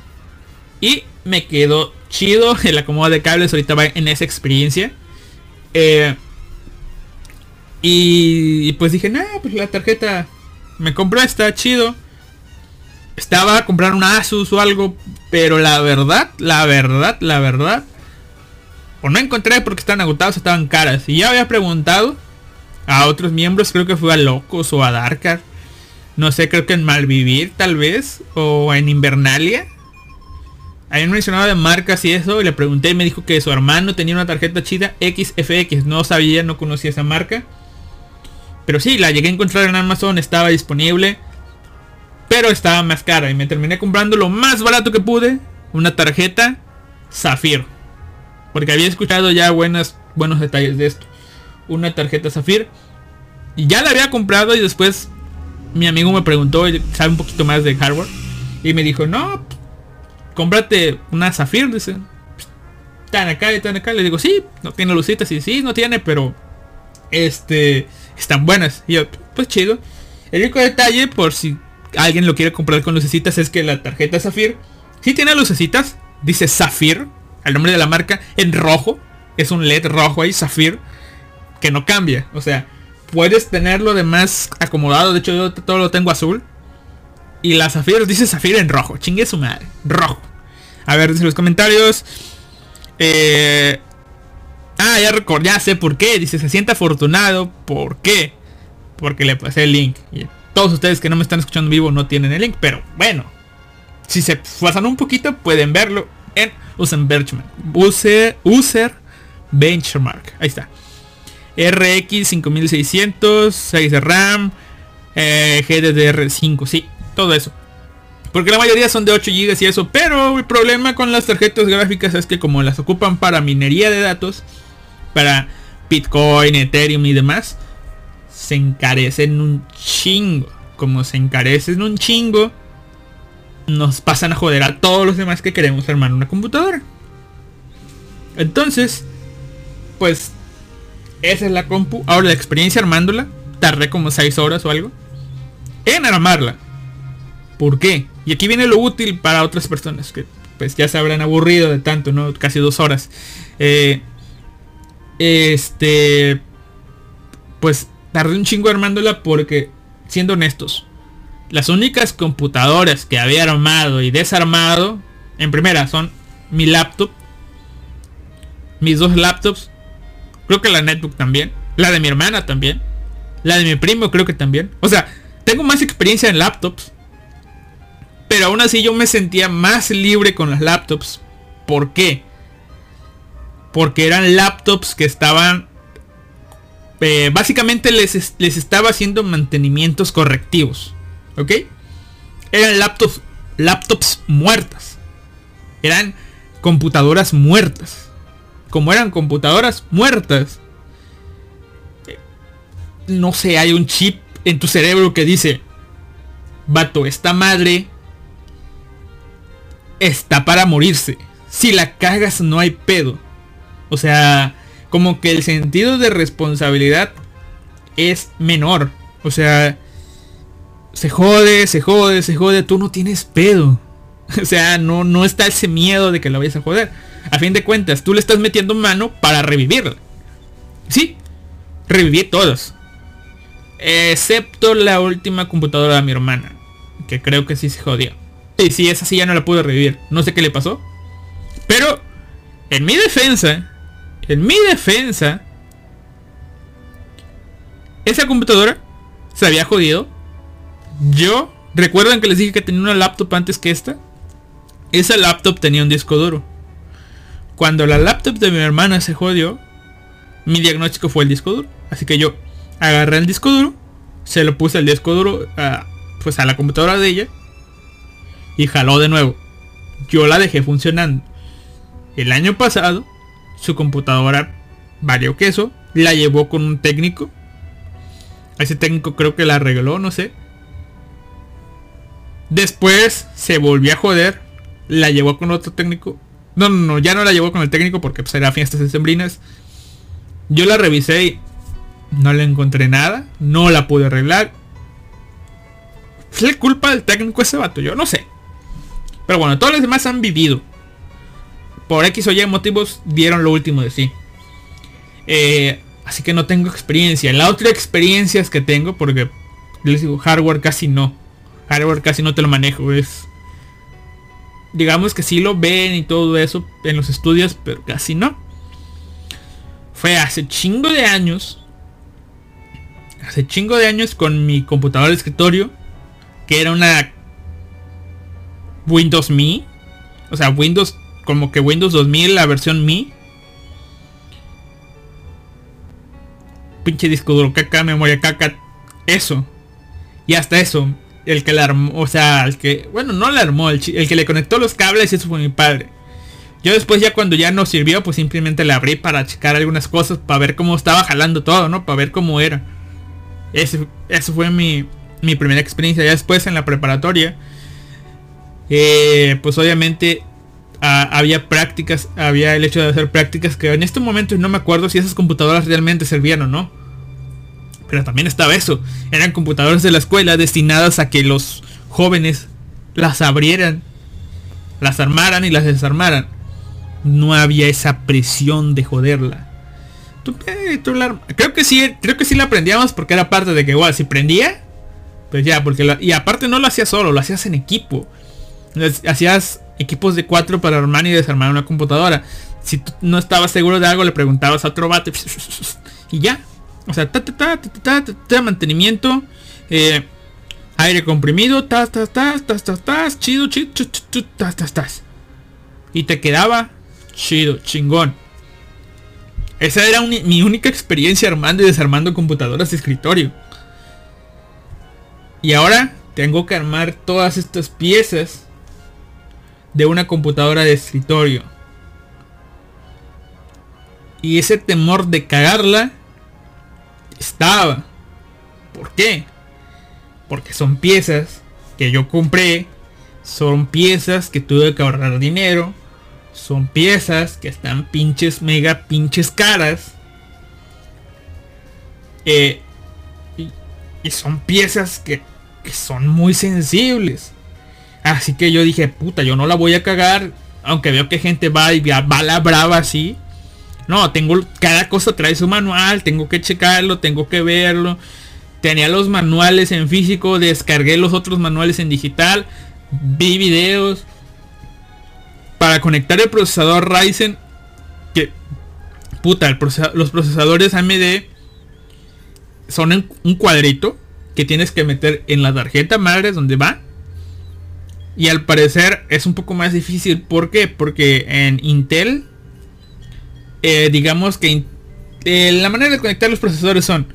Y me quedó chido el acomodo de cables. Ahorita va en esa experiencia. Eh, y, pues dije, nah, pues la tarjeta me compró, está chido estaba a comprar una Asus o algo, pero la verdad, la verdad, la verdad, o no encontré porque estaban agotados, estaban caras. Y ya había preguntado a otros miembros, creo que fue a Locos o a Darkar. No sé, creo que en Malvivir tal vez, o en Invernalia. Habían mencionado de marcas y eso, y le pregunté y me dijo que su hermano tenía una tarjeta chida XFX. No sabía, no conocía esa marca. Pero sí, la llegué a encontrar en Amazon, estaba disponible. Pero estaba más cara y me terminé comprando lo más barato que pude. Una tarjeta Zafir. Porque había escuchado ya buenas, buenos detalles de esto. Una tarjeta Zafir. Y ya la había comprado y después mi amigo me preguntó, sabe un poquito más de hardware. Y me dijo, no, cómprate una Zafir. Dice, están acá están acá. Le digo, sí, no tiene lucitas. Y sí, no tiene, pero este, están buenas. Y yo, pues chido. El único detalle, por si alguien lo quiere comprar con lucecitas es que la tarjeta Zafir Si tiene lucecitas, dice Zafir, el nombre de la marca, en rojo. Es un LED rojo ahí, Zafir, que no cambia. O sea, puedes tenerlo de más acomodado. De hecho, yo todo lo tengo azul. Y la Zafir dice Zafir en rojo. Chingue su madre. Rojo. A ver, dice los comentarios. Eh, ah, ya recordé, ya sé por qué. Dice, se siente afortunado. ¿Por qué? Porque le pasé el link. Todos ustedes que no me están escuchando vivo no tienen el link, pero bueno. Si se pasan un poquito, pueden verlo en User Benchmark. User, user Benchmark. Ahí está. RX 5600, 6 de RAM, eh, GDDR5, sí, todo eso. Porque la mayoría son de 8 GB y eso. Pero el problema con las tarjetas gráficas es que como las ocupan para minería de datos, para Bitcoin, Ethereum y demás, se encarecen un chingo. Como se encarecen un chingo, nos pasan a joder a todos los demás que queremos armar una computadora. Entonces, pues, esa es la compu. Ahora la experiencia armándola, tardé como 6 horas o algo. En armarla. ¿Por qué? Y aquí viene lo útil para otras personas que pues ya se habrán aburrido de tanto, ¿no? Casi dos horas. Eh, este, pues tardé un chingo armándola porque, siendo honestos, las únicas computadoras que había armado y desarmado, en primera, son mi laptop, mis dos laptops, creo que la netbook también, la de mi hermana también, la de mi primo creo que también. O sea, tengo más experiencia en laptops, pero aún así yo me sentía más libre con las laptops. ¿Por qué? Porque eran laptops que estaban eh, básicamente les, les, estaba haciendo mantenimientos correctivos. ¿Ok? Eran laptops, laptops muertas. Eran computadoras muertas. Como eran computadoras muertas. no sé, hay un chip en tu cerebro que dice, vato, esta madre está para morirse. Si la cagas no hay pedo. O sea, como que el sentido de responsabilidad es menor. O sea, se jode, se jode, se jode, tú no tienes pedo. O sea, no, no está ese miedo de que lo vayas a joder. A fin de cuentas, tú le estás metiendo mano para revivirla. Sí, reviví todos. Excepto la última computadora de mi hermana. Que creo que sí se jodió. Y sí, esa sí ya no la pude revivir. No sé qué le pasó. Pero, en mi defensa, en mi defensa, esa computadora se había jodido. Yo, recuerdan que les dije que tenía una laptop antes que esta. Esa laptop tenía un disco duro. Cuando la laptop de mi hermana se jodió, mi diagnóstico fue el disco duro. Así que yo agarré el disco duro, se lo puse al disco duro a, pues a la computadora de ella y jaló de nuevo. Yo la dejé funcionando. El año pasado, su computadora valió queso, la llevó con un técnico. Ese técnico creo que la arregló, no sé. Después se volvió a joder, la llevó con otro técnico. No, no, no, ya no la llevó con el técnico porque pues era fiestas sembrinas. Yo la revisé y no le encontré nada. No la pude arreglar. ¿Es culpa del técnico ese vato? Yo no sé. Pero bueno, todos los demás han vivido. Por X o Y motivos dieron lo último de sí. Eh, así que no tengo experiencia. La otra experiencia es que tengo, porque les digo, hardware casi no. Hardware casi no te lo manejo. Es. Digamos que sí lo ven y todo eso en los estudios, pero casi no. Fue hace chingo de años. Hace chingo de años con mi computadora de escritorio. Que era una Windows Me. O sea, Windows, como que Windows 2000, la versión Me. Pinche disco duro, caca, memoria caca. Eso. Y hasta eso. El que la armó, o sea, el que, bueno, no la armó, el, el que le conectó los cables, eso fue mi padre. Yo después ya cuando ya no sirvió, pues simplemente le abrí para checar algunas cosas, para ver cómo estaba jalando todo, ¿no? Para ver cómo era. Eso fue mi, mi primera experiencia. Ya después en la preparatoria, eh, pues obviamente había prácticas, había el hecho de hacer prácticas que en este momento no me acuerdo si esas computadoras realmente servían o no. Pero también estaba eso. Eran computadoras de la escuela destinadas a que los jóvenes las abrieran, las armaran y las desarmaran. No había esa presión de joderla. Creo que sí, creo que sí la aprendíamos porque era parte de que igual si prendía, pues ya, porque y aparte no lo hacías solo, lo hacías en equipo hacías equipos de cuatro para armar y desarmar una computadora. Si no estabas seguro de algo, le preguntabas a otro bate y ya. O sea, ta, ta, ta, ta, mantenimiento, eh, aire comprimido, chido, chido, ta. Y te quedaba chido, chingón. Esa era mi única experiencia armando y desarmando computadoras de escritorio. Y ahora tengo que armar todas estas piezas de una computadora de escritorio. Y ese temor de cagarla estaba. ¿Por qué? Porque son piezas que yo compré. Son piezas que tuve que ahorrar dinero. Son piezas que están pinches, mega pinches caras. Eh, y, son piezas que, que son muy sensibles. Así que yo dije, puta, yo no la voy a cagar. Aunque veo que gente va y va la brava así. No, tengo, cada cosa trae su manual, tengo que checarlo, tengo que verlo. Tenía los manuales en físico, descargué los otros manuales en digital, vi videos. Para conectar el procesador Ryzen, que puta, los procesadores AMD son un cuadrito que tienes que meter en la tarjeta madre donde va y al parecer es un poco más difícil. ¿Por qué? Porque en Intel, eh, digamos que eh, la manera de conectar los procesadores son,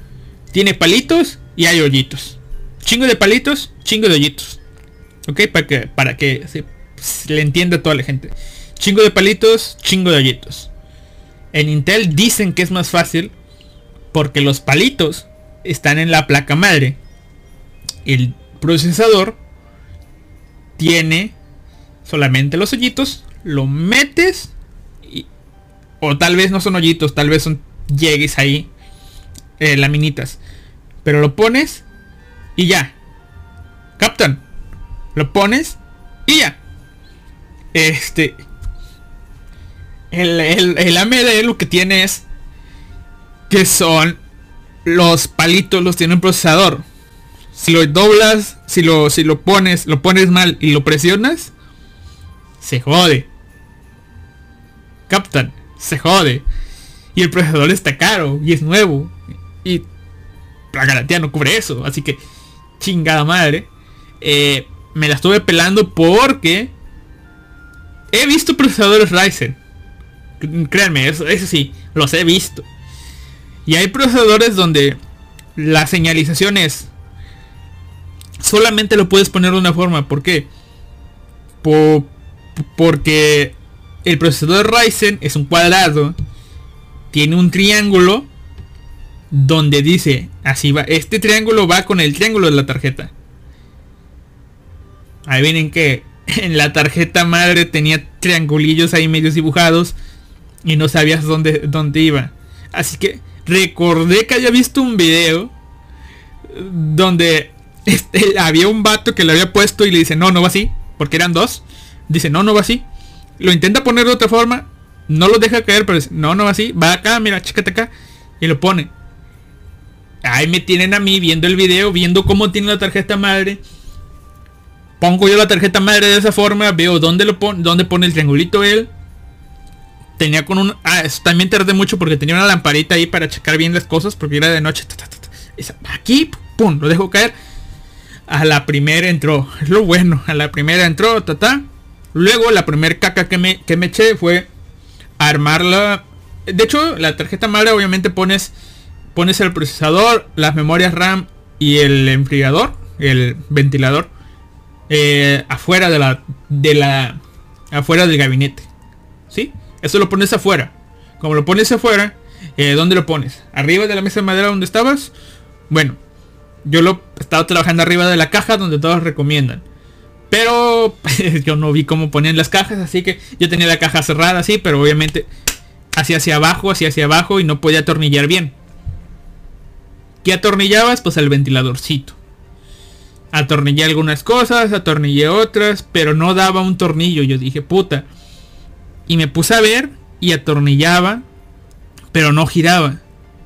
tiene palitos y hay hoyitos. Chingo de palitos, chingo de hoyitos. ¿Ok? Para que, para que se, le entienda a toda la gente. Chingo de palitos, chingo de hoyitos. En Intel dicen que es más fácil porque los palitos están en la placa madre. El procesador tiene solamente los hoyitos, lo metes o tal vez no son hoyitos, tal vez son llegues ahí, eh, laminitas. Pero lo pones y ya. Captain. Lo pones y ya. Este. El, el, el AMD lo que tiene es que son los palitos los tiene un procesador. Si lo doblas, si lo, si lo pones, lo pones mal y lo presionas, se jode. Captain, se jode. Y el procesador está caro y es nuevo. Y la garantía no cubre eso. Así que, chingada madre. Eh, me la estuve pelando porque he visto procesadores Ryzen. Créanme, eso, eso sí, los he visto. Y hay procesadores donde la señalización es solamente lo puedes poner de una forma. ¿Por qué? porque el procesador Ryzen es un cuadrado. Tiene un triángulo donde dice, así va, este triángulo va con el triángulo de la tarjeta. Ahí vienen que en la tarjeta madre tenía triangulillos ahí medios dibujados y no sabías dónde, dónde iba. Así que recordé que había visto un video donde este, había un vato que le había puesto y le dice, no, no va así, porque eran dos. Dice, no, no va así. Lo intenta poner de otra forma, no lo deja caer, pero dice, no, no va así, va acá, mira, chécate acá. Y lo pone. Ahí me tienen a mí viendo el video, viendo cómo tiene la tarjeta madre. Pongo yo la tarjeta madre de esa forma, veo dónde lo pone, dónde pone el triangulito él. Tenía con un... Ah, también tardé mucho porque tenía una lamparita ahí para checar bien las cosas porque era de noche. Aquí, pum, lo dejo caer. A la primera entró. Es lo bueno. A la primera entró, ta, Luego la primera caca que me, que me eché fue armarla. De hecho, la tarjeta madre obviamente pones pones el procesador, las memorias RAM y el enfriador, el ventilador, eh, afuera de la, de la, afuera del gabinete. ¿Sí? Eso lo pones afuera. Como lo pones afuera, eh, ¿dónde lo pones? ¿Arriba de la mesa de madera donde estabas? Bueno, yo lo estaba trabajando arriba de la caja donde todos recomiendan. Pero yo no vi cómo ponían las cajas, así que yo tenía la caja cerrada así, pero obviamente hacia hacia abajo, hacia hacia abajo y no podía atornillar bien. ¿Qué atornillabas? Pues el ventiladorcito. Atornillé algunas cosas, atornillé otras, pero no daba un tornillo. Yo dije, puta. Y me puse a ver y atornillaba, pero no giraba.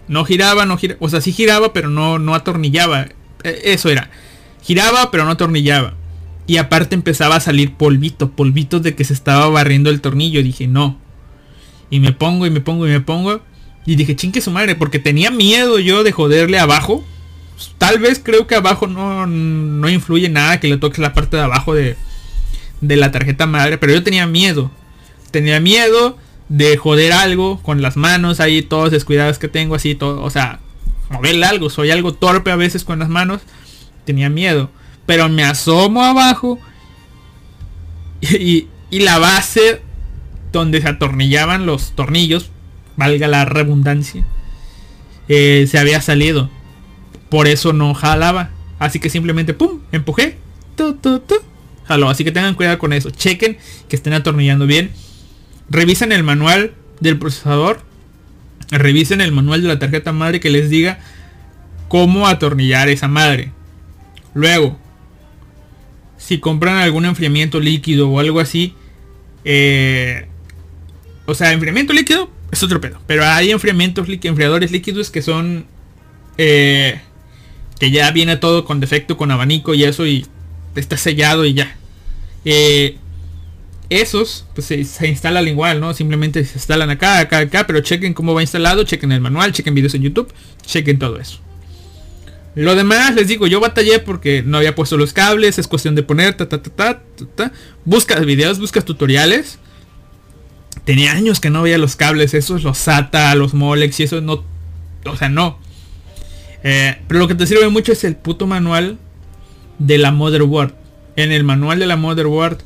No giraba, no giraba. O sea, sí giraba, pero no, no atornillaba. E, eso era. Giraba, pero no atornillaba. Y aparte empezaba a salir polvito, polvito de que se estaba barriendo el tornillo. dije, no. Y me pongo y me pongo y me pongo. Y dije, chingue su madre, porque tenía miedo yo de joderle abajo. Tal vez creo que abajo no, no influye nada que le toque la parte de abajo de, de la tarjeta madre. Pero yo tenía miedo. Tenía miedo de joder algo con las manos ahí, todos descuidados que tengo, así, todo. O sea, moverle algo. Soy algo torpe a veces con las manos. Tenía miedo. Pero me asomo abajo. Y, y la base donde se atornillaban los tornillos valga la redundancia, eh, se había salido. Por eso no jalaba. Así que simplemente, ¡pum! Empujé. Tu, Jaló. Así que tengan cuidado con eso. Chequen que estén atornillando bien. Revisen el manual del procesador. Revisen el manual de la tarjeta madre que les diga cómo atornillar esa madre. Luego, si compran algún enfriamiento líquido o algo así, eh, o sea, enfriamiento líquido, es otro pedo. Pero hay enfriamientos, enfriadores líquidos que son... Eh, que ya viene todo con defecto, con abanico y eso y está sellado y ya. Eh, esos pues se, instalan igual, ¿no? Simplemente se instalan acá, acá, acá, pero chequen cómo va instalado, chequen el manual, chequen videos en YouTube, chequen todo eso. Lo demás, les digo, yo batallé porque no había puesto los cables, es cuestión de poner, ta, ta, ta, ta, ta. Buscas videos, buscas tutoriales tenía años que no veía los cables, esos los SATA, los Molex y eso no, o sea, no. Eh, pero lo que te sirve mucho es el puto manual de la motherboard. En el manual de la motherboard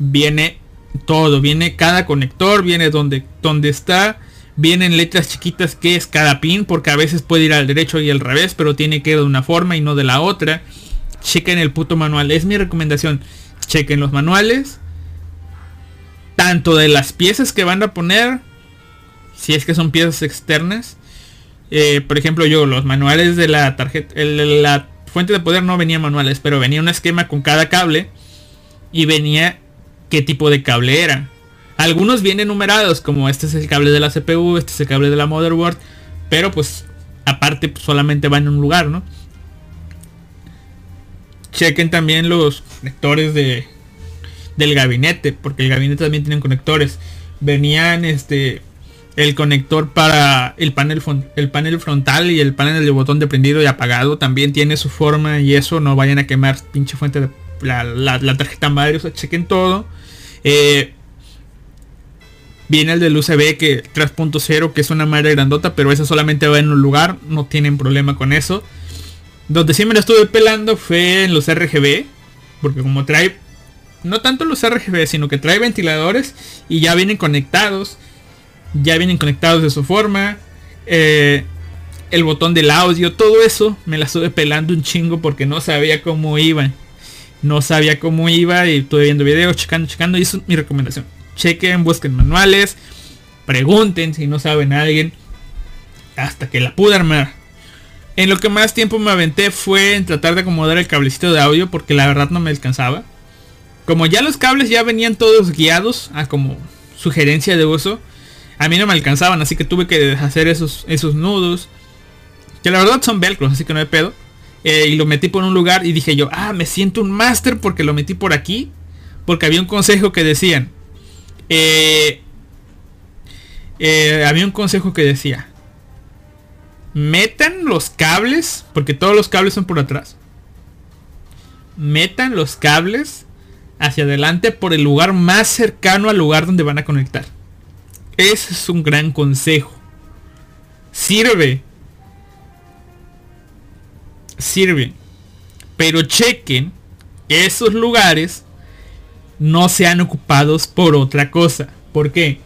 viene todo, viene cada conector, viene donde, donde está Vienen letras chiquitas que es cada pin, porque a veces puede ir al derecho y al revés, pero tiene que ir de una forma y no de la otra. Chequen el puto manual, es mi recomendación. Chequen los manuales. Tanto de las piezas que van a poner, si es que son piezas externas. Eh, por ejemplo, yo, los manuales de la tarjeta, la fuente de poder no venía manuales, pero venía un esquema con cada cable y venía qué tipo de cable era. Algunos vienen numerados, como este es el cable de la CPU, este es el cable de la motherboard, pero pues aparte pues, solamente va en un lugar, ¿no? Chequen también los conectores de del gabinete, porque el gabinete también tiene conectores. Venían este el conector para el panel, el panel frontal y el panel de botón de prendido y apagado también tiene su forma y eso no vayan a quemar pinche fuente de la, tarjeta madre, o sea, chequen todo. Eh, viene el del USB que 3.0 que es una madre grandota, pero esa solamente va en un lugar, no tienen problema con eso. Donde sí me lo estuve pelando fue en los RGB, porque como trae no tanto los RGB, sino que trae ventiladores y ya vienen conectados ya vienen conectados de su forma. Eh, el botón del audio, todo eso me la estuve pelando un chingo porque no sabía cómo iba. No sabía cómo iba y estuve viendo videos, checando, checando. Y eso es mi recomendación. Chequen, busquen manuales, pregunten si no saben a alguien. Hasta que la pude armar. En lo que más tiempo me aventé fue en tratar de acomodar el cablecito de audio porque la verdad no me alcanzaba. Como ya los cables ya venían todos guiados a como sugerencia de uso, a mí no me alcanzaban, así que tuve que deshacer esos, esos nudos. Que la verdad son velcros, así que no hay pedo. Eh, y lo metí por un lugar y dije yo, ah, me siento un máster porque lo metí por aquí. Porque había un consejo que decían. Eh, eh, había un consejo que decía. Metan los cables, porque todos los cables son por atrás. Metan los cables hacia adelante por el lugar más cercano al lugar donde van a conectar. Ese es un gran consejo. Sirve. Sirve. Pero chequen que esos lugares no sean ocupados por otra cosa. ¿Por qué?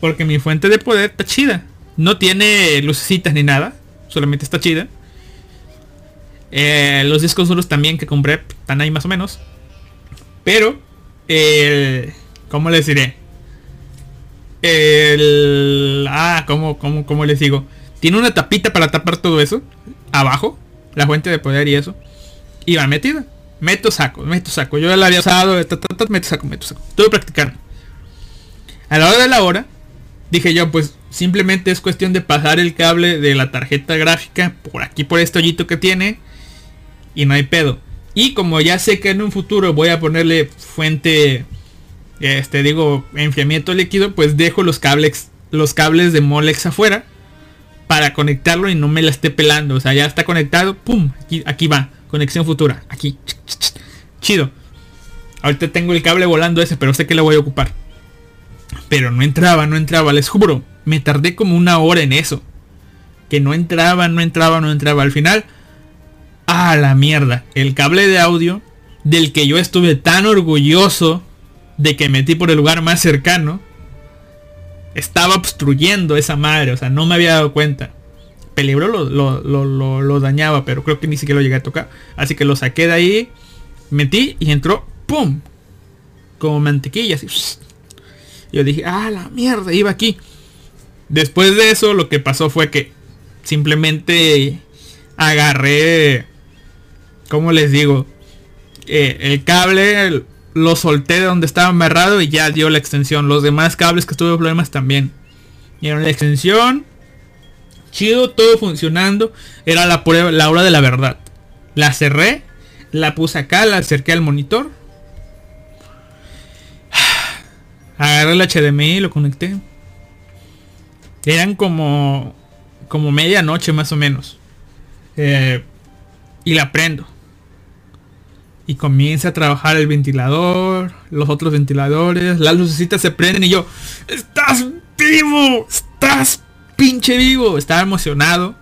Porque mi fuente de poder está chida. No tiene lucecitas ni nada. Solamente está chida. Eh, los discos duros también que compré están ahí más o menos. Pero, eh, ¿cómo les diré? El... Ah, ¿cómo, cómo, cómo les digo? Tiene una tapita para tapar todo eso. Abajo. La fuente de poder y eso. Y va metida. Meto saco, meto saco. Yo ya la había usado. meto saco, meto saco. Todo practicando. A la hora de la hora. Dije yo, pues simplemente es cuestión de pasar el cable de la tarjeta gráfica por aquí, por este hoyito que tiene. Y no hay pedo. Y como ya sé que en un futuro voy a ponerle fuente este digo enfriamiento líquido pues dejo los cables los cables de Molex afuera para conectarlo y no me la esté pelando. O sea ya está conectado pum aquí, aquí va conexión futura aquí chido. Ahorita tengo el cable volando ese pero sé que lo voy a ocupar. Pero no entraba no entraba les juro me tardé como una hora en eso. Que no entraba no entraba no entraba. Al final a la mierda el cable de audio del que yo estuve tan orgulloso de que metí por el lugar más cercano, estaba obstruyendo esa madre, o sea, no me había dado cuenta. Peligro lo, dañaba, pero creo que ni siquiera lo llegué a tocar. Así que lo saqué de ahí, metí y entró, ¡pum! Como mantequilla, así. Yo dije, ah, la mierda, iba aquí. Después de eso, lo que pasó fue que simplemente agarré, ¿cómo les digo? Eh, el cable, lo solté de donde estaba amarrado y ya dio la extensión. Los demás cables que tuve problemas también. Dieron la extensión. Chido, todo funcionando. Era la prueba, la hora de la verdad. La cerré, la puse acá, la acerqué al monitor. Agarré el HDMI y lo conecté. Eran como como medianoche más o menos. Eh, y la prendo y comienza a trabajar el ventilador, los otros ventiladores, las lucecitas se prenden y yo, estás vivo, estás pinche vivo, estaba emocionado.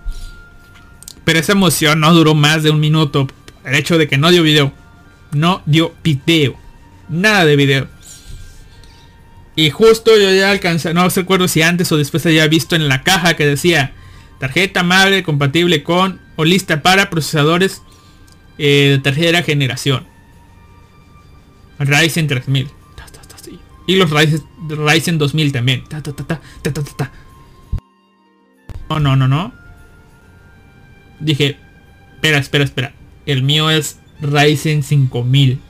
Pero esa emoción no duró más de un minuto. El hecho de que no dio video. No dio video. Nada de video. Y justo yo ya alcancé, no recuerdo si antes o después había visto en la caja que decía tarjeta madre compatible con o lista para procesadores eh, de tercera generación. Ryzen 3000. Y los Ryzen, Ryzen 2000 también. No, no, no, no. Dije, espera, espera, espera. El mío es Ryzen 5000.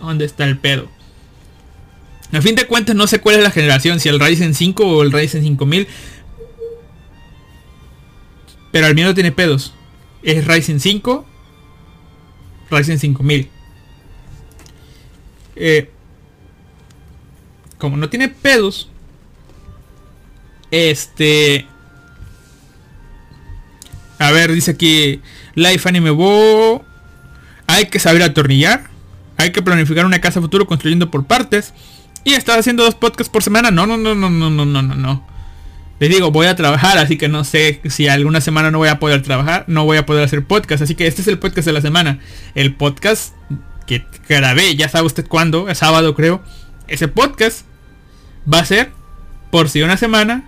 ¿Dónde está el pedo? A fin de cuentas no sé cuál es la generación, si el Ryzen 5 o el Ryzen 5000. Pero el mío no tiene pedos. Es Ryzen 5, Ryzen 5000. Eh, como no tiene pedos, este... A ver, dice aquí Life Anime Bo. Hay que saber atornillar. Hay que planificar una casa futuro construyendo por partes. Y estás haciendo dos podcasts por semana. No, no, no, no, no, no, no, no. Les digo, voy a trabajar, así que no sé si alguna semana no voy a poder trabajar, no voy a poder hacer podcast. Así que este es el podcast de la semana. El podcast que grabé, ya sabe usted cuándo, es sábado creo. Ese podcast va a ser por si una semana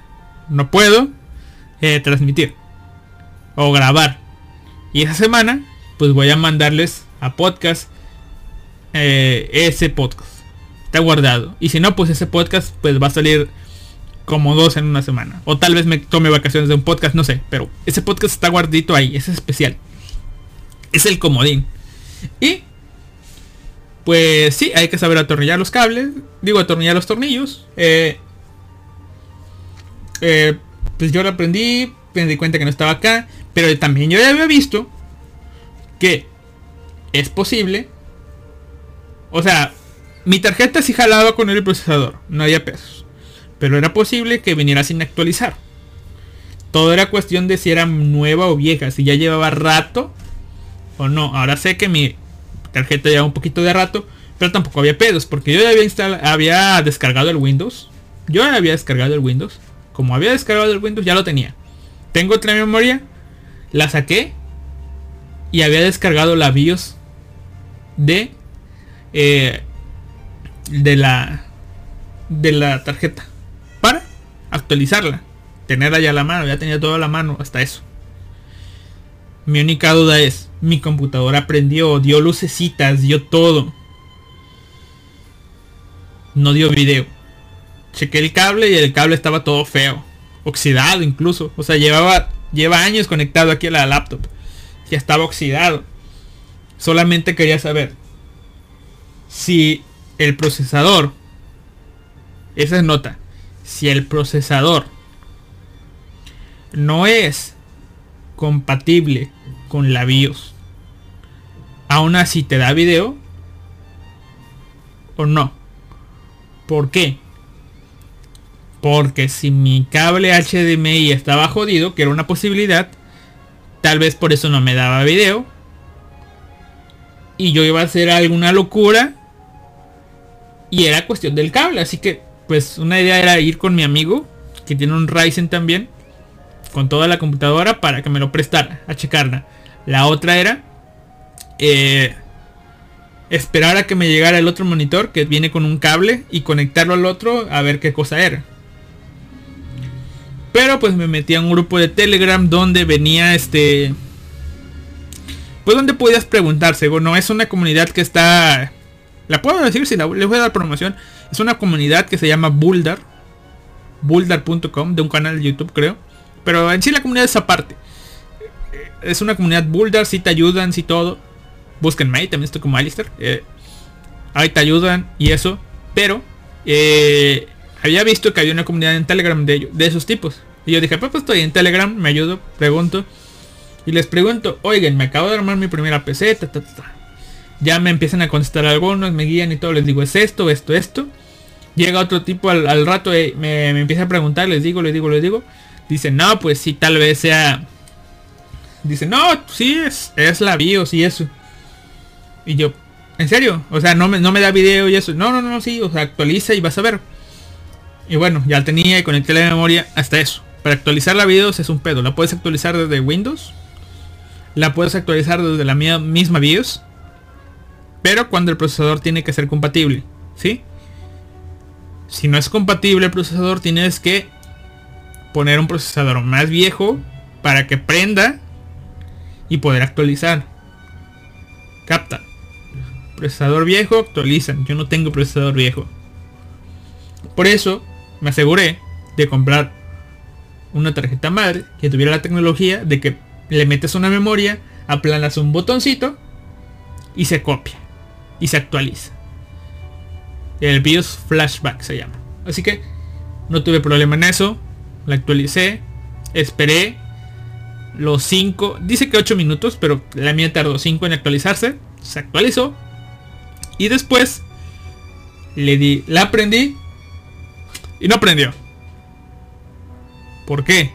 no puedo eh, transmitir o grabar. Y esa semana pues voy a mandarles a podcast eh, ese podcast. Está guardado. Y si no, pues ese podcast pues va a salir como dos en una semana. O tal vez me tome vacaciones de un podcast, no sé. Pero ese podcast está guardito ahí. Es especial. Es el comodín. Y pues sí, hay que saber atornillar los cables. Digo, atornillar los tornillos. Eh, eh, pues yo lo aprendí, me di cuenta que no estaba acá. Pero también yo ya había visto que es posible. O sea, mi tarjeta sí jalaba con el procesador, no había pesos. Pero era posible que viniera sin actualizar. Todo era cuestión de si era nueva o vieja, si ya llevaba rato o no. Ahora sé que mi tarjeta lleva un poquito de rato, pero tampoco había pedos, porque yo ya había, había descargado el Windows. Yo ya había descargado el Windows. Como había descargado el Windows, ya lo tenía. Tengo otra memoria, la saqué y había descargado la BIOS de eh, de la de la tarjeta actualizarla tenerla ya a la mano ya tenía toda la mano hasta eso mi única duda es, mi computadora prendió, dio lucecitas, dio todo. No dio video. Chequé el cable y el cable estaba todo feo. Oxidado incluso. O sea, llevaba, lleva años conectado aquí a la laptop. Ya estaba oxidado. Solamente quería saber si el procesador, esa es nota, si el procesador no es compatible con la BIOS. Aún así te da video o no. ¿Por qué? Porque si mi cable HDMI estaba jodido, que era una posibilidad, tal vez por eso no me daba video. Y yo iba a hacer alguna locura. Y era cuestión del cable. Así que, pues una idea era ir con mi amigo, que tiene un Ryzen también con toda la computadora para que me lo prestara a checarla. La otra era eh, esperar a que me llegara el otro monitor que viene con un cable y conectarlo al otro a ver qué cosa era. Pero pues me metí a un grupo de Telegram donde venía este... Pues donde podías preguntarse. Bueno, es una comunidad que está... La puedo decir si les voy a dar promoción. Es una comunidad que se llama Buldar. Buldar.com de un canal de YouTube creo. Pero en sí la comunidad es aparte. Es una comunidad bulldar, si te ayudan, si todo. Búsquenme ahí, también estoy como Alistair. Eh, ahí te ayudan y eso. Pero eh, había visto que había una comunidad en Telegram de, de esos tipos. Y yo dije, pues, pues estoy en Telegram, me ayudo, pregunto. Y les pregunto, oigan, me acabo de armar mi primera PC. Ya me empiezan a contestar algunos, me guían y todo. Les digo, es esto, esto, esto. Llega otro tipo al, rato, y me, me empieza a preguntar, les digo, les digo, les digo. Dice, no, pues sí, tal vez sea... Dice, no, sí, es, es la BIOS y eso. Y yo, ¿en serio? O sea, no me, no me da video y eso. No, no, no, sí, o sea, actualiza y vas a ver. Y bueno, ya tenía y conecté la memoria hasta eso. Para actualizar la BIOS es un pedo. La puedes actualizar desde Windows. La puedes actualizar desde la misma BIOS. Pero cuando el procesador tiene que ser compatible. ¿Sí? Si no es compatible el procesador, tienes que poner un procesador más viejo para que prenda y poder actualizar. Capta. Procesador viejo, actualizan. Yo no tengo procesador viejo. Por eso me aseguré de comprar una tarjeta madre que tuviera la tecnología de que le metes una memoria, aplanas un botoncito y se copia y se actualiza. El BIOS Flashback se llama. Así que no tuve problema en eso. La actualicé. Esperé los 5. Dice que 8 minutos, pero la mía tardó 5 en actualizarse. Se actualizó. Y después le di, la aprendí y no prendió. ¿Por qué?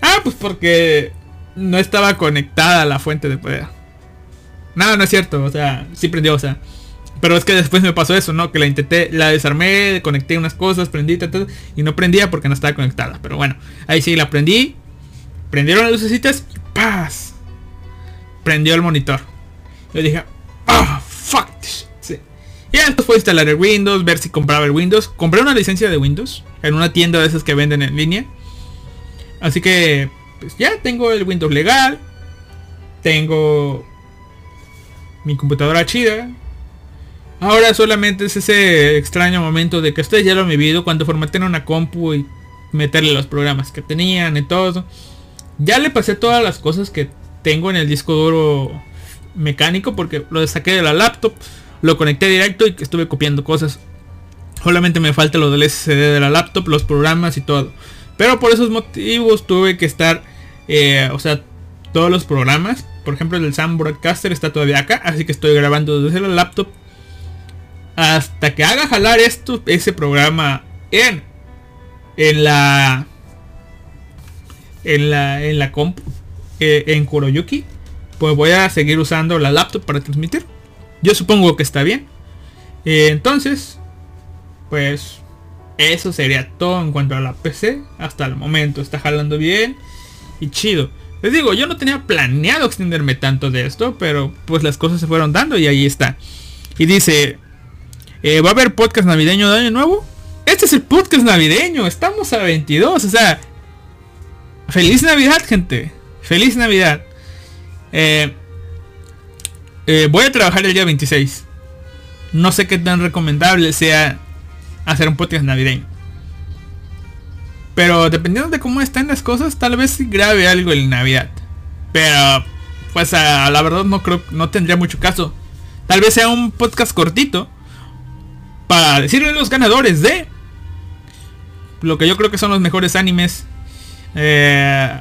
Ah, pues porque no estaba conectada a la fuente de poder. No, no es cierto, o sea, sí prendió, o sea. Pero es que después me pasó eso, ¿no? Que la intenté, la desarmé, conecté unas cosas, prendí, y no prendía porque no estaba conectada. Pero bueno, ahí sí la prendí. Prendieron las lucecitas y ¡paz! Prendió el monitor. Yo dije, ¡ah! ¡Fuck! Sí. Y después fue instalar el Windows, ver si compraba el Windows. Compré una licencia de Windows en una tienda de esas que venden en línea. Así que, pues ya tengo el Windows legal. Tengo mi computadora chida. Ahora solamente es ese extraño momento de que ustedes ya lo han vivido cuando formatean una compu y meterle los programas que tenían y todo. Ya le pasé todas las cosas que tengo en el disco duro mecánico porque lo saqué de la laptop, lo conecté directo y estuve copiando cosas. Solamente me falta lo del SSD de la laptop, los programas y todo. Pero por esos motivos tuve que estar, eh, o sea, todos los programas por ejemplo, el Sam Broadcaster está todavía acá, así que estoy grabando desde la laptop. Hasta que haga jalar esto, ese programa en, en la en la en la comp eh, en Kuroyuki, pues voy a seguir usando la laptop para transmitir. Yo supongo que está bien. Eh, entonces, pues eso sería todo en cuanto a la PC. Hasta el momento está jalando bien y chido. Les digo, yo no tenía planeado extenderme tanto de esto, pero pues las cosas se fueron dando y ahí está. Y dice, eh, ¿va a haber podcast navideño de año nuevo? Este es el podcast navideño, estamos a 22, o sea, feliz Navidad, gente. Feliz Navidad. Eh, eh, voy a trabajar el día 26. No sé qué tan recomendable sea hacer un podcast navideño. Pero dependiendo de cómo están las cosas, tal vez grabe algo en Navidad. Pero, pues a, la verdad no creo, no tendría mucho caso. Tal vez sea un podcast cortito. Para decirle a los ganadores de lo que yo creo que son los mejores animes eh,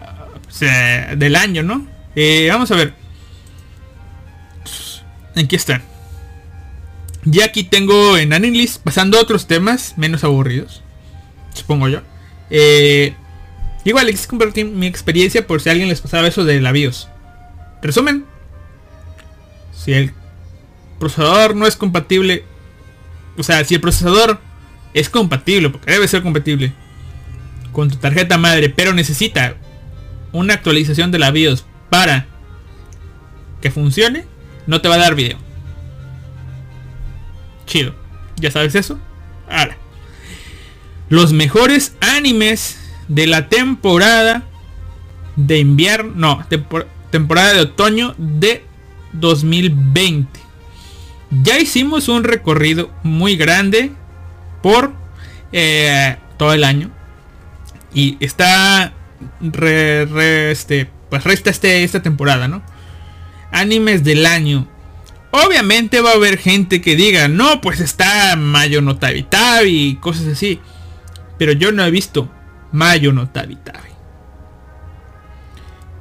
del año, ¿no? Vamos a ver. Aquí están. Ya aquí tengo en Anilist pasando otros temas menos aburridos. Supongo yo. Eh, igual, les compartir mi experiencia por si alguien les pasaba eso de la BIOS. Resumen. Si el procesador no es compatible. O sea, si el procesador es compatible, porque debe ser compatible con tu tarjeta madre, pero necesita una actualización de la BIOS para que funcione, no te va a dar video. Chido. ¿Ya sabes eso? Ahora los mejores animes de la temporada de invierno, no, temporada de otoño de 2020. Ya hicimos un recorrido muy grande por eh, todo el año y está este, pues resta este, esta temporada, ¿no? Animes del año. Obviamente va a haber gente que diga, no, pues está Mayo no Tabi y cosas así. Pero yo no he visto Mayo no Tabi Tabi.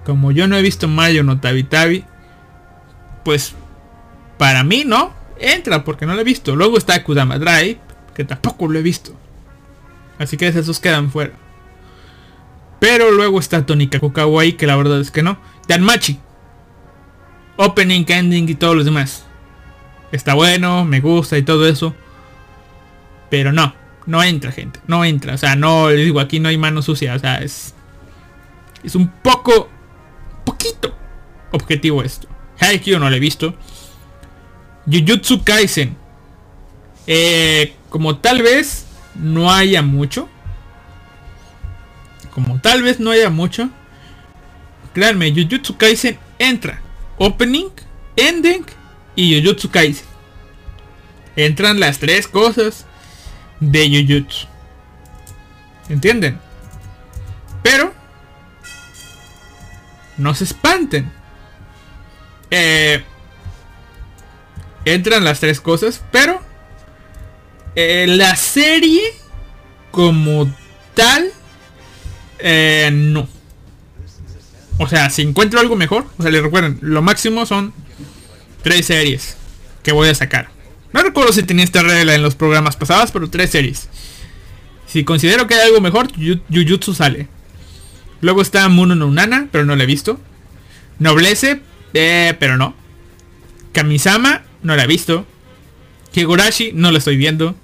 Como yo no he visto Mayo no Tabi Tabi, pues para mí no entra porque no lo he visto. Luego está Kudama Drive, que tampoco lo he visto. Así que esos quedan fuera. Pero luego está Tonika Kawaii, que la verdad es que no. Danmachi. Opening, ending y todos los demás. Está bueno, me gusta y todo eso. Pero no no entra, gente. No entra. O sea, no, les digo, aquí no hay mano sucia. O sea, es. Es un poco. Poquito objetivo esto. Haikyuu no lo he visto. Jujutsu Kaisen. Eh, como tal vez no haya mucho. Como tal vez no haya mucho. Créanme, Jujutsu Kaisen entra. Opening, ending y Jujutsu Kaisen. Entran las tres cosas de Jujutsu. ¿Entienden? Pero no se espanten. Eh, entran las tres cosas, pero eh, la serie como tal, eh, no. O sea, si encuentro algo mejor, o sea, les recuerden, lo máximo son tres series que voy a sacar. No recuerdo si tenía esta regla en los programas pasados, pero tres series. Si considero que hay algo mejor, Jujutsu sale. Luego está Muno no pero no la he visto. Noblece, eh, pero no. Kamisama, no la he visto. Higurashi, no la estoy viendo.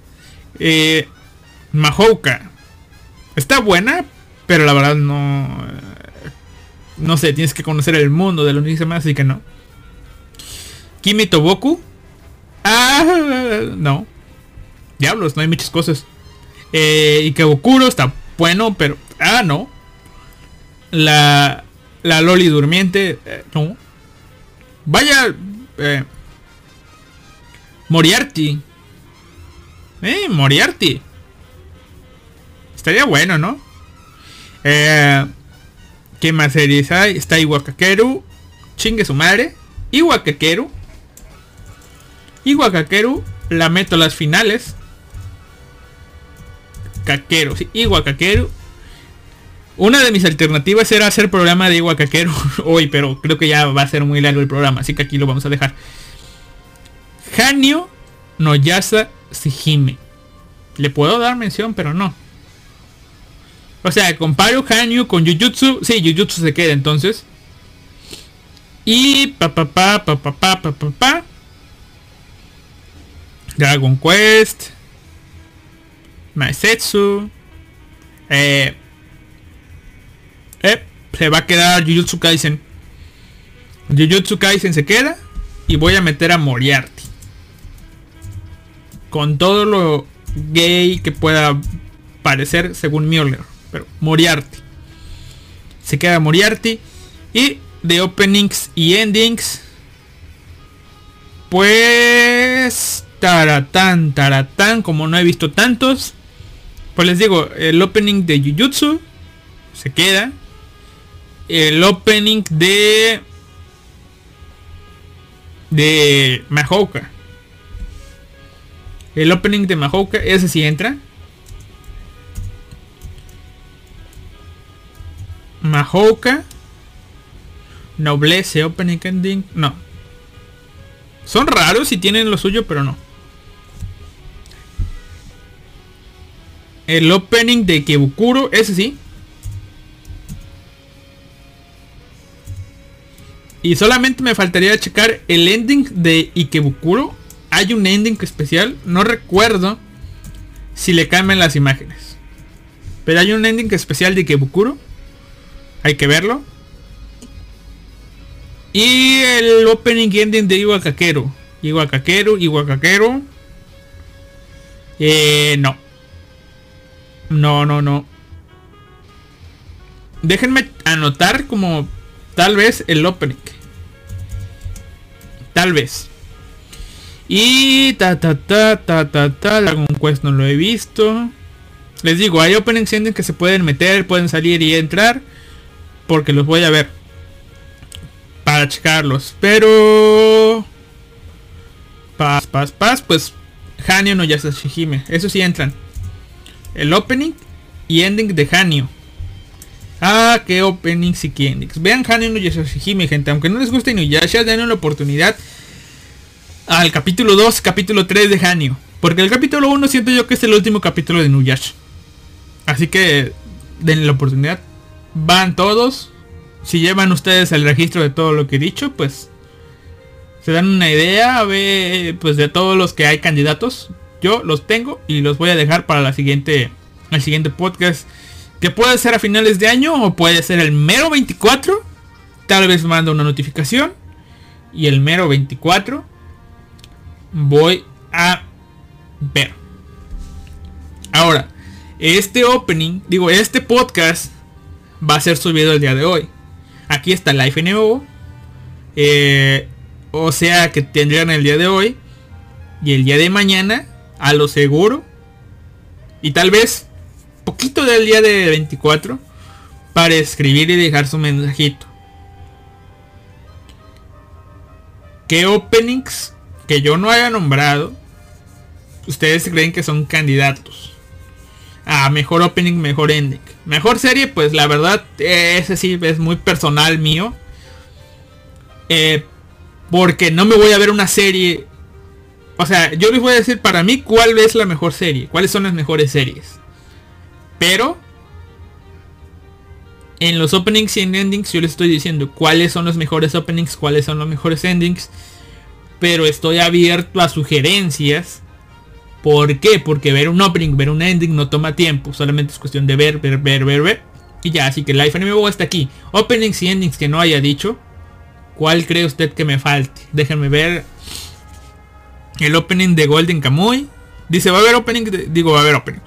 Eh, Mahouka. Está buena, pero la verdad no... No sé, tienes que conocer el mundo de los más, así que no. Kimi Toboku. Ah, no. Diablos, no hay muchas cosas. Eh, Ikebukuro está bueno, pero... Ah, no. La... La Loli durmiente. Eh, no. Vaya... Eh, Moriarty. Eh, Moriarty. Estaría bueno, ¿no? Eh, ¿Qué más series hay? Está Iwakakeru. Chingue su madre. Iwakakeru. Iwakakeru. La meto a las finales. Kakeru. Sí, Iwakakeru. Una de mis alternativas era hacer programa de Iwakakeru hoy, pero creo que ya va a ser muy largo el programa, así que aquí lo vamos a dejar. Hanyo Noyasa Sihime. Le puedo dar mención, pero no. O sea, comparo Hanyu con Jujutsu. Sí, Jujutsu se queda entonces. Y pa pa pa pa pa pa pa pa pa. Dragon Quest. Maesetsu. Eh, eh, se va a quedar Jujutsu Kaisen. Jujutsu Kaisen se queda. Y voy a meter a Moriarty. Con todo lo gay que pueda parecer según Mueller. Pero Moriarty. Se queda Moriarty. Y de openings y endings. Pues... Taratán, taratán. Como no he visto tantos. Pues les digo, el opening de Jujutsu. Se queda. El opening de... De Mahouka. El opening de Mahouka, ese sí entra. Mahouka. Noblece, opening ending. No. Son raros y tienen lo suyo, pero no. El opening de Kebukuro, ese sí. Y solamente me faltaría checar el ending de Ikebukuro. Hay un ending especial. No recuerdo si le cambian las imágenes. Pero hay un ending especial de Ikebukuro. Hay que verlo. Y el opening ending de Iwakakeru. Iwakakeru, Iwakakeru. Eh, no. No, no, no. Déjenme anotar como tal vez el opening. Tal vez. Y ta ta ta ta ta ta. Dragon Quest no lo he visto. Les digo, hay openings ending que se pueden meter, pueden salir y entrar porque los voy a ver para checarlos. Pero paz, paz, paz, pues Hanyo no Shihime. Eso sí entran. El opening y ending de Hanyo. Ah, qué openings y qué endings. Vean Hanyo no Shihime, gente. Aunque no les guste Inuyasha, den una oportunidad al capítulo 2, capítulo 3 de Hanyo. Porque el capítulo 1 siento yo que es el último capítulo de Inuyasha. Así que denle la oportunidad van todos. Si llevan ustedes el registro de todo lo que he dicho, pues se dan una idea ve, pues de todos los que hay candidatos. Yo los tengo y los voy a dejar para la siguiente el siguiente podcast que puede ser a finales de año o puede ser el mero 24. Tal vez mando una notificación y el mero 24 voy a ver. Este opening, digo, este podcast va a ser subido el día de hoy. Aquí está Life nuevo. Eh, o sea que tendrían el día de hoy. Y el día de mañana, a lo seguro. Y tal vez poquito del día de 24. Para escribir y dejar su mensajito. ¿Qué openings que yo no haya nombrado? Ustedes creen que son candidatos. A mejor opening, mejor ending. Mejor serie, pues la verdad, ese sí es muy personal mío. Eh, porque no me voy a ver una serie. O sea, yo les voy a decir para mí cuál es la mejor serie. Cuáles son las mejores series. Pero en los openings y en endings yo les estoy diciendo cuáles son los mejores openings, cuáles son los mejores endings. Pero estoy abierto a sugerencias. ¿Por qué? Porque ver un opening, ver un ending no toma tiempo. Solamente es cuestión de ver, ver, ver, ver, ver. Y ya, así que Life Anime está aquí. Openings y endings que no haya dicho. ¿Cuál cree usted que me falte? Déjenme ver. El opening de Golden Kamuy. Dice, va a haber opening, digo, va a haber opening.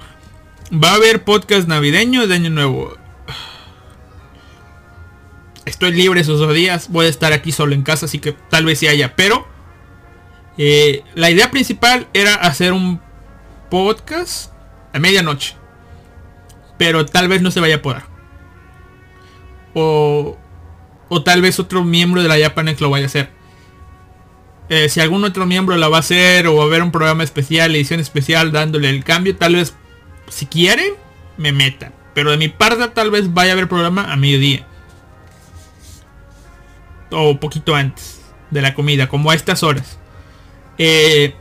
Va a haber podcast navideño de Año Nuevo. Estoy libre esos dos días. Voy a estar aquí solo en casa, así que tal vez sí haya. Pero eh, la idea principal era hacer un podcast a medianoche. Pero tal vez no se vaya a poder. O, o tal vez otro miembro de la Japanex lo vaya a hacer. Eh, si algún otro miembro la va a hacer o va a haber un programa especial, edición especial dándole el cambio, tal vez si quieren me metan. Pero de mi parte tal vez vaya a haber programa a mediodía o poquito antes de la comida, como a estas horas. Eh,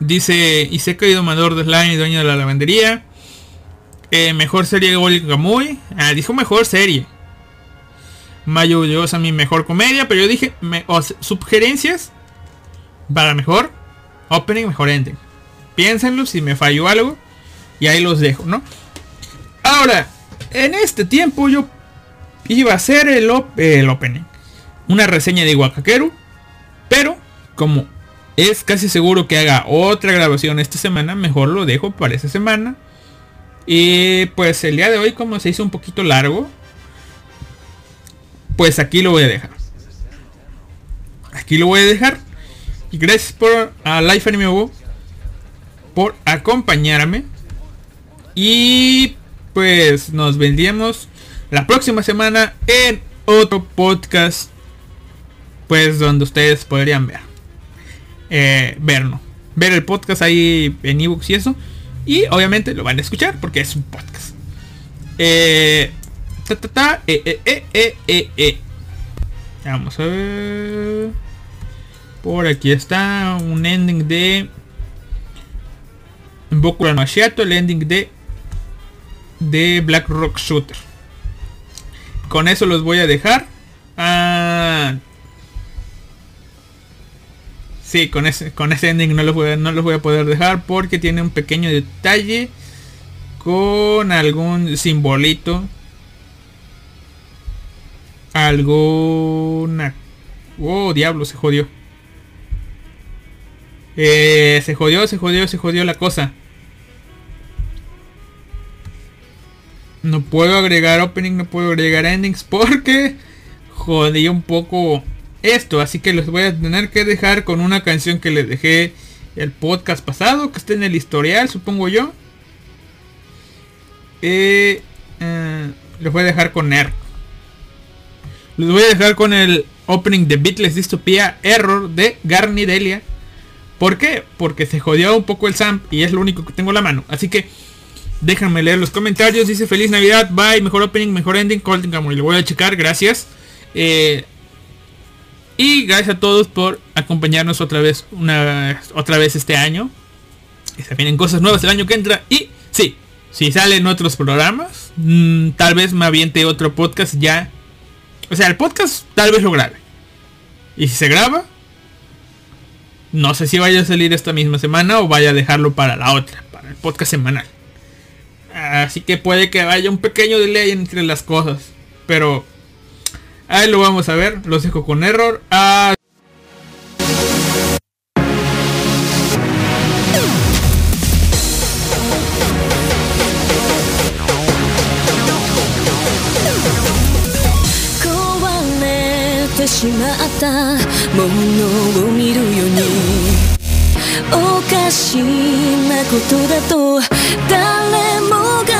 dice Iseka domador de Slime y dueño de la lavandería. Eh, mejor serie de Gamuy. Ah, dijo mejor serie. Mayo llegó a mi mejor comedia, pero yo dije sugerencias para mejor opening, mejor ending. Piénsenlo si me falló algo y ahí los dejo, ¿no? Ahora, en este tiempo yo iba a ser el, el opening. Una reseña de Wakakeru. Pero como es casi seguro que haga otra grabación esta semana, mejor lo dejo para esa semana. Y pues el día de hoy como se hizo un poquito largo, pues aquí lo voy a dejar. Aquí lo voy a dejar. Y gracias por a Life Anime por acompañarme. Y pues nos vendríamos la próxima semana en otro podcast. Pues donde ustedes podrían ver. Eh, verlo. Ver el podcast ahí en ebooks y eso. Y obviamente lo van a escuchar porque es un podcast. Eh, eh, eh, eh, Vamos a ver. Por aquí está un ending de Boku no el ending de de Black Rock Shooter. Con eso los voy a dejar. Ah, sí, con ese, con ese ending no los, voy a, no los voy a poder dejar porque tiene un pequeño detalle con algún simbolito. Alguna... Oh, diablo, se jodió. Eh, se jodió, se jodió, se jodió la cosa. No puedo agregar opening, no puedo agregar endings porque jodí un poco esto. Así que los voy a tener que dejar con una canción que les dejé el podcast pasado, que está en el historial, supongo yo. Eh, eh, los voy a dejar con Error. Los voy a dejar con el opening de Beatles Dystopia Error de Garnidelia. ¿Por qué? Porque se jodió un poco el Sam y es lo único que tengo en la mano. Así que Déjenme leer los comentarios. Dice feliz Navidad. Bye. Mejor opening, mejor ending. Y Lo voy a checar. Gracias. Eh, y gracias a todos por acompañarnos otra vez. Una, otra vez este año. Y se vienen cosas nuevas el año que entra. Y sí, si salen otros programas. Mm, tal vez me aviente otro podcast ya. O sea, el podcast tal vez lo grabe. Y si se graba. No sé si vaya a salir esta misma semana o vaya a dejarlo para la otra. Para el podcast semanal. Así que puede que haya un pequeño delay entre las cosas. Pero ahí lo vamos a ver. Los dejo con error. Ah, しまったものを見るように。おかしなことだと誰もが